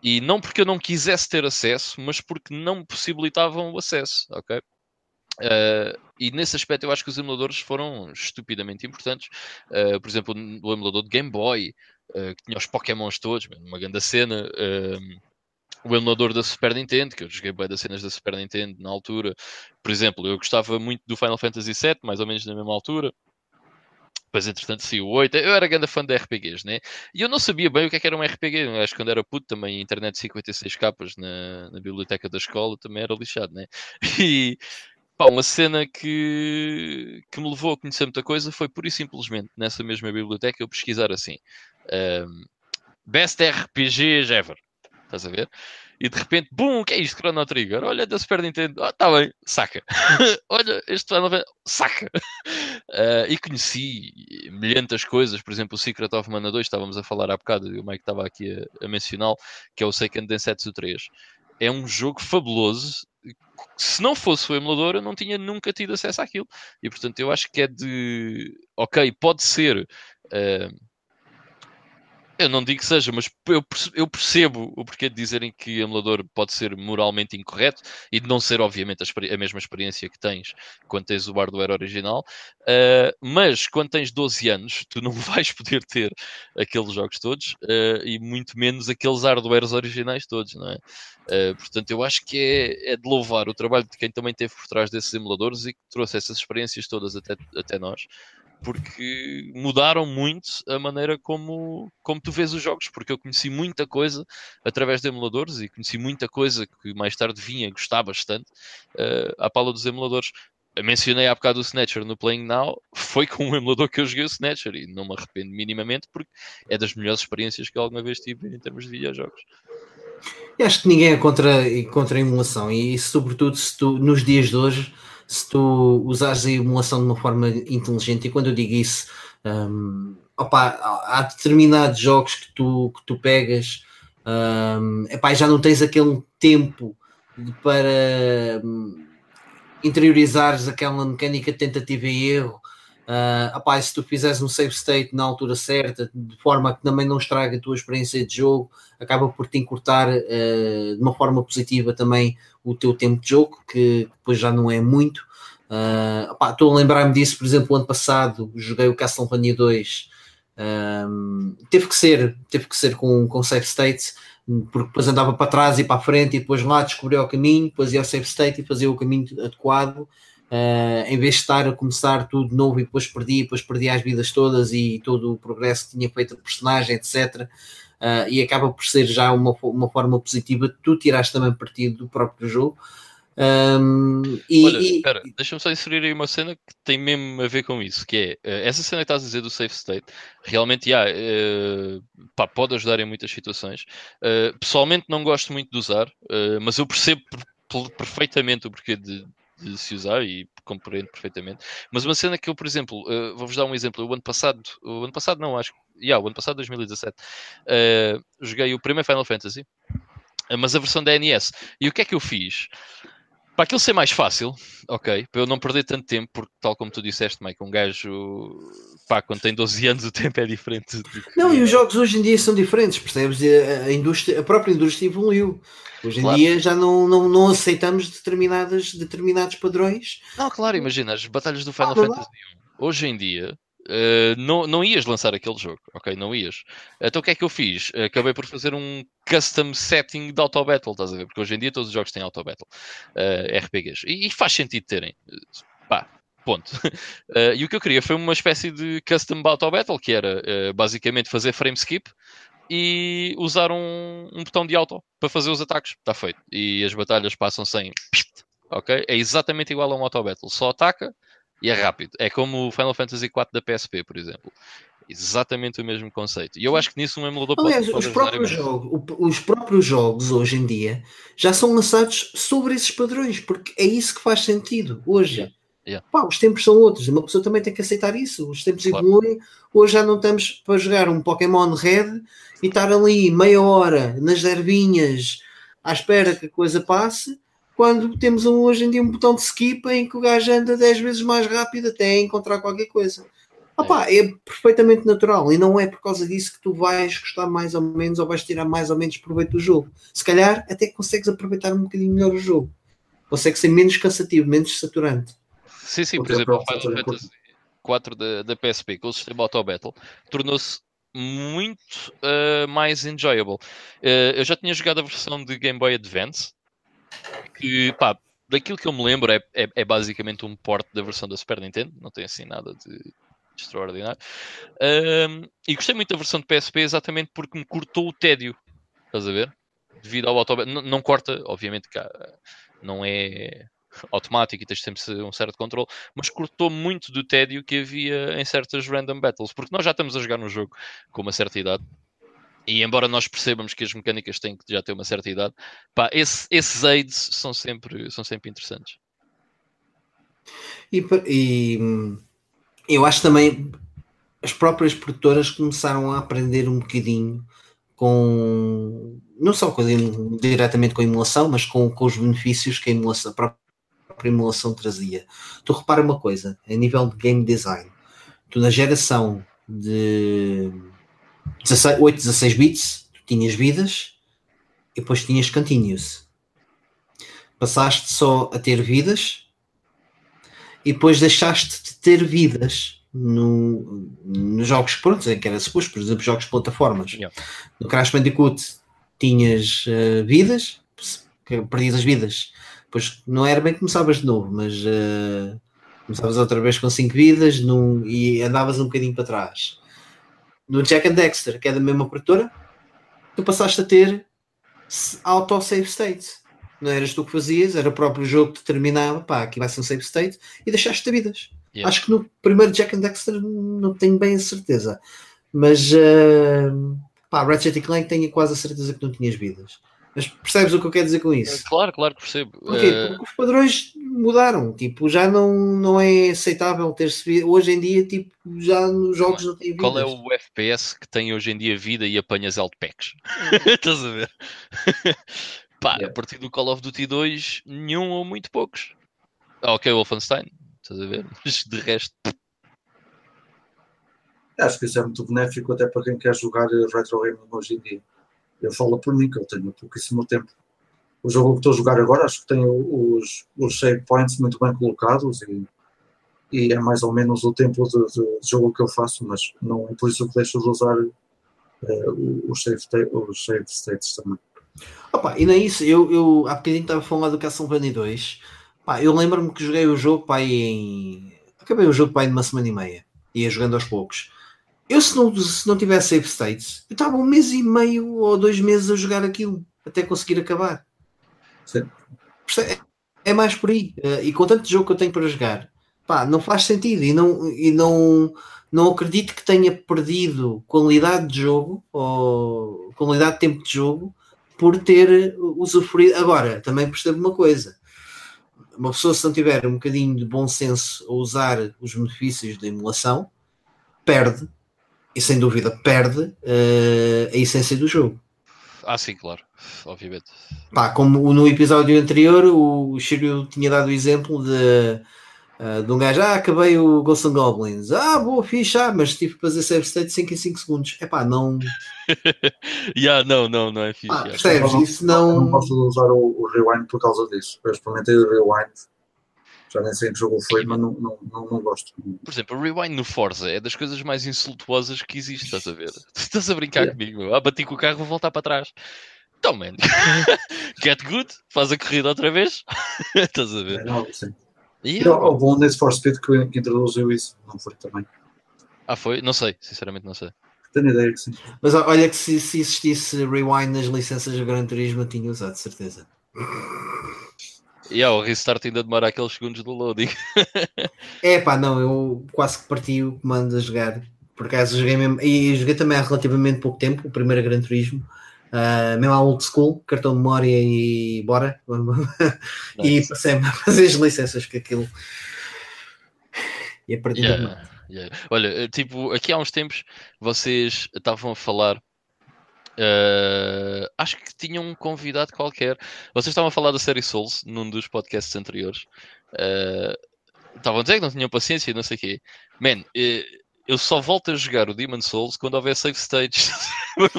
E não porque eu não quisesse ter acesso, mas porque não me possibilitavam o acesso, ok? Uh, e nesse aspecto eu acho que os emuladores foram estupidamente importantes. Uh, por exemplo, o emulador de Game Boy, uh, que tinha os Pokémons todos, uma grande cena. o emulador da Super Nintendo, que eu joguei bem das cenas da Super Nintendo na altura. Por exemplo, eu gostava muito do Final Fantasy VII, mais ou menos na mesma altura. Depois, entretanto, saiu o 8. Eu era grande fã de RPGs, né? E eu não sabia bem o que, é que era um RPG. Acho que quando era puto também, internet 56 capas na, na biblioteca da escola também era lixado, né? E pá, uma cena que, que me levou a conhecer muita coisa foi pura e simplesmente nessa mesma biblioteca eu pesquisar assim: um, Best RPGs ever. Estás a ver? E de repente, bum, o que é isto? Chrono Trigger. Olha, da Super Nintendo. Ah, tá bem, saca. Olha, este Fantasy, saca. Uh, e conheci milhentas coisas, por exemplo, o Secret of Mana 2, estávamos a falar há bocado, e o Mike estava aqui a, a mencioná-lo, que é o Seiken Densetsu 3. É um jogo fabuloso. Se não fosse o emulador, eu não tinha nunca tido acesso àquilo. E portanto, eu acho que é de. Ok, pode ser. Uh, eu não digo que seja, mas eu percebo o porquê de dizerem que emulador pode ser moralmente incorreto e de não ser, obviamente, a, a mesma experiência que tens quando tens o hardware original. Uh, mas quando tens 12 anos, tu não vais poder ter aqueles jogos todos uh, e muito menos aqueles hardwares originais todos, não é? Uh, portanto, eu acho que é, é, de louvar o trabalho de quem também teve por trás desses emuladores e que trouxe essas experiências todas até, até nós porque mudaram muito a maneira como, como tu vês os jogos, porque eu conheci muita coisa através de emuladores e conheci muita coisa que mais tarde vinha gostar bastante uh, à pala dos emuladores. Eu mencionei há bocado o Snatcher no Playing Now, foi com um emulador que eu joguei o Snatcher e não me arrependo minimamente porque é das melhores experiências que alguma vez tive em termos de videojogos. Eu acho que ninguém é contra, contra a emulação e sobretudo se tu, nos dias de hoje se tu usares a emulação de uma forma inteligente, e quando eu digo isso, um, opa, há determinados jogos que tu, que tu pegas, um, epá, já não tens aquele tempo para um, interiorizares aquela mecânica de tentativa e erro. Uh, opá, se tu fizeres um save state na altura certa, de forma que também não estraga a tua experiência de jogo, acaba por te encurtar uh, de uma forma positiva também o teu tempo de jogo, que depois já não é muito. Uh, opá, estou a lembrar-me disso, por exemplo, ano passado joguei o Castlevania 2. Um, teve que ser, teve que ser com, com save state, porque depois andava para trás e para a frente e depois lá descobria o caminho, depois ia ao save state e fazia o caminho adequado. Uh, em vez de estar a começar tudo de novo e depois perdi, depois perdi as vidas todas e todo o progresso que tinha feito a personagem, etc. Uh, e acaba por ser já uma, uma forma positiva, tu tiraste também partido do próprio jogo. Um, e, Olha, espera, deixa-me só inserir aí uma cena que tem mesmo a ver com isso, que é uh, essa cena que estás a dizer do safe state, realmente yeah, uh, pá, pode ajudar em muitas situações. Pessoalmente não gosto muito de usar, mas eu percebo perfeitamente o porquê de, de, se usar e compreendo perfeitamente. Mas uma cena que eu, por exemplo, vou-vos dar um exemplo, o ano passado, o ano passado não, acho yeah, o ano passado, 2017, uh, joguei o primeiro Final Fantasy, uh, mas a versão da NES. E o que é que eu fiz? Para aquilo ser mais fácil, ok, para eu não perder tanto tempo, porque tal como tu disseste, Mike, um gajo, pá, quando tem 12 anos o tempo é diferente. Não, e os jogos hoje em dia são diferentes, percebes? A, indústria, a própria indústria evoluiu. Hoje em claro. dia já não, não, não aceitamos determinadas, determinados padrões. Não, claro, imagina, as batalhas do Final ah, Fantasy 1, hoje em dia, Uh, não, não ias lançar aquele jogo, ok? Não ias. Então o que é que eu fiz? Acabei por fazer um custom setting de auto battle, estás a ver? Porque hoje em dia todos os jogos têm auto battle, uh, RPGs, e, e, faz sentido terem. Pá, ponto. Uh, e o que eu queria foi uma espécie de custom auto battle, que era basicamente fazer frame skip e usar um, um botão de auto para fazer os ataques. Está feito. E as batalhas passam sem. Ok? É exatamente igual a um auto battle. Só ataca e é rápido. É como o Final Fantasy IV da PSP, por exemplo. Exatamente o mesmo conceito. E eu acho que nisso um emulador Aliás, pode, pode os, próprios jogos, os próprios jogos hoje em dia já são lançados sobre esses padrões, porque é isso que faz sentido hoje. Yeah. Yeah. Pá, os tempos são outros, uma pessoa também tem que aceitar isso. Os tempos claro. evoluem. Hoje já não estamos para jogar um Pokémon Red e estar ali meia hora nas ervinhas à espera que a coisa passe quando temos um, hoje em dia um botão de skip em que o gajo anda 10 vezes mais rápido até encontrar qualquer coisa. Opa, é. é perfeitamente natural e não é por causa disso que tu vais gostar mais ou menos ou vais tirar mais ou menos proveito do jogo. Se calhar até consegues aproveitar um bocadinho melhor o jogo. Consegue ser menos cansativo, menos saturante. Sim, sim, por exemplo, o Final Fantasy 4 da, da PSP com o sistema Auto Battle tornou-se muito uh, mais enjoyable. Uh, eu já tinha jogado a versão de Game Boy Advance, que, pá, daquilo que eu me lembro, é, é, é basicamente um port da versão da Super Nintendo, não tem assim nada de extraordinário. Um, e gostei muito da versão de PSP exatamente porque me cortou o tédio, estás a ver? Devido ao auto... Não, não corta, obviamente, que não é automático e tens sempre um certo controle, mas cortou muito do tédio que havia em certas random battles, porque nós já estamos a jogar um jogo com uma certa idade. E embora nós percebamos que as mecânicas têm que já ter uma certa idade, pá, esse, esses aids são sempre, são sempre interessantes. E, e eu acho também as próprias produtoras começaram a aprender um bocadinho com não só com, diretamente com a emulação, mas com, com os benefícios que a, emulação, a própria emulação trazia. Tu repara uma coisa, a nível de game design, tu na geração de 16, 8, 16 bits, tu tinhas vidas e depois tinhas continuous. Passaste só a ter vidas e depois deixaste de ter vidas no, nos jogos prontos, que era suposto, por exemplo, jogos de plataformas. Yeah. No Crash Bandicoot tinhas uh, vidas, perdias as vidas, pois não era bem que começavas de novo, mas uh, começavas outra vez com 5 vidas num, e andavas um bocadinho para trás. No Jack and Dexter, que é da mesma produtora, tu passaste a ter auto-save states não eras tu que fazias, era o próprio jogo que determinava, pá, aqui vai ser um save state, e deixaste de vidas. Yeah. Acho que no primeiro Jack and Dexter não tenho bem a certeza, mas uh, pá, Ratchet Clank tenho quase a certeza que não tinhas vidas. Mas percebes o que eu quero dizer com isso? Claro, claro que percebo. Porquê? Uh... Porque os padrões mudaram. Tipo, já não, não é aceitável ter-se Hoje em dia, tipo, já nos jogos não tem vidas. Qual é o FPS que tem hoje em dia vida e apanhas alt packs? Estás a ver? Pá, yeah. a partir do Call of Duty 2, nenhum ou muito poucos. Ah, ok, Wolfenstein, estás a ver? Mas de resto. Acho que isso é muito benéfico até para quem quer jogar retro gaming hoje em dia. Eu falo por mim, que eu tenho pouquíssimo tempo. O jogo que estou a jogar agora, acho que tem os, os save points muito bem colocados e, e é mais ou menos o tempo de, de, jogo que eu faço, mas não é por isso que deixo de usar uh, os, save, os save states também. Opa, e não é isso, eu, eu há bocadinho estava falar do Castlevania 2. Pá, eu lembro-me que joguei o jogo pá, em. Acabei o jogo pá, em uma semana e meia. Ia jogando aos poucos. Eu, se não, se não tivesse save states, eu estava um mês e meio ou dois meses a jogar aquilo até conseguir acabar. Sim. É, mais por aí. Eh, e com tanto jogo que eu tenho para jogar, pá, não faz sentido. E não, e não, não acredito que tenha perdido qualidade de jogo ou qualidade de tempo de jogo por ter usufruído. Agora, também percebo uma coisa: uma pessoa, se não tiver um bocadinho de bom senso a usar os benefícios da emulação, perde, e sem dúvida perde uh, a essência do jogo. Ah, sim, claro, obviamente. Pá, como no episódio anterior, o Shiryu tinha dado o exemplo de Uh, de um gajo, ah, acabei o Ghost and Goblins, ah, boa, ficha, ah, mas tive que fazer save state 5 em 5 segundos. É pá, não. yeah, não, não, não é fixe. Ah, percebes? Não, isso não. não posso usar o, o, Rewind por causa disso. Eu experimentei o Rewind, já nem sei em que jogo foi, mas não, não, não, não, gosto. Por exemplo, o Rewind no Forza é das coisas mais insultuosas que existe, estás a ver? estás a brincar yeah. comigo, ah, bati com o carro, vou voltar para trás. Então, man, get good, faz a corrida outra vez, estás a ver? É, não, sim. E houve um Need for Speed que, que introduziu isso, não foi também. Ah, foi? Não sei, sinceramente não sei. Tenho ideia que sim. Mas olha que se, se existisse rewind nas licenças de Gran Turismo, tinha usado, de certeza. E yeah, o restart ainda demora aqueles segundos do loading. é pá, não, eu quase que parti o comando a jogar. Por acaso joguei mesmo, e joguei também há relativamente pouco tempo, o primeiro Gran Turismo. Uh, mesmo à old school, cartão de memória e bora. e passei-me a fazer as licenças com aquilo. E a partir yeah, yeah. Olha, eh, tipo, aqui há uns tempos vocês estavam a falar. Uh, acho que tinham um convidado qualquer. Vocês estavam a falar da série Souls num dos podcasts anteriores. Uh, estavam a dizer que não tinham paciência e não sei o quê. Man, eu só volto a jogar o Demon Souls quando houver save stages.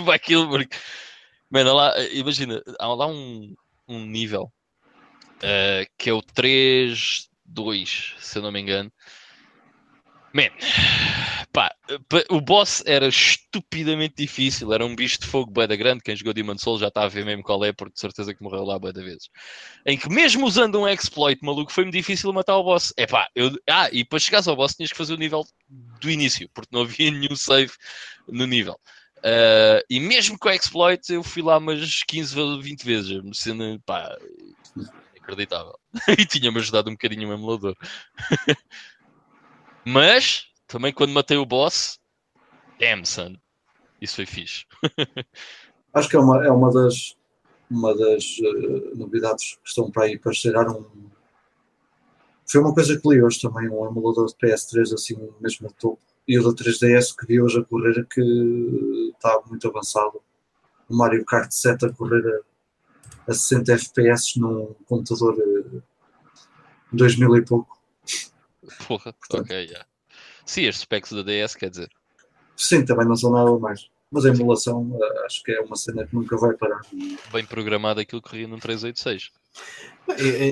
Vai aquilo, porque Mano, lá, imagina, há lá um, um nível uh, que é o 3-2, se eu não me engano. Man, pá, o boss era estupidamente difícil, era um bicho de fogo bué da grande, quem jogou Demon Soul já está a ver mesmo qual é, porque de certeza que morreu lá bué da vezes. Em que mesmo usando um exploit, maluco, foi-me difícil matar o boss. Epá, eu... Ah, e para chegares ao boss tinhas que fazer o nível do início, porque não havia nenhum save no nível. Uh, e mesmo com o exploit eu fui lá umas 15 ou 20 vezes, sendo, pá, inacreditável. e tinha-me ajudado um bocadinho o emulador. Mas também quando matei o boss, damn son, isso foi fixe. Acho que é uma, é uma das, uma das uh, novidades que estão para aí para chegar um. Foi uma coisa que li hoje também, um emulador de PS3 assim mesmo no topo. E o da 3DS que vi hoje a correr que está muito avançado. O Mario Kart 7 a correr a, a 60 FPS num computador uh, 2000 e pouco. Porra, Portanto, ok, yeah. Sim, as specs da DS, quer dizer. Sim, também não são nada mais. Mas a emulação eh, acho que é uma cena que nunca vai parar. Bem programado aquilo que corria num 386.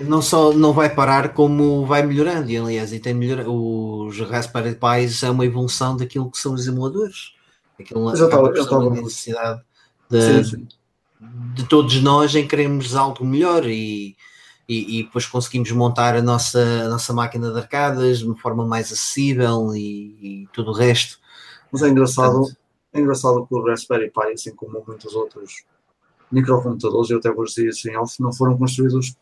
Não só não vai parar, como vai melhorando. E aliás, e tem melhor... os Raspberry Pis é uma evolução daquilo que são os emuladores. Aquilo já estava, já estava. necessidade de, sim, sim. de todos nós em queremos algo melhor e e, e, depois conseguimos montar a nossa, a nossa máquina de arcadas de uma forma mais acessível e, e tudo o resto. Mas é engraçado, Portanto, é engraçado que o Raspberry Pi, assim como muitos outros microcomputadores, eu até vos dizia assim, off, não foram construídos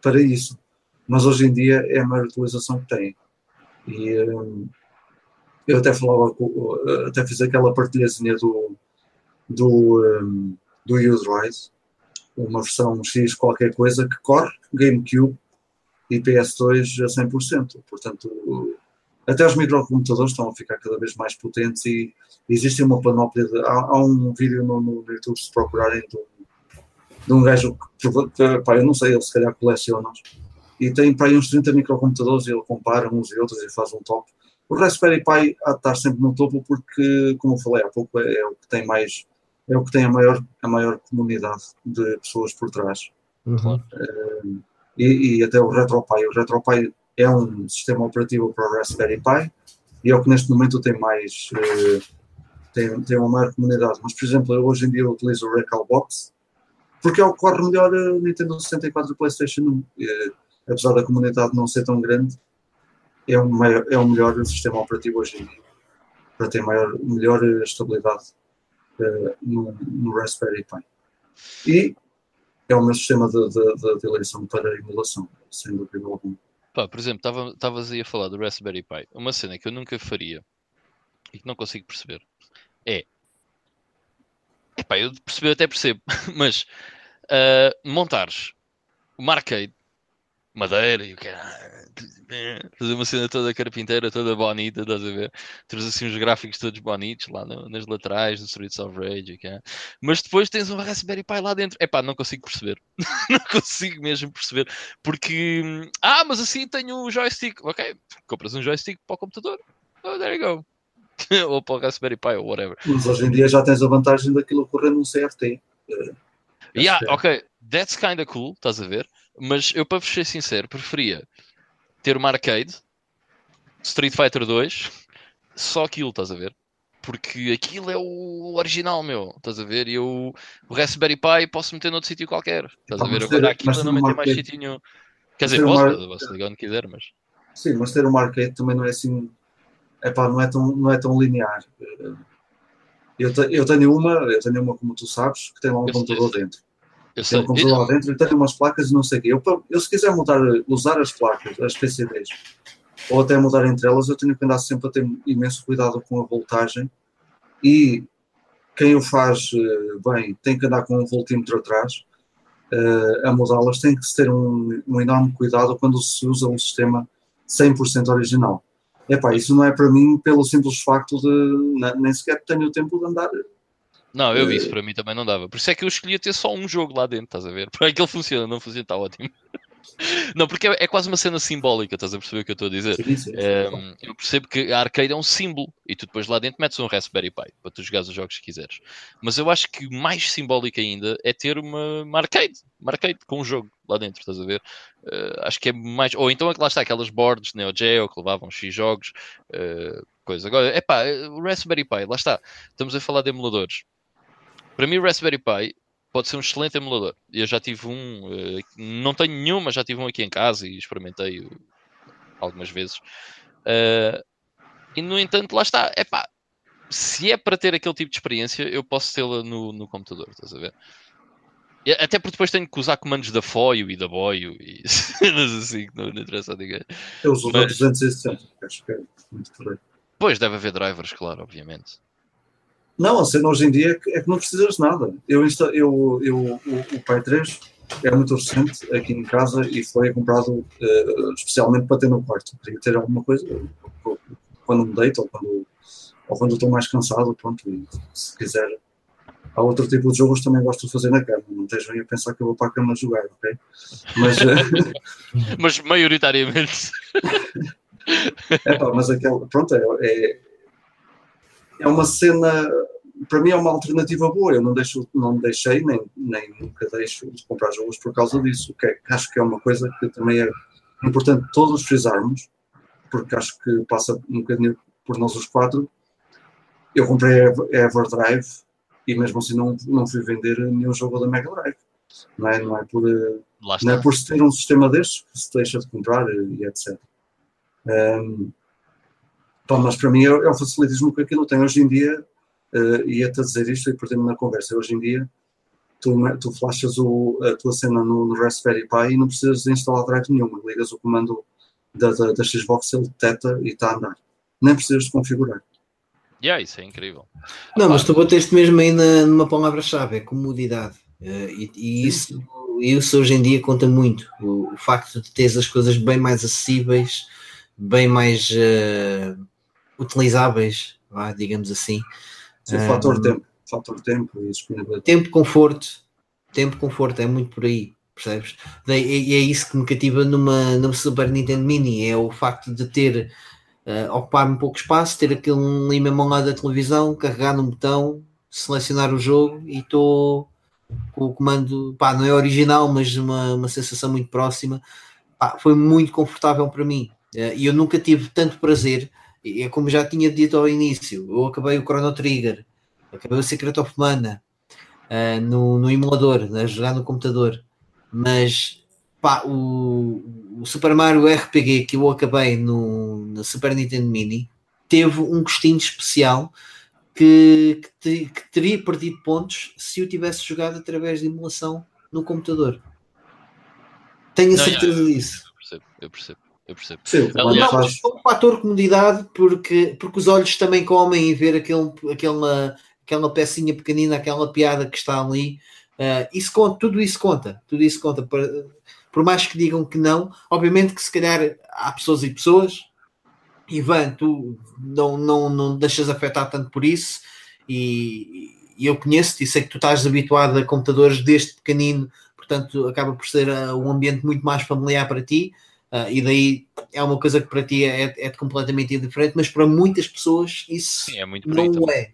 para isso. Mas hoje em dia é a maior utilização que têm. E um, eu até falava, até fiz aquela partilhazinha do, do, um, do U-Drive, uma versão X qualquer coisa que corre GameCube e PS2 a 100%. Portanto, até os microcomputadores estão a ficar cada vez mais potentes e existe uma panóplia de. Há, há um vídeo no, no, YouTube, se procurarem, de um, de um gajo que, pá, eu não sei, ele se calhar coleciona-os e tem para aí uns 30 microcomputadores e ele compara uns e outros e faz um top. O Raspberry Pi há de estar sempre no topo porque, como eu falei há pouco, é, é o que tem mais é o que tem a maior, a maior comunidade de pessoas por trás. Uhum. Uh, e, e, até o RetroPie. O RetroPie é um sistema operativo para o Raspberry Pi e é o que neste momento tem mais uh, tem, tem uma maior comunidade. Mas, por exemplo, eu hoje em dia eu utilizo o Recalbox porque é o que corre melhor o Nintendo 64 e PlayStation 1. E, apesar da comunidade não ser tão grande, é o, maior, é o melhor sistema operativo hoje em dia para ter maior, melhor estabilidade uh, no, no, Raspberry Pi. E é o meu sistema de, de, de, eleição para emulação, sem dúvida alguma. Pá, por exemplo, estavas aí a falar do Raspberry Pi. Uma cena que eu nunca faria e que não consigo perceber é. Epá, eu perceber até percebo, mas uh, montares uma arcade, madeira e o que fazer uma cena toda carpinteira, toda bonita, estás a ver? Temos assim uns gráficos todos bonitos lá no, nas laterais do Streets of Rage, okay? mas depois tens um Raspberry Pi lá dentro. Epá, não consigo perceber. não consigo mesmo perceber. Porque, ah, mas assim tenho o um joystick. Ok, compras um joystick para o computador. Oh, there you go. ou para o Raspberry Pi, ou whatever. Mas hoje em dia já tens a vantagem daquilo correr num CRT. Uh, yeah, ok, that's kind of cool, estás a ver? Mas eu, para ser sincero, preferia ter uma arcade, Street Fighter 2, só aquilo, estás a ver? Porque aquilo é o original, meu, estás a ver? E eu, o Raspberry Pi posso meter noutro sítio qualquer, estás a ver? Agora aquilo não meter mais sítio nenhum. Quer dizer, posso, uma... posso ligar onde quiser, mas. Sim, mas ter uma arcade também não é assim. Epá, não, é tão, não é tão linear. Eu, te, eu tenho uma, eu tenho uma, como tu sabes, que tem lá um eu computador dentro. Eu sei. Tem um computador lá dentro e tem umas placas e não sei o quê. Eu, eu, se quiser mudar, usar as placas, as PCBs, ou até mudar entre elas, eu tenho que andar sempre a ter imenso cuidado com a voltagem e quem o faz eh, bem tem que andar com um voltímetro atrás uh, a mudá-las, tem que ter um, um, enorme cuidado quando se usa um sistema 100% original. Epá, isso não é para mim pelo simples facto de nem sequer tenho o tempo de andar não, eu vi isso, para mim também não dava. Por isso é que eu escolhia ter só um jogo lá dentro, estás a ver? Para que ele funciona, não funciona, está ótimo. Não, porque é, é, quase uma cena simbólica, estás a perceber o que eu estou a dizer? Sim, sim, sim. Um, eu percebo que a arcade é um símbolo e tu depois lá dentro metes um Raspberry Pi para tu jogares os jogos que quiseres. Mas eu acho que mais simbólico ainda é ter uma, uma arcade, uma arcade com um jogo lá dentro, estás a ver? Uh, acho que é mais. Ou então é lá está aquelas boards Neo Geo que levavam X jogos. Uh, coisa. Agora, é pá, o Raspberry Pi, lá está. Estamos a falar de emuladores. Para mim, o Raspberry Pi pode ser um excelente emulador. Eu já tive um, uh, não tenho nenhum, mas já tive um aqui em casa e experimentei algumas vezes. Uh, e no entanto, lá está. É pá, se é para ter aquele tipo de experiência, eu posso tê-la no, no computador, estás a ver? Até porque depois tenho que usar comandos da FOIO e da BOIO e assim que não, não interessa a ninguém. Eu uso o Mas... 260, acho que é muito. Pois, deve haver drivers, claro, obviamente. Não, a cena hoje em dia é que não precisas de nada. Eu, insta, eu, eu, o, o Pai 3 é muito recente aqui em casa e foi comprado uh, especialmente para ter no quarto. Queria ter alguma coisa quando me deito ou quando, ou quando estou mais cansado, pronto, e se quiser há outro tipo de jogos que também gosto de fazer na cama. Não estejam a pensar que eu vou para a cama jogar, ok? Mas, eh, mas maioritariamente. é pá, mas aquele, pronto, é, é, é, uma cena, para mim é uma alternativa boa. Eu não, deixo, não deixei, nem, nem nunca deixo de comprar jogos por causa disso, que é, acho que é uma coisa que também é importante todos frisarmos, porque acho que passa um bocadinho por nós os quatro. Eu comprei a Everdrive e mesmo assim não, não fui vender nenhum jogo da Mega Drive. Não é, não é, por, eh, não é por se ter um sistema destes que se deixa de comprar e etc. Um, bom, mas para mim é, é o facilitismo que aquilo tem hoje em dia, uh, e até dizer isto e perdendo na conversa, hoje em dia tu, tu flashas o, a tua cena no, no, Raspberry Pi e não precisas de instalar drive nenhuma, ligas o comando da, da, da Xbox, ele detecta e está a andar. Nem precisas de configurar. Yeah, isso é incrível. Não, mas tu bateste mesmo aí na, numa palavra-chave, é comodidade. Uh, e, e isso, isso hoje em dia conta muito. O, o, facto de teres as coisas bem mais acessíveis, bem mais uh, utilizáveis, digamos assim. Sim, um, fator tempo, fator tempo e disponibilidade. Tempo, conforto, tempo, conforto, é muito por aí, percebes? E é isso que me cativa numa, numa Super Nintendo Mini, é o facto de ter uh, ocupar um pouco espaço, ter aquele ali mesmo ao lado da televisão, carregar num botão, selecionar o jogo e estou com o comando, pá, não é original, mas uma, uma sensação muito próxima. Pá, foi muito confortável para mim uh, e eu nunca tive tanto prazer. É como já tinha dito ao início, eu acabei o Chrono Trigger, acabei o Secret of Mana uh, no, no emulador, a jogar no computador, mas pá, o, o, Super Mario RPG que eu acabei no, no Super Nintendo Mini teve um gostinho especial que, que, te, que, teria perdido pontos se eu tivesse jogado através de emulação no computador. Tenho a certeza não, disso. Eu percebo, eu percebo. Eu percebo. Sim, Aliás, não, mas um fator comodidade porque, porque os olhos também comem e ver aquele, aquela, aquela pecinha pequenina, aquela piada que está ali. Uh, isso conta, tudo isso conta, tudo isso conta para, por mais que digam que não, obviamente que se calhar há pessoas e pessoas, Ivan, tu não, não, não deixas afetar tanto por isso, e, e eu conheço-te e sei que tu estás habituado a computadores deste pequenino, portanto acaba por ser uh, um ambiente muito mais familiar para ti, uh, e daí é uma coisa que para ti é, é completamente indiferente, mas para muitas pessoas isso Sim, é não é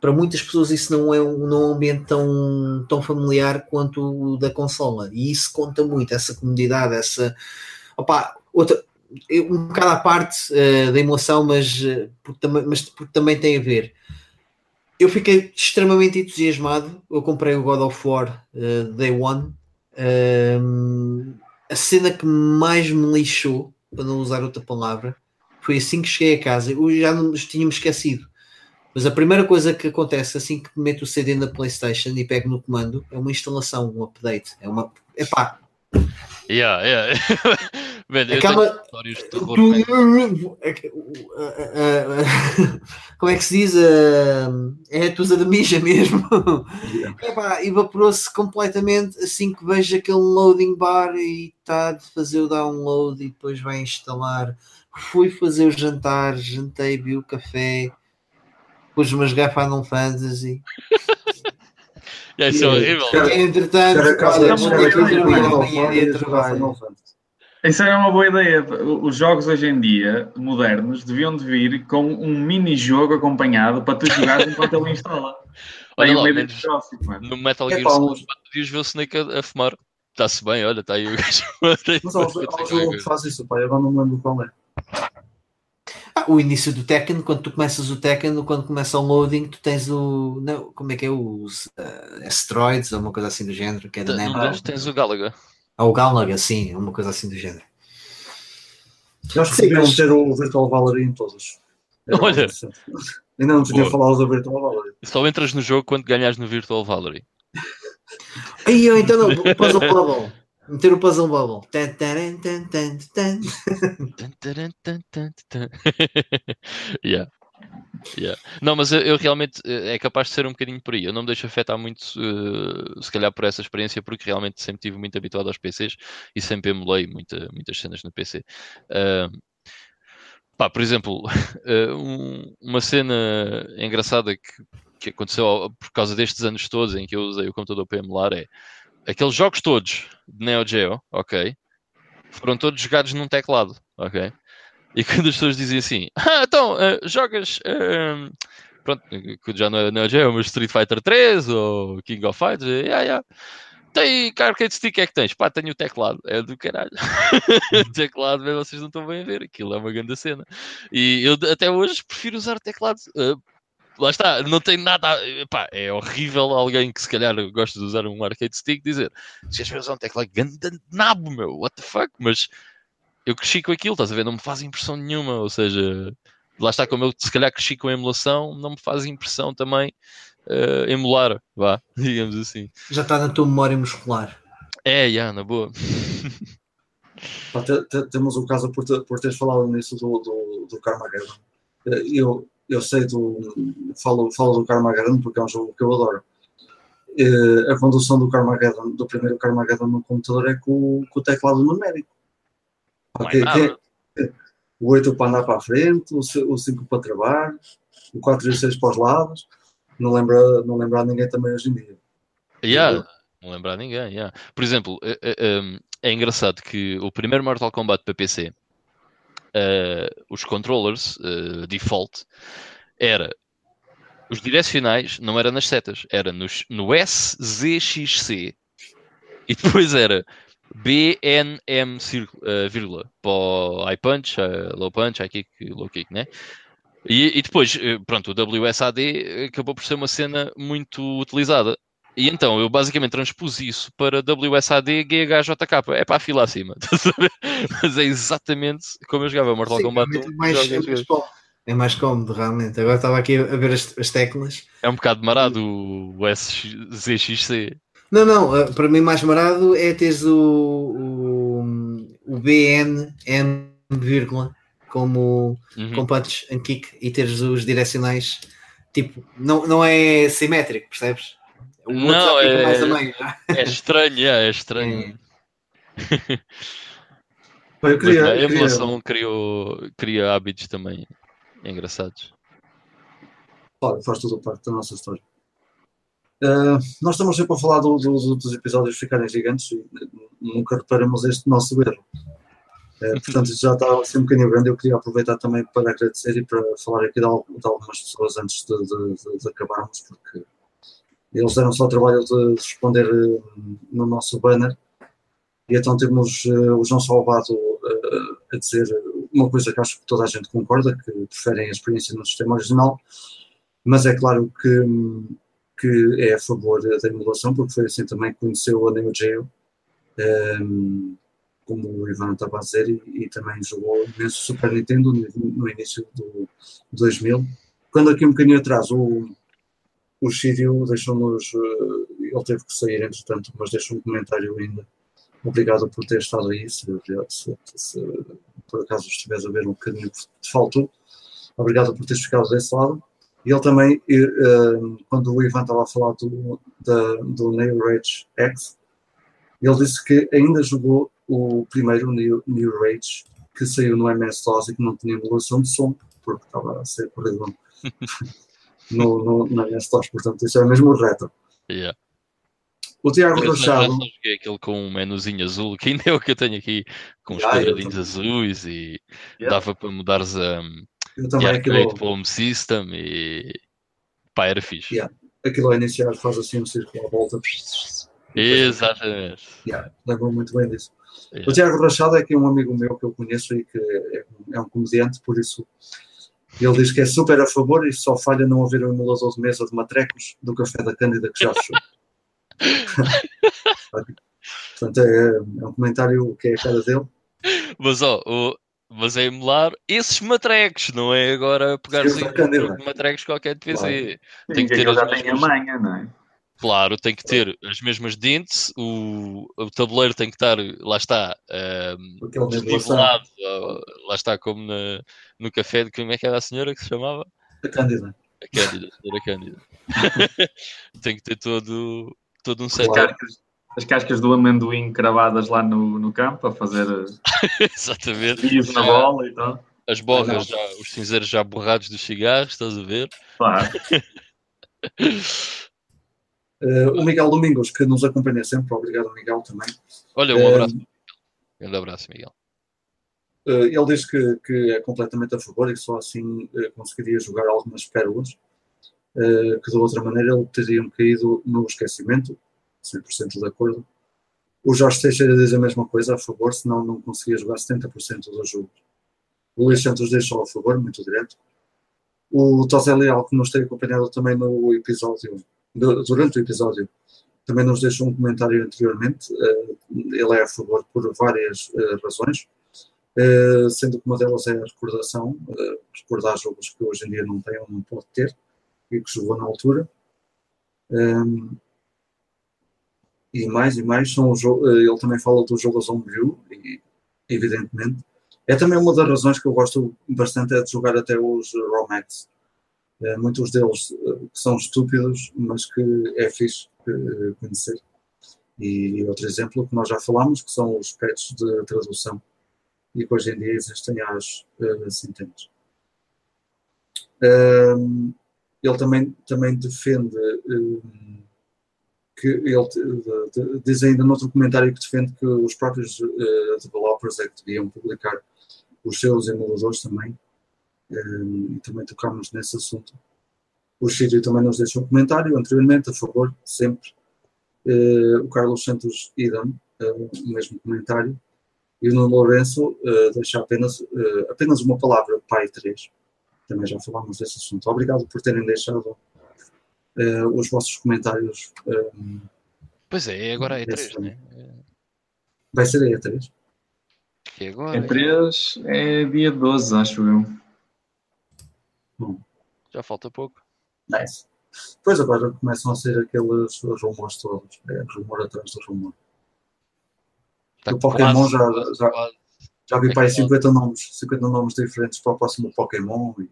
para muitas pessoas isso não é um, não é um ambiente tão, tão familiar quanto o da consola e isso conta muito, essa comodidade, essa opa, outra, um bocado à parte uh, da emoção, mas, uh, porque também, mas porque também tem a ver. Eu fiquei extremamente entusiasmado. Eu comprei o God of War Day One. A cena que mais me lixou, para não usar outra palavra, foi assim que cheguei a casa. Eu já não tinha-me esquecido mas a primeira coisa que acontece assim que meto o CD na PlayStation e pego no comando é uma instalação, um update. É uma. Epá. Yeah, yeah. Man, Aquela. Terror, Como é que se diz? É a tusa da mija mesmo. Epá, evaporou-se completamente assim que vejo aquele loading bar e está de fazer o download e depois vai instalar. Fui fazer o jantar, jantei, vi o café pus-me a jogar Final Fantasy. é, isso é horrível. Entretanto, Isso era uma boa ideia. Os jogos hoje em dia, modernos, deviam de vir com um mini-jogo acompanhado para tu jogares enquanto ele instala. Olha lá, no Metal Gear Solid podias ver o Snake a, a fumar. Está-se bem, olha, está aí o gajo. Mas há um jogo que faz isso, pai, agora não me lembro qual é. Ah, o início do Tekken, quando tu começas o Tekken, quando começa o loading, tu tens o. Não, como é que é? Os uh, asteroids, ou uma coisa assim do género, que é da tens o Galaga. Ah, o Galaga, sim, uma coisa assim do género. Eu acho que Sim, deviam mas- ter o Virtual Valerie em todos. Era Olha. interessante. Ainda não tinha Boa. falado do Virtual Valerie. Só entras no jogo quando ganhas no Virtual Valerie. Aí eu então não, o Puzzle Bubble. Meter o Puzzle Bubble. Yeah. Yeah. Não, mas eu, eu realmente eh, é capaz de ser um bocadinho por aí. Eu não me deixo afetar muito, eh, se calhar, por essa experiência, porque realmente sempre estive muito habituado aos PCs e sempre emulei muita, muitas cenas no PC. Ah, pá, por exemplo, eh, um- uma cena engraçada que, que aconteceu por causa destes anos todos em que eu usei o computador para emular é aqueles jogos todos de Neo Geo, ok? Foram todos jogados num teclado, ok? E quando as pessoas dizem assim, ah, então, eh, jogas, eh, pronto, que já não é Neo Geo, mas Street Fighter 3 ou King of Fighters, eh, yeah, yeah. Tem que arcade stick é que tens? Pá, tenho o teclado. É do caralho. teclado, bem, vocês não estão bem a ver. Aquilo é uma grande cena. E eu até hoje prefiro usar teclado. eh, lá está, não tem nada. Pá, é horrível alguém que se calhar gosta de usar um arcade stick dizer se as usar um teclado grande nabo, meu, what the fuck? Mas eu cresci com aquilo, estás a ver? Não me faz impressão nenhuma. Ou seja, lá está, como eu se calhar cresci com a emulação, não me faz impressão também eh, emular, vá, digamos assim. Já está na tua memória muscular. É, já, na boa. Pá, te- te- temos o caso por, te- por teres falado nisso do, do, do Carmageddon. Eh, Eu, eu sei do. Falo, falo do Carmageddon porque é um jogo que eu adoro. Eh, A condução do Carmageddon, do primeiro Carmageddon no computador, é com, com o teclado numérico. Não é nada. que- o 8 para andar para a frente, o ci- o 5 para travar, o 4 e o 6 para os lados. Não lembra, não lembra ninguém também hoje em dia. Yeah, não lembrar ninguém. yeah. Por exemplo, é, é, é engraçado que o primeiro Mortal Kombat para PC, eh, os controllers eh, default era os direcionais não era nas setas, era nos, no SZXC e depois era BNM círculo, eh, vírgula para o high punch, eh, low punch, high kick, low kick, né? E, e depois, eh, pronto, o WSAD acabou por ser uma cena muito utilizada. E então eu basicamente transpus isso para WSAD GHJK. É para a fila acima. estás a ver? Mas é exatamente como eu jogava Mortal Sim, Kombat realmente 1. é mais, é, mais. É mais cómodo, realmente. Agora estava aqui a ver as, as teclas. É um bocado marado o SZXC. Não, não, eh, para mim mais marado é teres o, o, o BN, M, vírgula, como, Uhum. com punch and kick e teres os direcionais, tipo, não, não é simétrico, percebes? O Não, é- mais a meio. É estranho, é, é estranho. Pá, eu Mas queria, a eu queria- emulação criou, cria hábitos também engraçados. Claro, faz tudo parte da nossa história. Uh, nós estamos sempre a falar do- do- dos episódios ficarem gigantes e nunca reparamos este nosso erro. Uh, portanto, já está assim um bocadinho grande. Eu queria aproveitar também para agradecer e para falar aqui de, de algumas pessoas antes de, de- de- acabarmos, porque eles deram só o trabalho de responder uh, no nosso banner. E então temos o João Salvado a dizer uma coisa que acho que toda a gente concorda, que preferem a experiência no sistema original, mas é claro que, que é a favor da emulação, porque foi assim também que conheceu a Neo Geo, ehm, como o Ivan estava a dizer, e, e também jogou imenso Super Nintendo no, início do 2000. Quando aqui um bocadinho atrás o, o Shirio deixou-nos, eh, ele teve que sair entretanto, mas deixou um comentário ainda. Obrigado por ter estado aí, se, se- se por acaso estiveres a ver um bocadinho que te faltou. Obrigado por teres ficado desse lado. E ele também, eh, quando o Ivan estava a falar do, da, do Neo Rage X, ele disse que ainda jogou o primeiro Neo, Neo Rage que saiu no MS-DOS e que não tinha emulação de som, porque estava a ser corrido no, no, no MS-DOS, portanto isso é mesmo retro. Yeah. O Tiago Eu já Rachado, só joguei aquele com um menuzinho azul, que ainda é o que eu tenho aqui, com os Ah, eu quadradinhos azuis e Yeah. dava para mudares a, eu também arcade aquilo, home system e pá, era fixe. Yeah. aquilo a iniciar faz assim um círculo à volta. Exatamente. Yeah, lembro muito bem disso. Yeah. O Tiago Rachado é que é um amigo meu que eu conheço e que é, é um comediante, por isso Ele diz que é super a favor e só falha não haver um emulador de mesa de matrecos do café da Cândida que já achou. Portanto, é, é, um comentário que é a cara dele. Mas ó, o, mas é emular esses matrecos, não é agora pegar assim, um matrecos qualquer de PC. Claro. Tem que ter já tem a manha, não é? Claro, tem que ter as mesmas dentes, o, o tabuleiro tem que estar, lá está, um, desnivelado, lá está, como na, no café de como é que era a senhora que se chamava? A Cândida. A Cândida, a senhora Cândida. tem que ter todo, todo um set. Claro. As cascas do amendoim cravadas lá no, no campo a fazer Exatamente. na bola e tal. As borras, já, os cinzeiros já borrados dos cigarros, estás a ver? Claro. Uh, o Miguel Domingos, que nos acompanha sempre, obrigado Miguel também. Olha, um abraço. Uh, grande abraço, Miguel. Uh, ele diz que, que, é completamente a favor e que só assim conseguiria jogar algumas pérolas, que de outra maneira ele teriam caído no esquecimento, 100% de acordo. O Jorge Teixeira diz a mesma coisa, a favor, senão não conseguia jogar 70% dos jogos. O Luís Santos deixou a favor, muito direto. O Tosé Leal, que nos tem acompanhado também no episódio durante o episódio, também nos deixou um comentário anteriormente. Eh, ele é a favor por várias eh, razões, eh, sendo que uma delas é a recordação, recordar jogos que hoje em dia não tem ou não pode ter e que jogou na altura. Ehm, e mais e mais são os ele também fala dos jogos homebrew e evidentemente é também uma das razões que eu gosto bastante é de jogar até os ROMAX é, muitos deles eh, são estúpidos, mas que é fixe eh, conhecer. E outro exemplo que nós já falámos, que são os patches de tradução, e que hoje em dia existem às uh, centenas. Um, ele também, também defende um, que ele de, de, diz ainda noutro comentário que defende que os próprios uh, developers é que deviam publicar os seus emuladores também e também tocámos nesse assunto. O Chirio também nos deixou um comentário anteriormente, a favor, sempre. Uh, o Carlos Santos Idam, uh, o mesmo comentário. E o Nuno Lourenço uh, deixa apenas, apenas uma palavra, Pai 3. Também já falámos desse assunto. Obrigado por terem deixado os vossos comentários. pois é, agora é E3, né? Vai ser a E3. Que agora, E3 é dia 12, acho eu. Bom. Já falta pouco. Nice. Pois agora começam a ser aqueles rumores todos. É rumor atrás do rumor. Tá o Pokémon já, já, já vi é para aí 50 nomes, 50 nomes diferentes para o próximo Pokémon. E...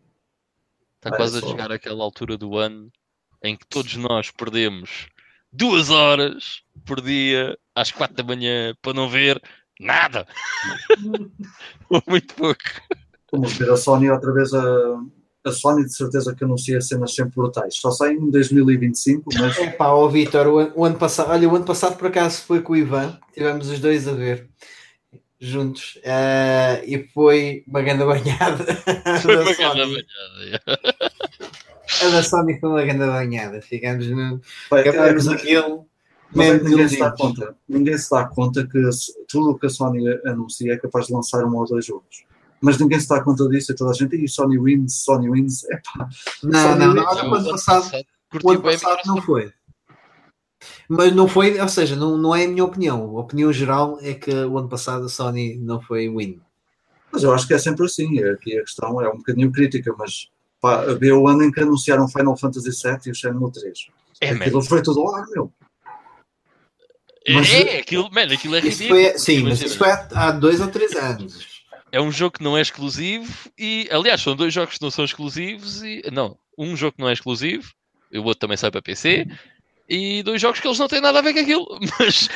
Está é, quase só... a chegar àquela altura do ano em que todos nós perdemos duas horas por dia às quatro da manhã para não ver nada. Ou muito pouco. Vamos ver a Sony outra vez a, a Sony de certeza que anuncia cenas sempre brutais. Só sai em 2025, mas. É pá, ó Vitor, o, o, ano passado, olha, o ano passado por acaso foi com o Ivan, tivemos os dois a ver juntos uh, e foi uma grande banhada. Foi uma grande banhada. A da Sony foi uma grande banhada. Ficamos no. Acabamos aquilo. Mas ninguém, se dá conta, ninguém se dá conta que tudo o que a Sony anuncia é capaz de lançar um ou dois jogos mas ninguém se dá conta disso, é toda a gente, e Sony wins, Sony wins, é pá. Não, Sony não, não, não, o ano passado, o ano passado não foi. Mas não foi, ou seja, não, não é a minha opinião. A opinião geral é que o ano passado a Sony não foi win. Mas eu acho que é sempre assim. Aqui a questão é um bocadinho crítica, mas pá, ver o ano em que anunciaram Final Fantasy VII e o Shenmue 3. É, aquilo foi tudo lá, meu. Mas, é, aquilo, man, aquilo é ridículo. Foi, sim, mas isso foi há dois ou três anos é um jogo que não é exclusivo e, aliás, são dois jogos que não são exclusivos e, não, um jogo que não é exclusivo, o outro também sai para PC e dois jogos que eles não têm nada a ver com aquilo, mas,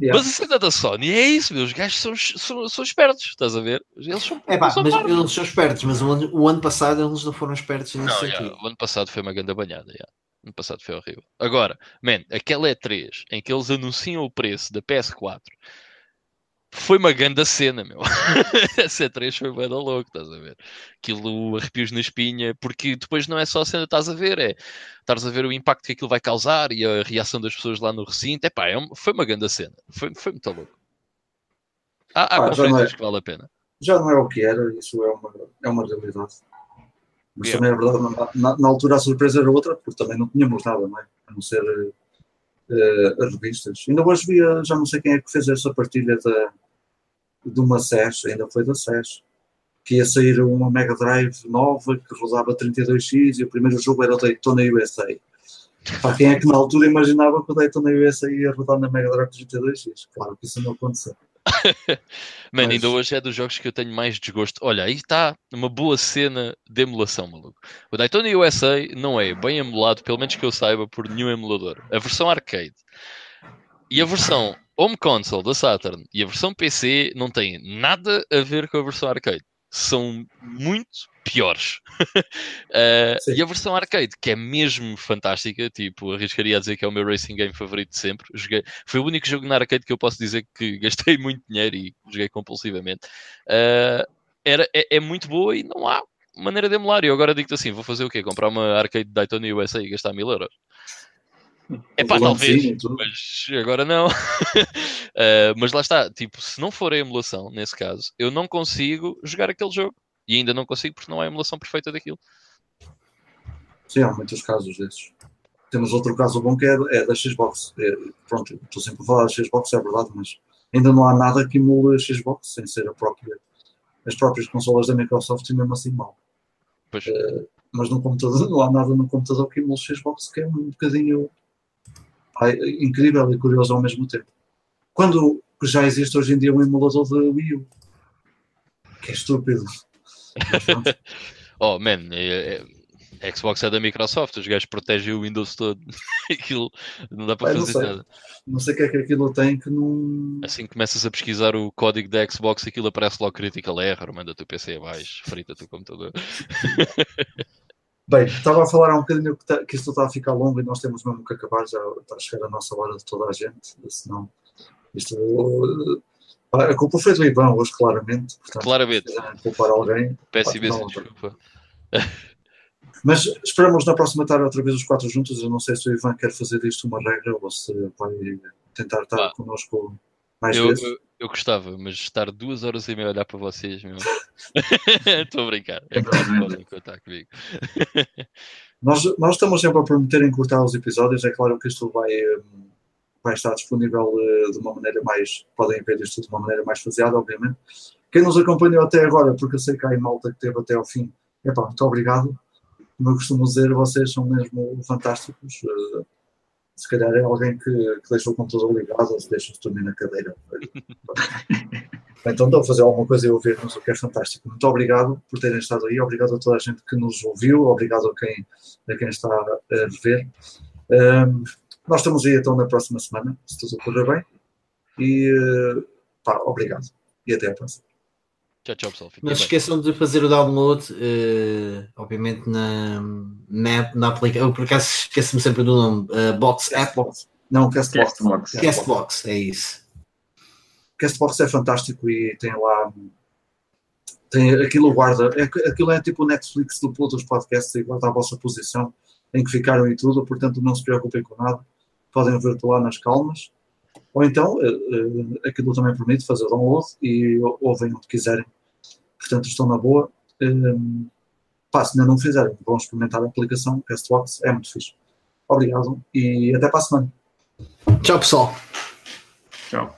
yeah. mas a cena da Sony é isso, meus gajos são, são, são espertos, estás a ver? Eles são, é pá, são mas eles são espertos, mas o ano, o ano, passado eles não foram espertos nesse não, sentido. Yeah, o ano passado foi uma grande banhada, yeah. O ano passado foi horrível. Agora, man, aquela é 3 em que eles anunciam o preço da PS4 foi uma grande cena, meu. a C3 foi bem louco, estás a ver? Aquilo arrepios na espinha, porque depois não é só a cena que estás a ver, é estás a ver o impacto que aquilo vai causar e a reação das pessoas lá no recinto. Epá, é um, foi uma grande cena, foi, foi muito louco. Há, há ah, conferências é, que vale a pena. Já não é o que era, isso é uma, é uma realidade. Mas yeah. também é verdade, na, na, altura a surpresa era outra, porque também não tínhamos nada, não é? A não ser uh, as revistas. Ainda hoje via, já não sei quem é que fez essa partilha da, de uma SES, ainda foi da SES, que ia sair uma Mega Drive nova que rodava 32X e o primeiro jogo era o Daytona USA. Para quem é que na altura imaginava que o Daytona USA ia rodar na Mega Drive 32X? Claro que isso não aconteceu. Mano, Mas... ainda hoje é dos jogos que eu tenho mais desgosto. Olha, aí está uma boa cena de emulação, maluco. O Daytona USA não é bem emulado, pelo menos que eu saiba, por nenhum emulador. A versão arcade e a versão home console da Saturn e a versão PC não têm nada a ver com a versão arcade. São muito piores. uh, e a versão arcade, que é mesmo fantástica, tipo, arriscaria a dizer que é o meu racing game favorito de sempre. Joguei, foi o único jogo na arcade que eu posso dizer que gastei muito dinheiro e joguei compulsivamente. Uh, era, é, é, muito boa e não há maneira de emular. E eu agora digo-te assim: vou fazer o quê? Comprar uma arcade Daytona USA e gastar mil euros. É pá, talvez, mas agora não. uh, mas lá está, tipo, se não for a emulação, nesse caso, eu não consigo jogar aquele jogo. E ainda não consigo porque não há emulação perfeita daquilo. Sim, há muitos casos desses. Temos outro caso bom que é, é da Xbox. É, pronto, estou sempre a falar da Xbox, é verdade, mas ainda não há nada que emule a Xbox sem ser a própria, as próprias consolas da Microsoft e mesmo assim mal. Uh, mas no computador não há nada no computador que emule a Xbox que é um bocadinho incrível e curioso ao mesmo tempo. Quando já existe hoje em dia um emulador de Wii U, que é estúpido. oh, man, é, é, Xbox é da Microsoft, os gajos protegem o Windows todo. aquilo não dá para fazer não nada. Não sei o que é que aquilo tem que não. Assim que começas a pesquisar o código da Xbox, aquilo aparece logo critical error, manda o PC abaixo, frita-te o computador. Bem, estava a falar há um bocadinho que, tá, que isto está a ficar longo e nós temos mesmo que acabar, já está a chegar a nossa hora de toda a gente, senão isto a culpa foi do Ivan hoje, claramente. Portanto, claramente. Culpar alguém. Peço imensa desculpa. Mas esperamos na próxima tarde outra vez os quatro juntos. Eu não sei se o Ivan quer fazer disto uma regra ou se vai tentar estar ah, connosco mais eu, vezes. Eu, eu, gostava, mas estar duas horas e meia a olhar para vocês, meu. Estou a brincar. É podem contar comigo. nós, nós estamos sempre a prometer encurtar os episódios. É claro que isto vai. Um, vai estar disponível uh, de uma maneira mais, podem ver isto de uma maneira mais faseada, obviamente. Quem nos acompanhou até agora, porque eu sei que há em malta que teve até ao fim, epá, muito obrigado. Como eu costumo dizer, vocês são mesmo fantásticos. Uh, se calhar é alguém que, que deixou o computador ligado ou se deixa-se dormir na cadeira. então, estou a fazer alguma coisa e ouvir-nos, o que é fantástico. Muito obrigado por terem estado aí, obrigado a toda a gente que nos ouviu, obrigado a quem, a quem está a ver. Um, nós estamos aí então na próxima semana, se tudo correr bem. E eh, pá, obrigado. E até a próxima. Tchau, tchau, pessoal. Não se esqueçam de fazer o download, uh, obviamente, na, na, na aplicação. Eu por acaso esqueço-me sempre do nome. Uh, Box App. Não, Castbox. Castbox. Castbox, é isso. Castbox é fantástico e tem lá. Tem, aquilo guarda. É, aquilo é tipo o Netflix do, dos podcasts e guarda a vossa posição em que ficaram e tudo, portanto não se preocupem com nada podem ver-te lá nas calmas. Ou então, uh, uh, aquilo também permite fazer download e ouvem onde quiserem. Portanto, estão na boa. Um, pá, se ainda não fizerem, vão experimentar a aplicação Castbox, é muito fixe. Obrigado e até para a semana. Tchau, pessoal. Tchau.